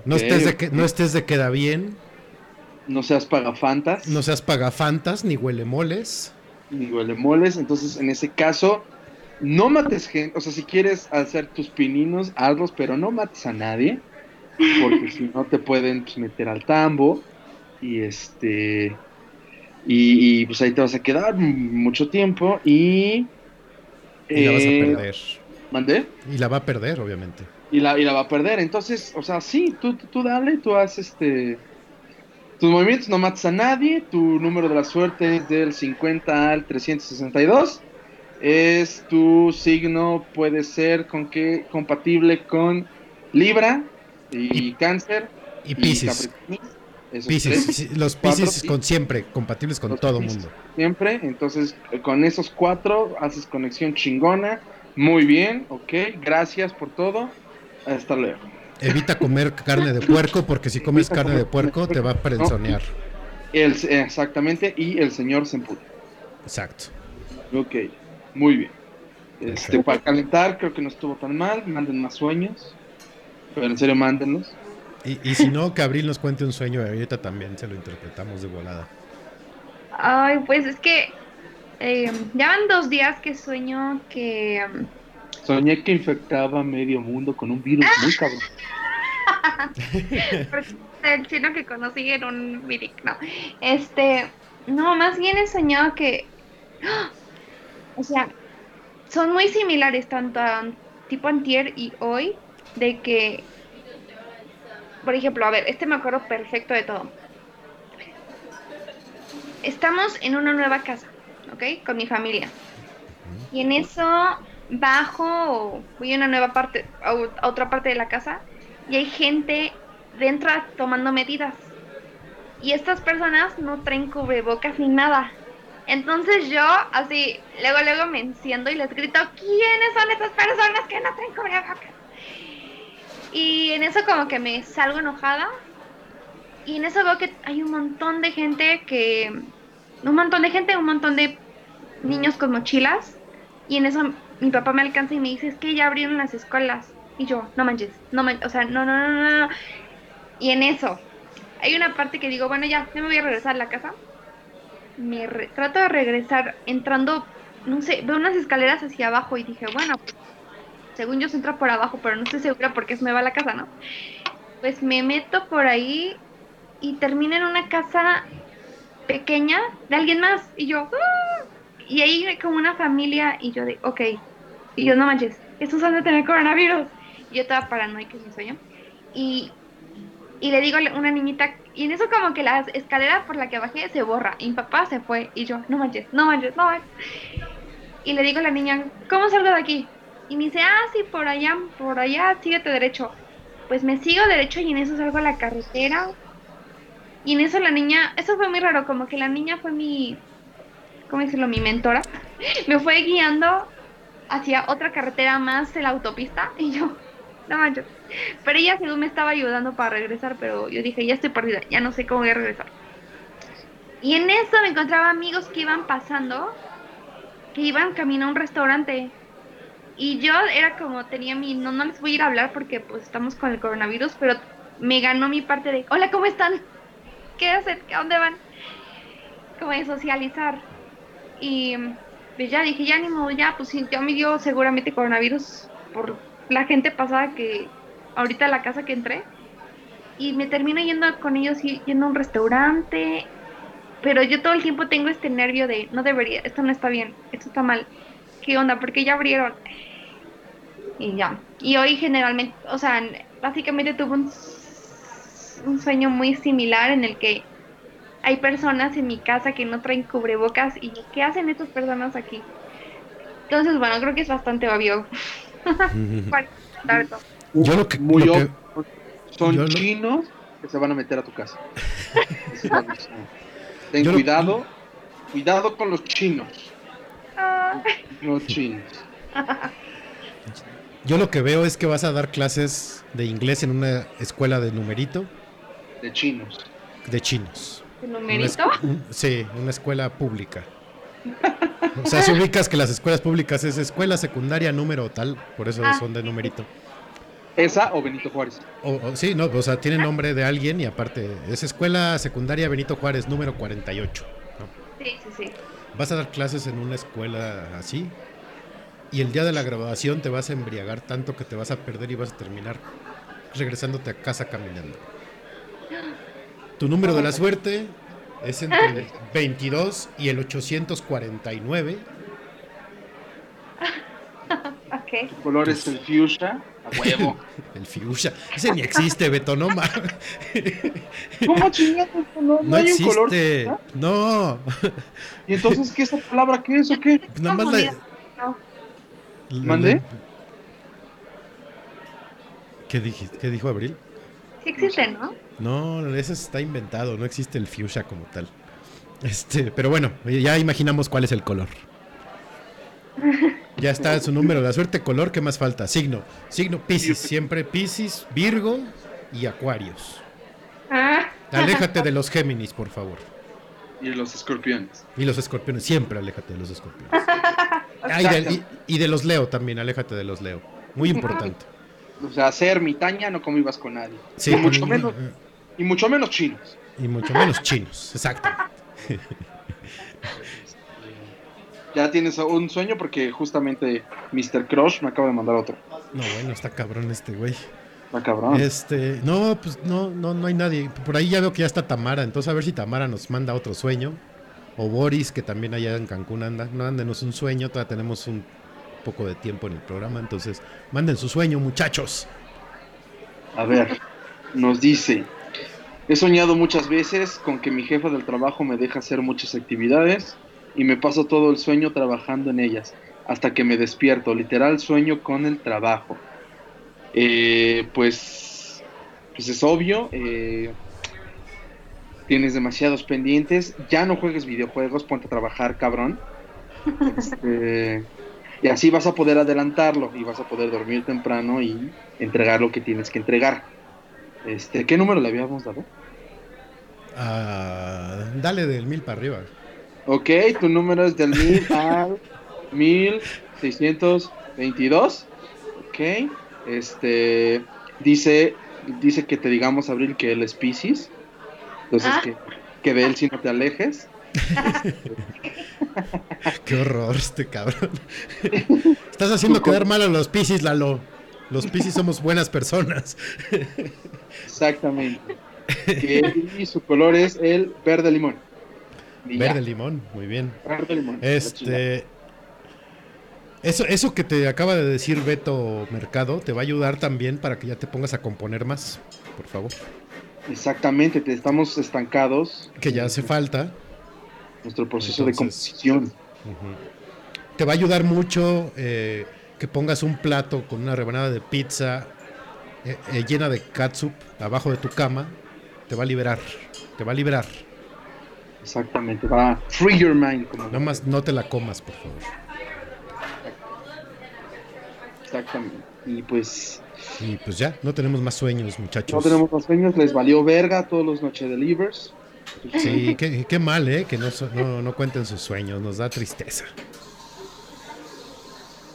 No, estés de que, no estés de queda bien, No seas pagafantas, no seas pagafantas ni huele moles. ni moles. Entonces, en ese caso, no mates gente. O sea, si quieres hacer tus pininos, hazlos, pero no mates a nadie. Porque si no, te pueden pues, meter al tambo. Y este. Y, y, pues ahí te vas a quedar mucho tiempo. Y. Y la vas a eh, perder. ¿Mandé? Y la va a perder, obviamente. y la, y la va a perder. Entonces, o sea, sí, tú, tú dale, tú haz este. Tus movimientos no matas a nadie. Tu número de la suerte es del 50 al 362. Es tu signo, puede ser con que compatible con Libra y, Cáncer. Y Pisces. Capricornio. Tres. sí, los Pisces con siempre, compatibles con todo mundo. Siempre. Entonces, eh, con esos cuatro haces conexión chingona. Muy bien, ok. Gracias por todo. Hasta luego. Evita comer carne de puerco porque si comes Evita carne comer de puerco te va a prensonear. El, exactamente, y el señor se emputa. Exacto. Ok, muy bien. Este, para calentar, creo que no estuvo tan mal. Manden más sueños. Pero en serio, mándenlos. Y, y si no, que Abril nos cuente un sueño y ahorita también se lo interpretamos de volada. Ay, pues es que eh, ya van dos días que sueño que... Soñé que infectaba a medio mundo con un virus muy cabrón. Porque el chino que conocí era un Viric, no. Este, no, más bien he soñado que, ¡ah! o sea, son muy similares tanto a tipo antier y hoy, de que, por ejemplo, a ver, este me acuerdo perfecto de todo. Estamos en una nueva casa, ¿ok? Con mi familia. Y en eso bajo, voy a una nueva parte, a otra parte de la casa, y hay gente dentro tomando medidas. Y estas personas no traen cubrebocas ni nada. Entonces yo, así, luego, luego me enciendo y les grito, ¿quiénes son estas personas que no traen cubrebocas? Y en eso como que me salgo enojada. Y en eso veo que hay un montón de gente que... Un montón de gente, un montón de niños con mochilas. Y en eso mi papá me alcanza y me dice, es que ya abrieron las escuelas. Y yo, no manches, no manches, o sea, no, no, no, no. Y en eso, hay una parte que digo, bueno, ya, ya me voy a regresar a la casa. Me re- trato de regresar entrando, no sé, veo unas escaleras hacia abajo y dije, bueno, pues, según yo se entra por abajo, pero no estoy segura porque es nueva la casa, ¿no? Pues me meto por ahí y termino en una casa pequeña de alguien más. Y yo, "Ah". y ahí como una familia y yo de, ok. Y yo, no manches, estos han de tener coronavirus. Y yo estaba paranoica en mi sueño. Y, y le digo a una niñita, y en eso como que la escalera por la que bajé se borra. Y mi papá se fue. Y yo, no manches, no manches, no manches. Y le digo a la niña, ¿cómo salgo de aquí? Y me dice, ah, sí, por allá, por allá, síguete derecho. Pues me sigo derecho y en eso salgo a la carretera. Y en eso la niña, eso fue muy raro, como que la niña fue mi, ¿cómo decirlo? Mi mentora. Me fue guiando hacia otra carretera más de la autopista y yo, no manches. Pero ella según me estaba ayudando para regresar, pero yo dije, ya estoy perdida, ya no sé cómo voy a regresar. Y en eso me encontraba amigos que iban pasando, que iban camino a un restaurante. Y yo era como, tenía mi, no, no les voy a ir a hablar porque pues estamos con el coronavirus, pero me ganó mi parte de, hola, ¿cómo están? ¿Qué hacen? ¿A dónde van? Como de socializar. Y pues ya dije, ya ni modo, ya, pues sí, ya me dio seguramente coronavirus por la gente pasada que ahorita la casa que entré. Y me termino yendo con ellos y yendo a un restaurante. Pero yo todo el tiempo tengo este nervio de, no debería, esto no está bien, esto está mal. ¿Qué onda? Porque ya abrieron. Y ya. Y hoy generalmente, o sea, básicamente tuve un, un sueño muy similar en el que hay personas en mi casa que no traen cubrebocas y ¿qué hacen estas personas aquí? Entonces, bueno, creo que es bastante obvio. Yo lo que, Muy lo que- obvio. Son yo lo- chinos que se van a meter a tu casa. Ten Yo lo- cuidado. Cuidado con los chinos. Los chinos. yo lo que veo es que vas a dar clases de inglés en una escuela de numerito De chinos. de chinos. ¿el Una numerito? es- un- sí, una escuela pública. O sea, si ubicas que las escuelas públicas es escuela secundaria número tal, por eso Ah. son de numerito. Esa o Benito Juárez. O, o- sí, no, o sea, tiene nombre de alguien y aparte es escuela secundaria Benito Juárez número 48. ¿no? Sí, sí, sí. Vas a dar clases en una escuela así y el día de la graduación te vas a embriagar tanto que te vas a perder y vas a terminar regresándote a casa caminando. Tu número de la suerte es entre el 22 y el 849. Ok. Ok. Tu color es el fuchsia, a huevo. El fuchsia. Ese ni existe, Beto, no mames. ¿Cómo chingados? No, no, No hay un color. existe. No. ¿Y entonces qué esa palabra qué es o qué? Nada más la- ¿Mandé? ¿Qué, dijiste? ¿Qué dijo Abril? Sí existe, ¿no? No, ese está inventado, no existe el fuchsia como tal. Este, pero bueno, ya imaginamos cuál es el color. Ya está su número la suerte, color, ¿qué más falta? Signo. Signo Piscis, siempre Piscis, Virgo y Acuarios. Ah, Aléjate de los Géminis, por favor. Y los escorpiones. Y los escorpiones, siempre aléjate de los escorpiones. Ah, y, de, y- y de los Leo también, aléjate de los Leo. Muy importante. O sea, ser mitaña no convivas con nadie. Sí, y, mucho menos, y mucho menos chinos. y mucho menos chinos, exacto. Ya tienes un sueño porque justamente Mr. Crush me acaba de mandar otro. No, bueno, está cabrón este güey. Está cabrón. Este, no, pues no, no, no hay nadie. Por ahí ya veo que ya está Tamara, entonces a ver si Tamara nos manda otro sueño. O Boris, que también allá en Cancún anda. No, mándenos un sueño, todavía tenemos un poco de tiempo en el programa, entonces manden su sueño, muchachos. A ver, nos dice, he soñado muchas veces con que mi jefa del trabajo me deja hacer muchas actividades y me paso todo el sueño trabajando en ellas hasta que me despierto, literal sueño con el trabajo. Eh, pues, pues es obvio, eh, tienes demasiados pendientes, ya no juegues videojuegos, ponte a trabajar, cabrón. Este, y así vas a poder adelantarlo y vas a poder dormir temprano y entregar lo que tienes que entregar. Este, ¿qué número le habíamos dado? Ah, dale del mil para arriba. Ok, tu número es del 1000 al 1622. Ok, este dice dice que te digamos Abril que él es Pisces. Entonces Ah. que, que de él si no te alejes. Qué horror este cabrón. Estás haciendo quedar mal a los Piscis, Lalo. Los Piscis somos buenas personas. Exactamente. Que- y su color es el verde limón. Verde limón, muy bien. verde limón. Este. Eso, eso que te acaba de decir Beto Mercado te va a ayudar también para que ya te pongas a componer más, por favor. Exactamente, te estamos estancados. Que ya hace falta. Nuestro proceso de composición. Te va a ayudar mucho eh, que pongas un plato con una rebanada de pizza eh, eh, llena de catsup abajo de tu cama. Te va a liberar. Te va a liberar. Exactamente, va free your mind. Como Nada más no te la comas, por favor. Exactamente. Y pues Y pues ya, no tenemos más sueños, muchachos. no tenemos más sueños, les valió verga todos los noche delivers. Sí, qué, qué mal, ¿eh? Que no, so- no, no cuenten sus sueños, nos da tristeza.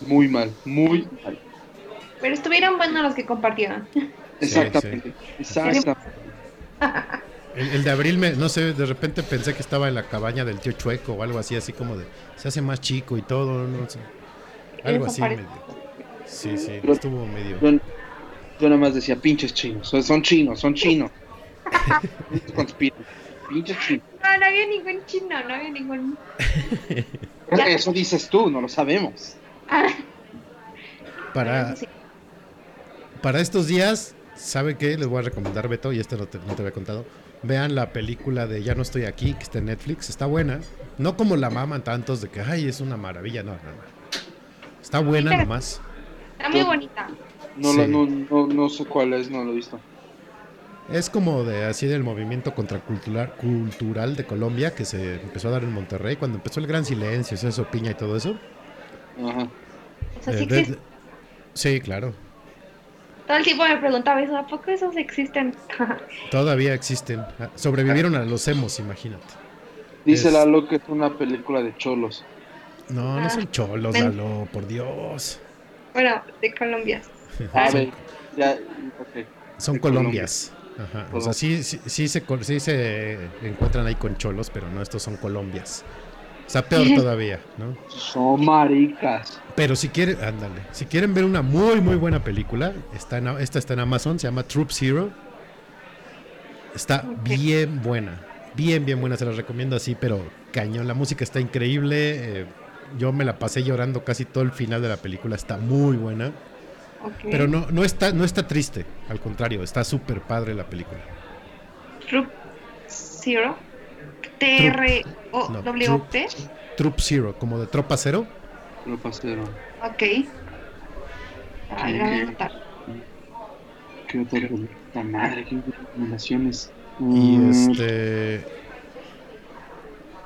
Muy mal, muy mal. pero estuvieron buenos los que compartieron. Exactamente. Exactamente. El, el de abril, me, no sé, de repente pensé que estaba en la cabaña del tío Chueco o algo así, así como de, se hace más chico y todo, no sé. Algo así. Medio. Sí, sí, Yo- estuvo medio... Yo, yo nada más decía, pinches chinos. Son, chinos, son chinos. Conspiran. Pinches chinos. No, no había ningún chino, no había ningún. Eso dices tú, no lo sabemos. Para, para estos días, ¿sabe qué? Les voy a recomendar, Beto, y esto no te, no te había contado. Vean la película de Ya no estoy aquí, que está en Netflix. Está buena. No como la maman tantos de que, ay, es una maravilla. No, no, no. Está buena nomás. Está muy bonita. No, Sí. lo, no, no, no sé cuál es, no lo he visto. Es como de así del movimiento contracultural cultural de Colombia que se empezó a dar en Monterrey cuando empezó el gran silencio, eso, piña y todo eso. Ajá. Eso sí Eh, de- existe. de- sí, claro. Todo el tiempo me preguntaba eso, ¿a poco esos existen? Todavía existen. Ah, Sobrevivieron a los emos, imagínate. Dice Es- Lalo que es una película de cholos. No, no Ah, son cholos, ven. Lalo, por Dios. bueno, de Colombia. A son, ver, ya, ok. son de Colombias. Ajá. O sea, sí, sí, sí se, sí se encuentran ahí con cholos, pero no, estos son Colombias. O sea, peor todavía, ¿no? Son maricas. Pero si quieren, ándale, si quieren ver una muy muy buena película, está en, esta está en Amazon, se llama Troop Zero. Está bien buena, bien bien buena, se la recomiendo así, pero cañón, la música está increíble, eh, yo me la pasé llorando casi todo el final de la película, está muy buena. Pero no, no, está, no está triste, al contrario, está súper padre la película. Troop Zero. T-R-O-W-P. Troop Zero, como de tropa cero. Lo pasero. Ok. Ah, la voy a anotar. ¿Qué otra puta madre? ¿Qué recomendaciones? Y Mm, este.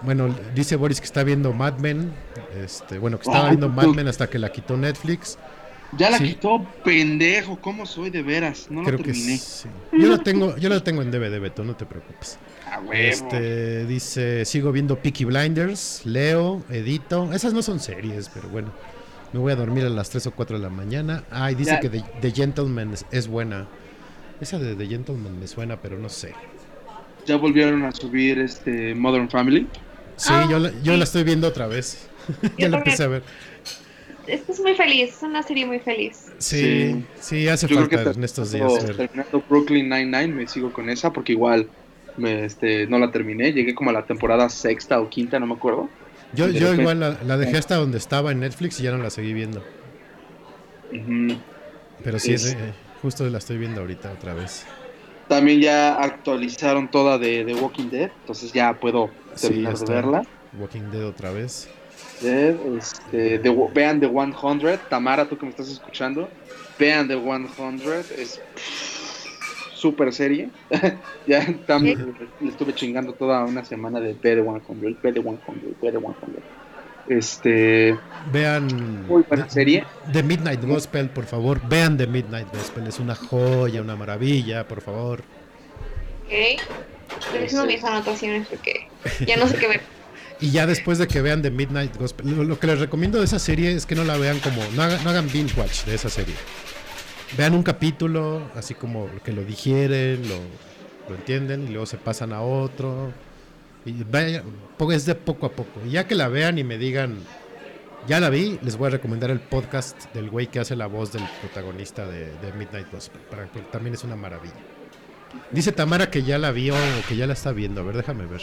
Bueno, dice Boris que está viendo Mad Men. Este, bueno, que estaba Ay, viendo Mad Men hasta que la quitó Netflix. Ya la sí. quitó, pendejo. ¿Cómo soy de veras? No Creo lo que terminé. sí. Yo la tengo, yo la tengo en DVD, Beto, no te preocupes. A huevo. Este dice, sigo viendo Peaky Blinders, leo, edito. Esas no son series, pero bueno. Me voy a dormir a las 3 o 4 de la mañana. Ay, dice Ya. que The, The Gentleman es, es buena. Esa de The Gentleman me suena, pero no sé. Ya volvieron a subir este Modern Family. Sí, Ah, yo, la, yo sí. la estoy viendo otra vez. ya la empecé a ver. Es que es muy feliz, es una serie muy feliz. Sí, sí, hace Yo creo que falta te- en estos días. Terminando Brooklyn Nine-Nine, me sigo con esa porque igual me, este, no la terminé. Llegué como a la temporada sexta o quinta, no me acuerdo. Yo, yo repente- igual la, la dejé hasta donde estaba en Netflix y ya no la seguí viendo. Pero sí, es, Es- eh, justo la estoy viendo ahorita otra vez. También ya actualizaron toda de, de Walking Dead, entonces ya puedo Sí, terminar ya de verla. Walking Dead otra vez. Dead, este, de- vean The 100, Tamara, tú que me estás escuchando, vean The 100, es super serie. ya tam- Sí. le estuve chingando toda una semana de ve The 100, ve The 100, ve The 100. Este, Vean muy buena The- serie. The Midnight Gospel, por favor. Vean The Midnight Gospel. Es una joya, una maravilla, por favor. Ok. Estoy haciendo mis anotaciones porque ya no sé qué ver. Y ya después de que vean The Midnight Gospel, lo, lo que les recomiendo de esa serie es que no la vean como, no hagan, no hagan binge watch de esa serie. Vean un capítulo, así como que lo digieren, lo, lo entienden, y luego se pasan a otro. Y vaya, es de poco a poco. Y ya que la vean y me digan, ya la vi, les voy a recomendar el podcast del güey que hace la voz del protagonista de, de Midnight Gospel, para que también es una maravilla. Dice Tamara que ya la vio o que ya la está viendo. A ver, déjame ver.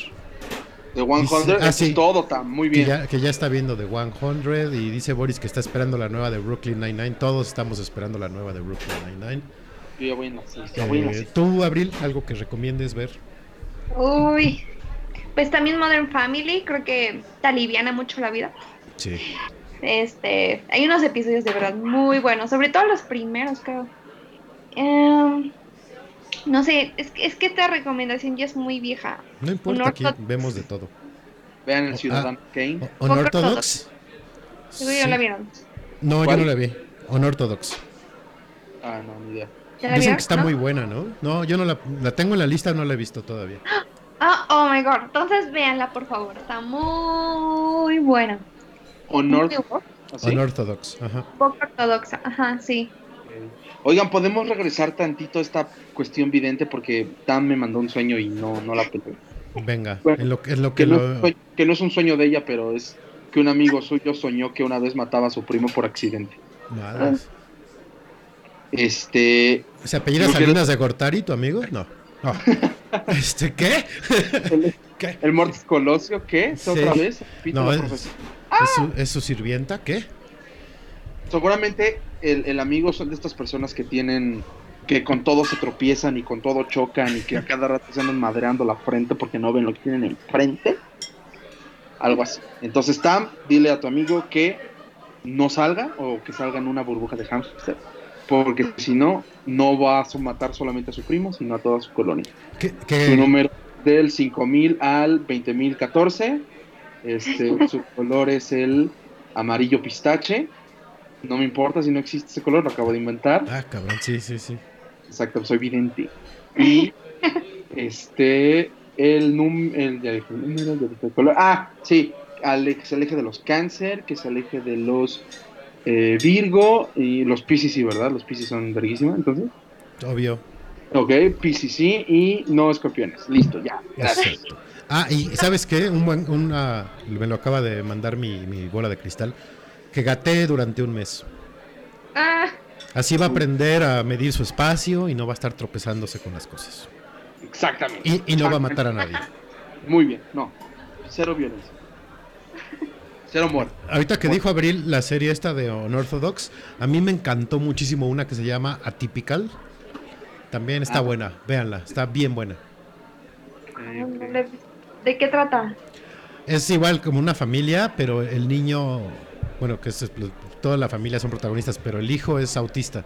The 100, Dice- ah, sí. es todo, está muy Que bien. ya, que ya está viendo The 100 y dice Boris que está esperando la nueva de Brooklyn Nine-Nine. Todos estamos esperando la nueva de Brooklyn Nine-Nine. Yo ya voy en la seis, ya voy en la Eh, seis. ¿Tú, Abril, algo que recomiendes ver? Uy. Pues también Modern Family, creo que te aliviana mucho la vida. Sí. Este, hay unos episodios de verdad muy buenos, sobre todo los primeros, creo. Em, no sé, es, que- es que esta recomendación ya es muy vieja. No importa, aquí vemos de todo. Vean el Ah. Ciudadano Kane. O- ¿Unorthodox? Seguro ya la vieron. No, yo no la vi. Unorthodox. Ah, no, ni idea. ¿Ya la Dicen vieron? que está ¿No? muy buena, ¿no? No, yo no la, la tengo en la lista, no la he visto todavía. Ah, oh my god. Entonces véanla, por favor. Está muy buena. Honor. ¿así? Unorthodox, ajá. poco ortodoxa. Ajá, sí. Oigan, podemos regresar tantito a esta cuestión vidente porque Tam me mandó un sueño y no, no la pelé. Venga, Bueno, en lo, en lo Que que no, lo... sueño- que no es un sueño de ella, pero es que un amigo suyo soñó que una vez mataba a su primo por accidente. Madres. Este, ¿Se apellida Creo que- Salinas de Gortari, tu amigo? No. No. Este, ¿qué? ¿Qué? el Mortis Colosio, ¿qué? Sí. ¿Otra vez? No, es-. ¿Es su, es su sirvienta? ¿Qué? Seguramente el, el amigo son de estas personas que tienen que con todo se tropiezan y con todo chocan y que a cada rato se andan madreando la frente porque no ven lo que tienen enfrente. Algo así. Entonces, Tam, dile a tu amigo que no salga o que salga en una burbuja de hamster. Porque si no, no vas a matar solamente a su primo, sino a toda su colonia. ¿Qué, Su número del 5000 al 20014. Este, su color es el amarillo pistache. No me importa si no existe ese color, lo acabo de inventar. Ah, cabrón, sí, sí, sí. Exacto, soy vidente. Y este, el número, el, ya dije el número, ya dije el color. Ah, sí, ale- que se aleje de los cáncer, que se aleje de los eh, Virgo y los Pisces, sí, ¿verdad? Los Pisces son verguísimos, entonces. Obvio. Ok, Pisces sí y no escorpiones. Listo, ya. Gracias. Exacto. Ah, y ¿sabes qué? Un buen, una, me lo acaba de mandar mi, mi bola de cristal. Que gatee durante un mes. Ah, Así va a aprender a medir su espacio y no va a estar tropezándose con las cosas. Exactamente. Y, y no va a matar a nadie. Muy bien, no. Cero violencia. Cero humor. Ahorita que dijo Abril la serie esta de Unorthodox, a mí me encantó muchísimo una que se llama Atypical. También está Ah. buena, véanla, está bien buena. ¿De qué trata? Es igual como una familia, pero el niño, bueno, que es, toda la familia son protagonistas, pero el hijo es autista.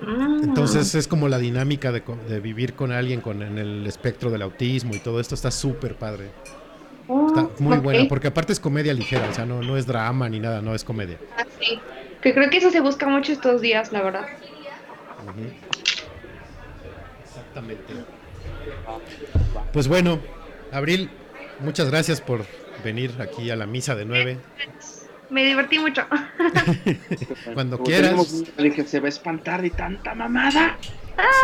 Mm. Entonces es como la dinámica de, de vivir con alguien con en el espectro del autismo y todo esto está súper padre. Oh, Está muy ok. buena, porque aparte es comedia ligera, o sea, no, no es drama ni nada, no es comedia. Ah, sí. Que creo que eso se busca mucho estos días, la verdad. Exactamente. Pues bueno, Abril, muchas gracias por venir aquí a la misa de nueve. Me divertí mucho. Cuando Como quieras. dije, se va a espantar de tanta mamada.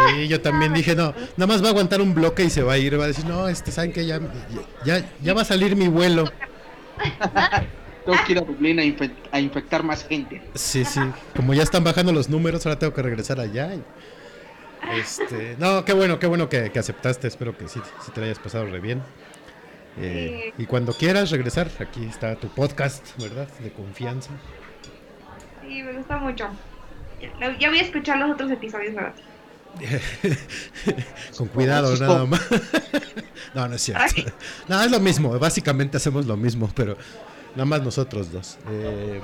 Sí, yo también dije, no, nada más va a aguantar un bloque y se va a ir, va a decir, no, este, ¿saben que ya, ya, ya va a salir mi vuelo. Tengo que ir a Dublín a, infe- a infectar más gente. Sí, sí, como ya están bajando los números, ahora tengo que regresar allá. y- Este, no, qué bueno, qué bueno que, que aceptaste, espero que sí, sí te la hayas pasado re bien. Eh, y cuando quieras regresar, aquí está tu podcast, ¿verdad? De confianza. Sí, me gusta mucho. Ya- Ya voy a escuchar los otros episodios, ¿verdad? Con cuidado, nada más. no, no es cierto. No, es lo mismo. Básicamente hacemos lo mismo, pero nada más nosotros dos. Eh,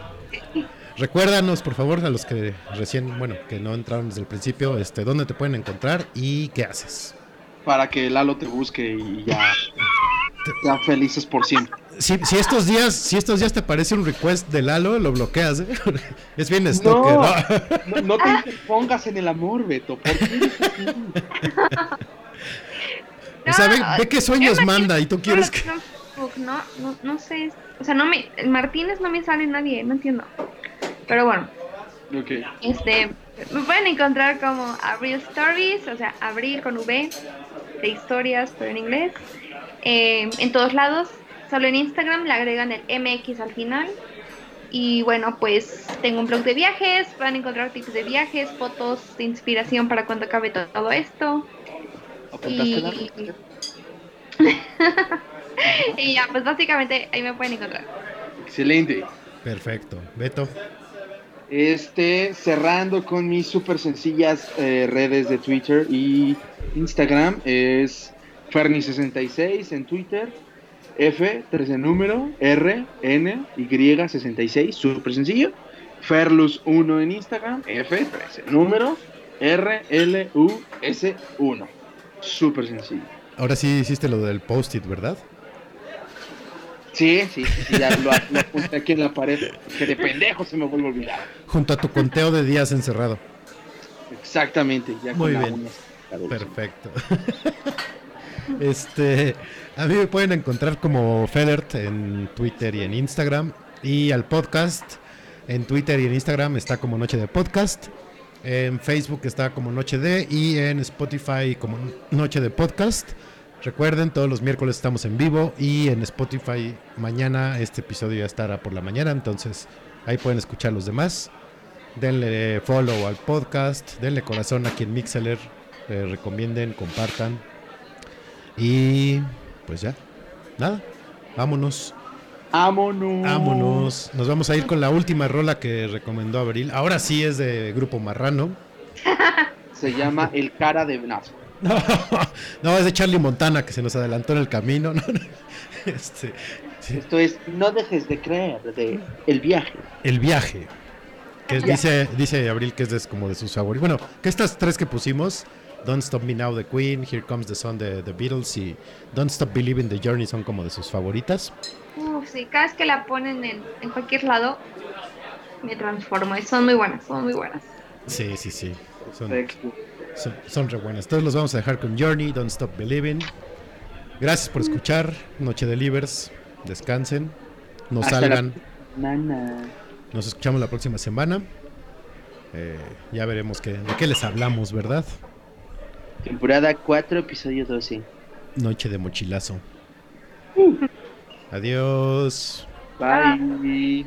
recuérdanos, por favor, a los que recién, bueno, que no entraron desde el principio, este, dónde te pueden encontrar y qué haces. Para que Lalo te busque y ya sean felices por siempre. Si, si estos días, si estos días te parece un request de Lalo, lo bloqueas, ¿eh? Es bien stalker, ¿no? No, no te interpongas en el amor, Beto. ¿Por qué eres así? O sea, ve, No, ve qué sueños manda y tú quieres que... No, no, no, no sé. O sea, no me. Martínez no me sale nadie, no entiendo. Pero bueno, este. Me pueden encontrar como Abril Stories, o sea, Abril con V, de historias, pero en inglés. Eh, en todos lados. Solo en Instagram le agregan el MX al final. Y bueno, pues tengo un blog de viajes, van a encontrar tips de viajes, fotos de inspiración para cuando acabe to- todo esto. Y ya, pues básicamente ahí me pueden encontrar. Excelente. Perfecto. Beto. Este, cerrando con mis súper sencillas eh, redes de Twitter y Instagram, es Ferni66 en Twitter, F, 13 número, R, N, Y, 66, súper sencillo. Ferlus1 en Instagram, F, 13 número, R, L, U, S, 1. Súper sencillo. Ahora sí hiciste lo del post-it, ¿verdad? Sí, sí, sí, ya lo, lo apunté aquí en la pared, que de pendejo se me vuelve a olvidar. Junto a tu conteo de días encerrado. Exactamente, ya Muy con la bien. sacada. Perfecto. este, a mí me pueden encontrar como Federt en Twitter y en Instagram. Y al podcast en Twitter y en Instagram está como Noche de Podcast. En Facebook está como Noche de y en Spotify como Noche de Podcast. Recuerden, todos los miércoles estamos en vivo y en Spotify mañana este episodio ya estará por la mañana, entonces ahí pueden escuchar los demás. Denle follow al podcast, denle corazón a quien Mixeler eh, recomienden, compartan. Y pues ya, nada, vámonos, Vámonos. vámonos. Nos vamos a ir con la última rola que recomendó Abril. Ahora sí es de Grupo Marrano. Se llama El cara de no, No, no, es de Charlie Montana que se nos adelantó en el camino. No, no. Este, sí, Esto es No dejes de creer de El viaje. el viaje. Que es- dice, dice Abril que es de- como de sus favoritos. Bueno, que estas tres que pusimos, Don't Stop Me Now de Queen, Here Comes the Sun de The Beatles y Don't Stop Believing the Journey son como de sus favoritas. Uf, sí, cada vez que la ponen en, en cualquier lado, me transformo. y Son muy buenas, son muy buenas. Sí, sí, sí. Son, Perfecto. son, son re buenas. Entonces los vamos a dejar con Journey, Don't Stop Believing. Gracias por escuchar. Noche de Livers. Descansen. No Hasta salgan. Nos escuchamos la próxima semana. Eh, ya veremos qué, de qué les hablamos, ¿verdad? Temporada 4, episodio 12. Noche de mochilazo. Adiós. Bye.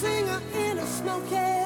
singer in a smoky